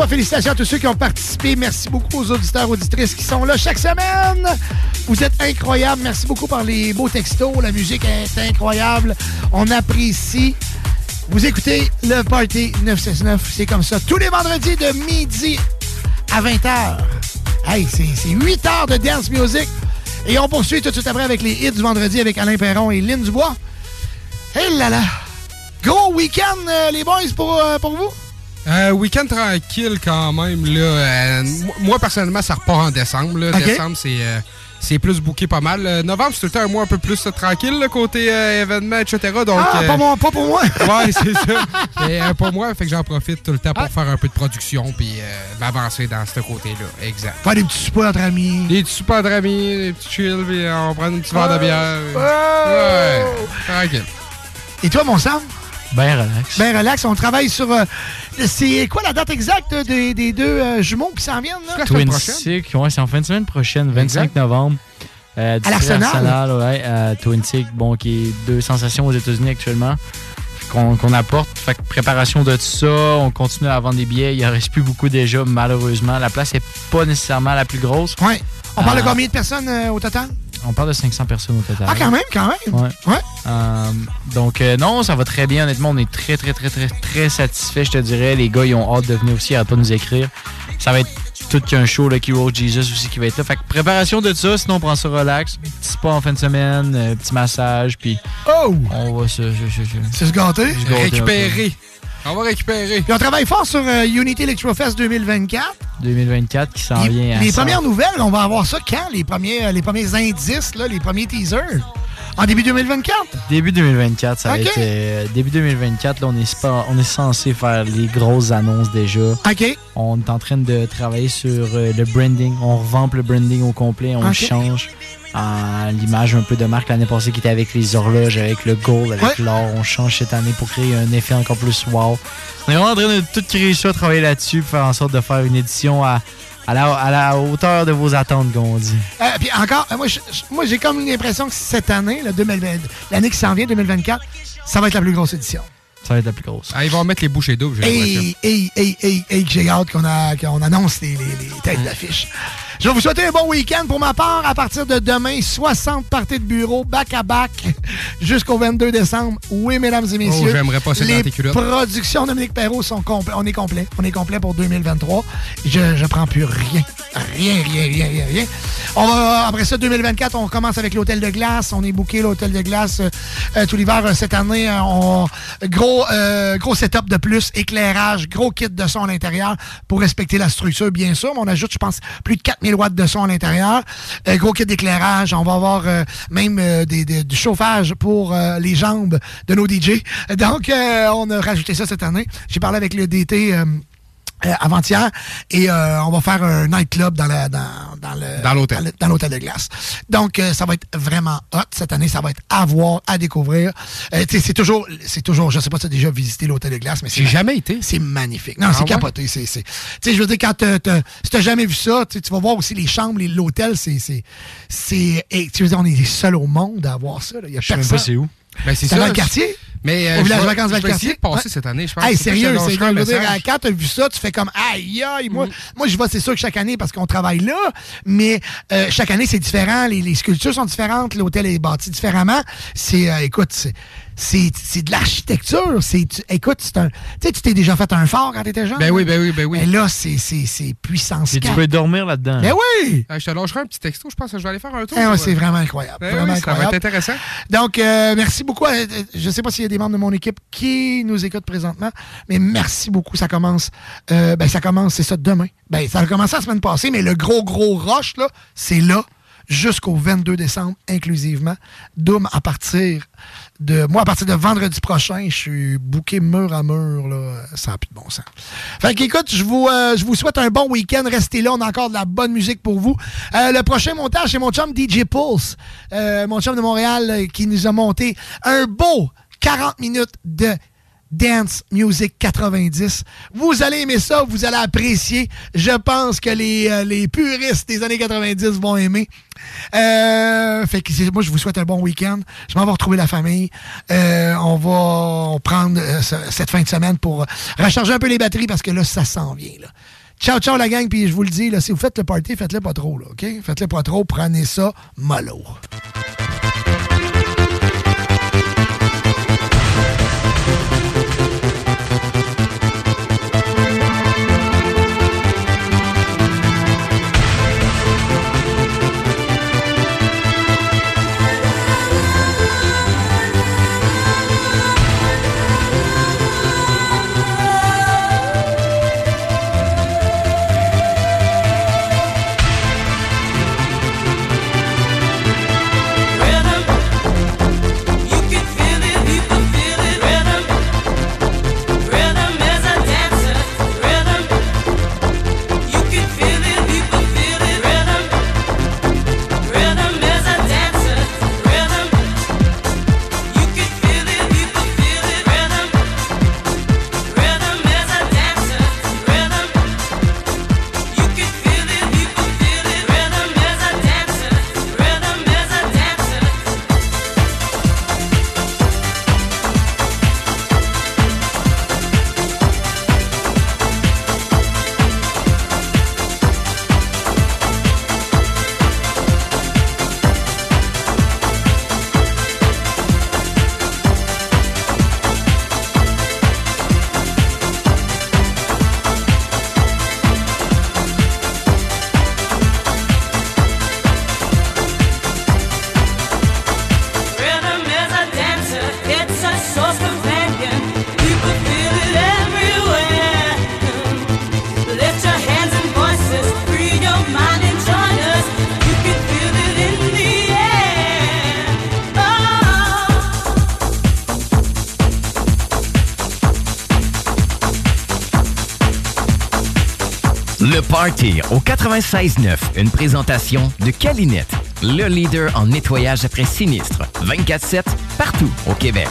Félicitations à tous ceux qui ont participé. Merci beaucoup aux auditeurs, auditrices qui sont là chaque semaine. Vous êtes incroyables. Merci beaucoup par les beaux textos. La musique est incroyable. On apprécie. Vous écoutez le Party 969. C'est comme ça. Tous les vendredis de midi à 20h. Hey, c'est c'est 8 heures de dance music. Et on poursuit tout de suite après avec les hits du vendredi avec Alain Perron et Lynn Dubois. Hé là là! Gros week-end, euh, les boys, pour, euh, pour vous? Euh, week-end tranquille quand même. Là. Euh, moi- personnellement, ça repart en décembre. Là. Décembre, c'est euh, c'est plus booké pas mal. Euh, novembre, c'est tout le temps un mois un peu plus euh, tranquille, là, côté euh, événements, etc. Donc, ah, euh, pas, moi, pas pour moi! <laughs> Ouais, c'est ça. Mais euh, pour moi, fait que j'en profite tout le temps pour faire un peu de production puis euh, m'avancer dans ce côté-là. Exact. Faire des petits soupers entre amis. Des petits soupers entre amis, des petits chill, puis on prend un petit verre de bière. Oh! Ouais, tranquille. Et toi, mon Sam? Ben relax. Ben relax, on travaille sur... euh, c'est quoi la date exacte des, des deux euh, jumeaux qui s'en viennent? Là? Twin Sick, ouais, c'est en fin de semaine prochaine, 25 Exact. novembre. Euh, À l'Arsenal? Arsenal, ouais, à Twin Sick, bon, qui est deux sensations aux États-Unis actuellement. Qu'on qu'on apporte. Fait que préparation de tout ça, on continue à vendre des billets. Il en reste plus beaucoup déjà, malheureusement. La place est pas nécessairement la plus grosse. Ouais. On parle de Euh, combien de personnes euh, au total? On parle de 500 personnes au total. Ah, quand même, quand même. Ouais. Ouais. Euh, donc, euh, non, ça va très bien. Honnêtement, on est très, très, très, très, très satisfait, je te dirais. Les gars, ils ont hâte de venir aussi, ils arrêtent pas de nous écrire. Ça va être tout qu'un show, là, Hero Jesus aussi qui va être là. Fait que préparation de ça, sinon on prend ça relax. Petit spa en fin de semaine, euh, petit massage, puis Oh! on va se... C'est se gâter? se gâter. Récupérer. On va récupérer. Puis on travaille fort sur euh, Unity Electrofest 2024. 2024 qui s'en vient à les ça. premières nouvelles, on va avoir ça quand? Les premiers, les premiers indices, là, les premiers teasers? En début 2024? Début 2024, ça va être... euh, début 2024, là, on est, on est censé faire les grosses annonces déjà. OK. On est en train de travailler sur euh, le branding. On revampe le branding au complet, on change. en l'image un peu de marque l'année passée qui était avec les horloges, avec le gold, avec Ouais. l'or. On change cette année pour créer un effet encore plus wow. On est vraiment en train de tout créer ça, travailler là-dessus, faire en sorte de faire une édition à, à, la, à la hauteur de vos attentes, comme on dit. Euh, puis encore, euh, moi, je- moi, j'ai comme l'impression que cette année, là, 2020 l'année qui s'en vient, 2024, ça va être la plus grosse édition. Ça va être la plus grosse. Ah, ils vont mettre les bouchées doubles, j'ai l'impression. Hey, hey, hey, hey, hey, que j'ai hâte qu'on a- qu'on annonce les, les- les têtes d'affiche. Je vais vous souhaiter un bon week-end pour ma part. À partir de demain, 60 parties de bureau, back-à-back, <laughs> jusqu'au 22 décembre. Oui, mesdames et messieurs. Oh, j'aimerais pas Les productions Dominique Perrault sont complètes. On est complet. On est complet pour 2023. Je, je prends plus rien. Rien, rien, rien, rien, rien. On va, après ça, 2024, on commence avec l'hôtel de glace. On est booké l'hôtel de glace euh, tout l'hiver euh, cette année. euh, on, gros, euh, gros setup de plus, éclairage, gros kit de son à l'intérieur pour respecter la structure, bien sûr. Mais on ajoute, je pense, plus de 4000 watts de son à l'intérieur. Euh, gros kit d'éclairage. On va avoir euh, même euh, du chauffage pour euh, les jambes de nos DJ. Donc, on a rajouté ça cette année. J'ai parlé avec le DT. Euh, avant-hier et euh, on va faire un nightclub dans la dans, dans le Dans l'hôtel. dans l'hôtel de glace. Donc euh, ça va être vraiment hot cette année, ça va être à voir, à découvrir. Euh, c'est toujours c'est toujours je sais pas si tu as déjà visité l'hôtel de glace mais c'est J'ai jamais été. c'est magnifique. Non, Ah c'est ouais? capoté, c'est c'est tu sais je veux dire quand si t'as jamais vu ça, tu vas voir aussi les chambres, l'hôtel, c'est c'est c'est tu veux dire on est les seuls au monde à avoir ça là. Il y a Je sais même personne. pas c'est où. Ben, c'est C'est ça. dans le quartier? Mais, euh, Au village vacances je vais Valcartier? essayer de passer Ouais. cette année, je pense. Hey, sérieux, que c'est un je veux dire, quand t'as vu ça, tu fais comme aïe aïe. Mm. Moi, moi je vois, c'est sûr que chaque année, parce qu'on travaille là, mais euh, chaque année, c'est différent. Les, les sculptures sont différentes, l'hôtel est bâti différemment. C'est, euh, écoute, c'est, c'est, c'est de l'architecture. C'est, écoute, c'est un. Tu sais, tu t'es déjà fait un fort quand t'étais jeune? Ben hein? oui, ben oui, ben oui. Mais là, c'est, c'est, c'est puissance Et tu 4. peux dormir là-dedans. Ben oui! Ah, je te lâcherai un petit texto, je pense que je vais aller faire un tour. Ouais, pour, c'est euh, vraiment incroyable. Ben vraiment oui, ça va incroyable. être intéressant. Donc, euh, merci beaucoup. à- je ne sais pas s'il y a des membres de mon équipe qui nous écoutent présentement, mais merci beaucoup. Ça commence, euh, ben, ça commence, c'est ça, demain. Ben, ça a commencé la semaine passée, mais le gros, gros rush, là, c'est là, jusqu'au 22 décembre, inclusivement. Doom, à partir de, moi, à partir de vendredi prochain, je suis booké mur à mur, là, ça n'a plus de bon sens. Fait qu'écoute, je vous, euh, je vous souhaite un bon week-end. Restez là, on a encore de la bonne musique pour vous. Euh, le prochain montage, c'est mon chum DJ Pulse, euh, mon chum de Montréal, euh, qui nous a monté un beau 40 minutes de Dance Music 90. Vous allez aimer ça, vous allez apprécier. Je pense que les, euh, les puristes des années 90 vont aimer. Euh, fait que moi, je vous souhaite un bon week-end. Je m'en vais retrouver la famille. Euh, on va prendre ce- cette fin de semaine pour recharger un peu les batteries parce que là, ça s'en vient. Ciao, ciao la gang, puis je vous le dis, là, si vous faites le party, faites-le pas trop, là, OK? Faites-le pas trop, prenez ça mollo. 96.9, une présentation de Calinette, le leader en nettoyage après sinistre. 24-7, partout au Québec.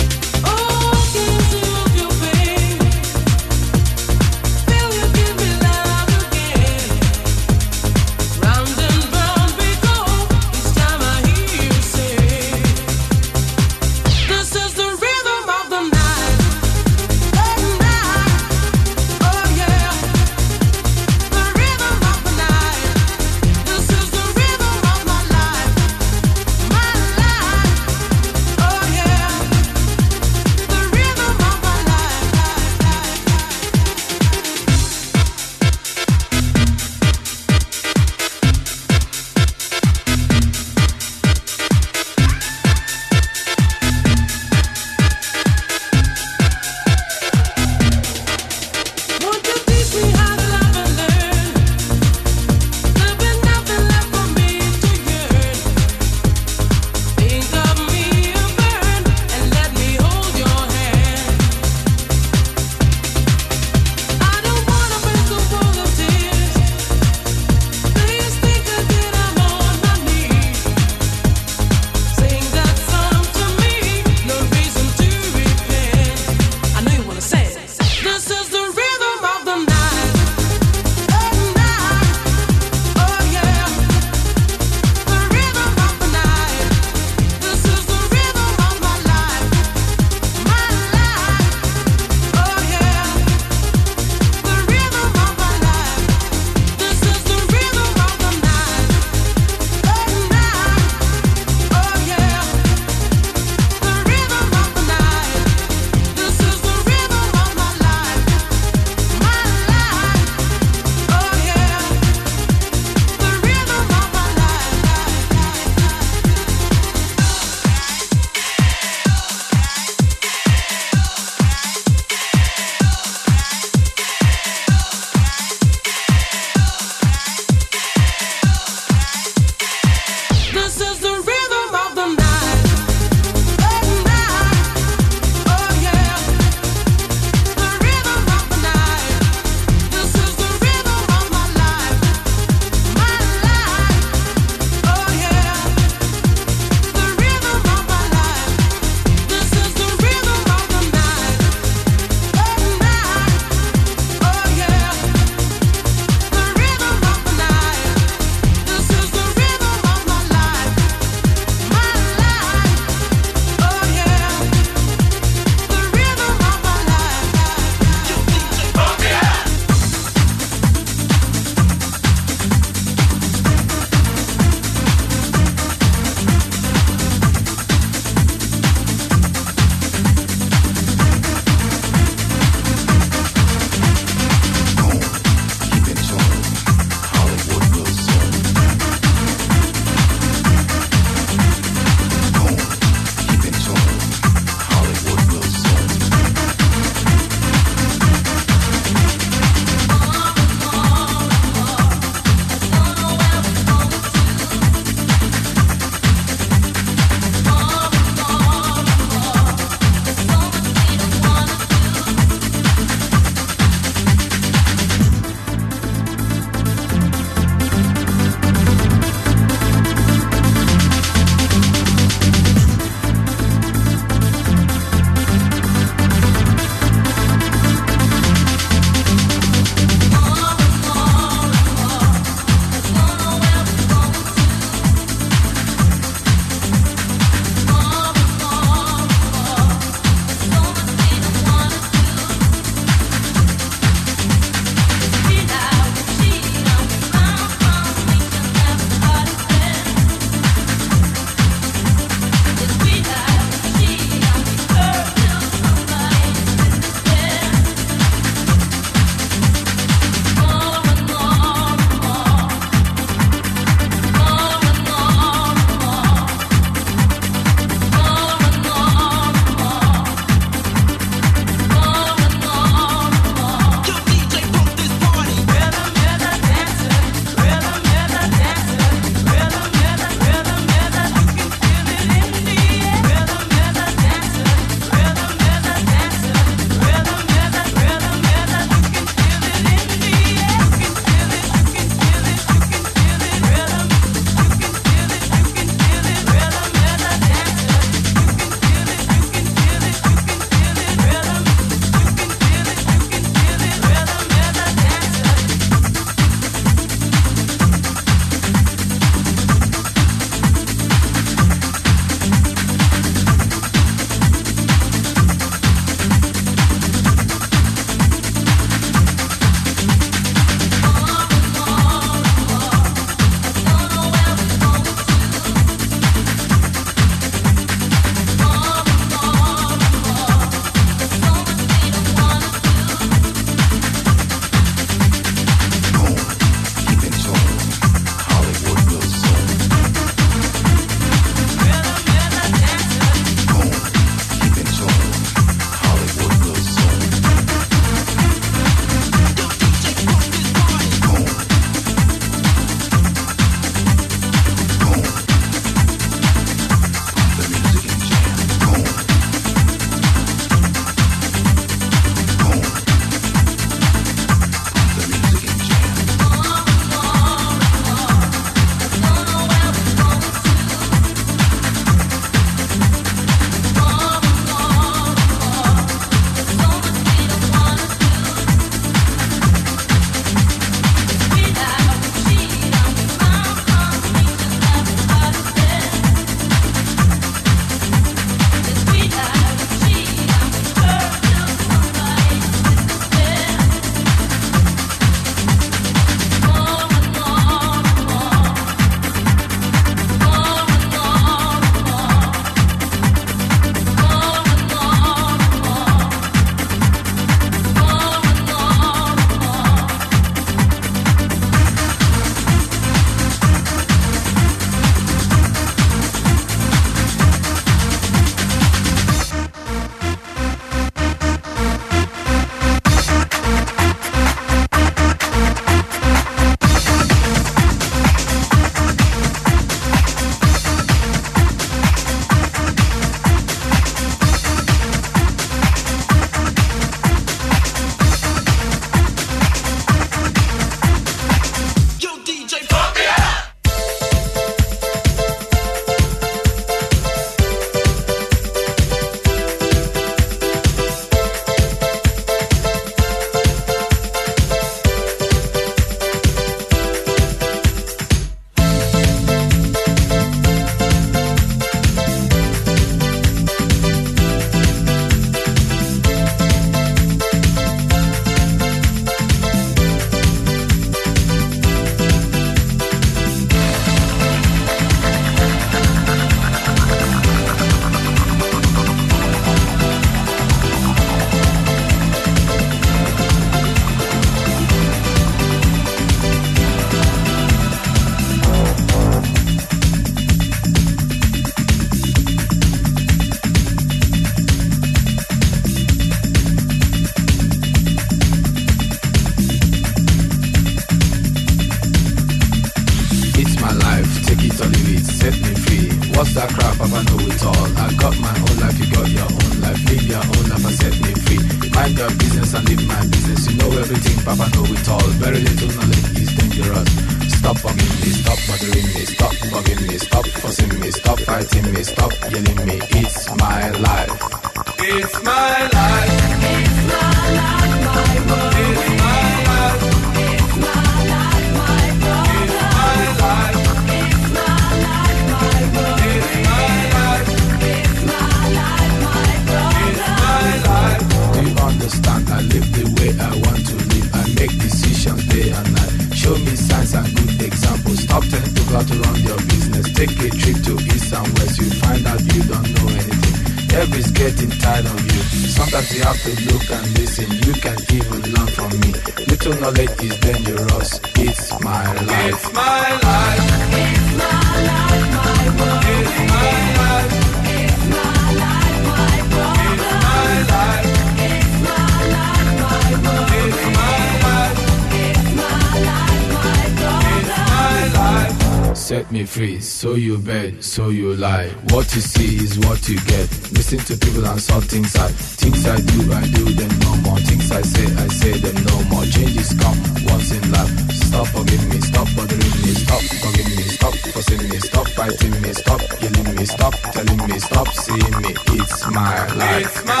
people and things I things I do, I do them no more. Things I say, I say them no more. Changes come once in life. Stop forgive me, stop bothering me, stop forgive me, stop forcing me, stop fighting me, stop yelling me, stop telling me, stop seeing me. It's my life. It's my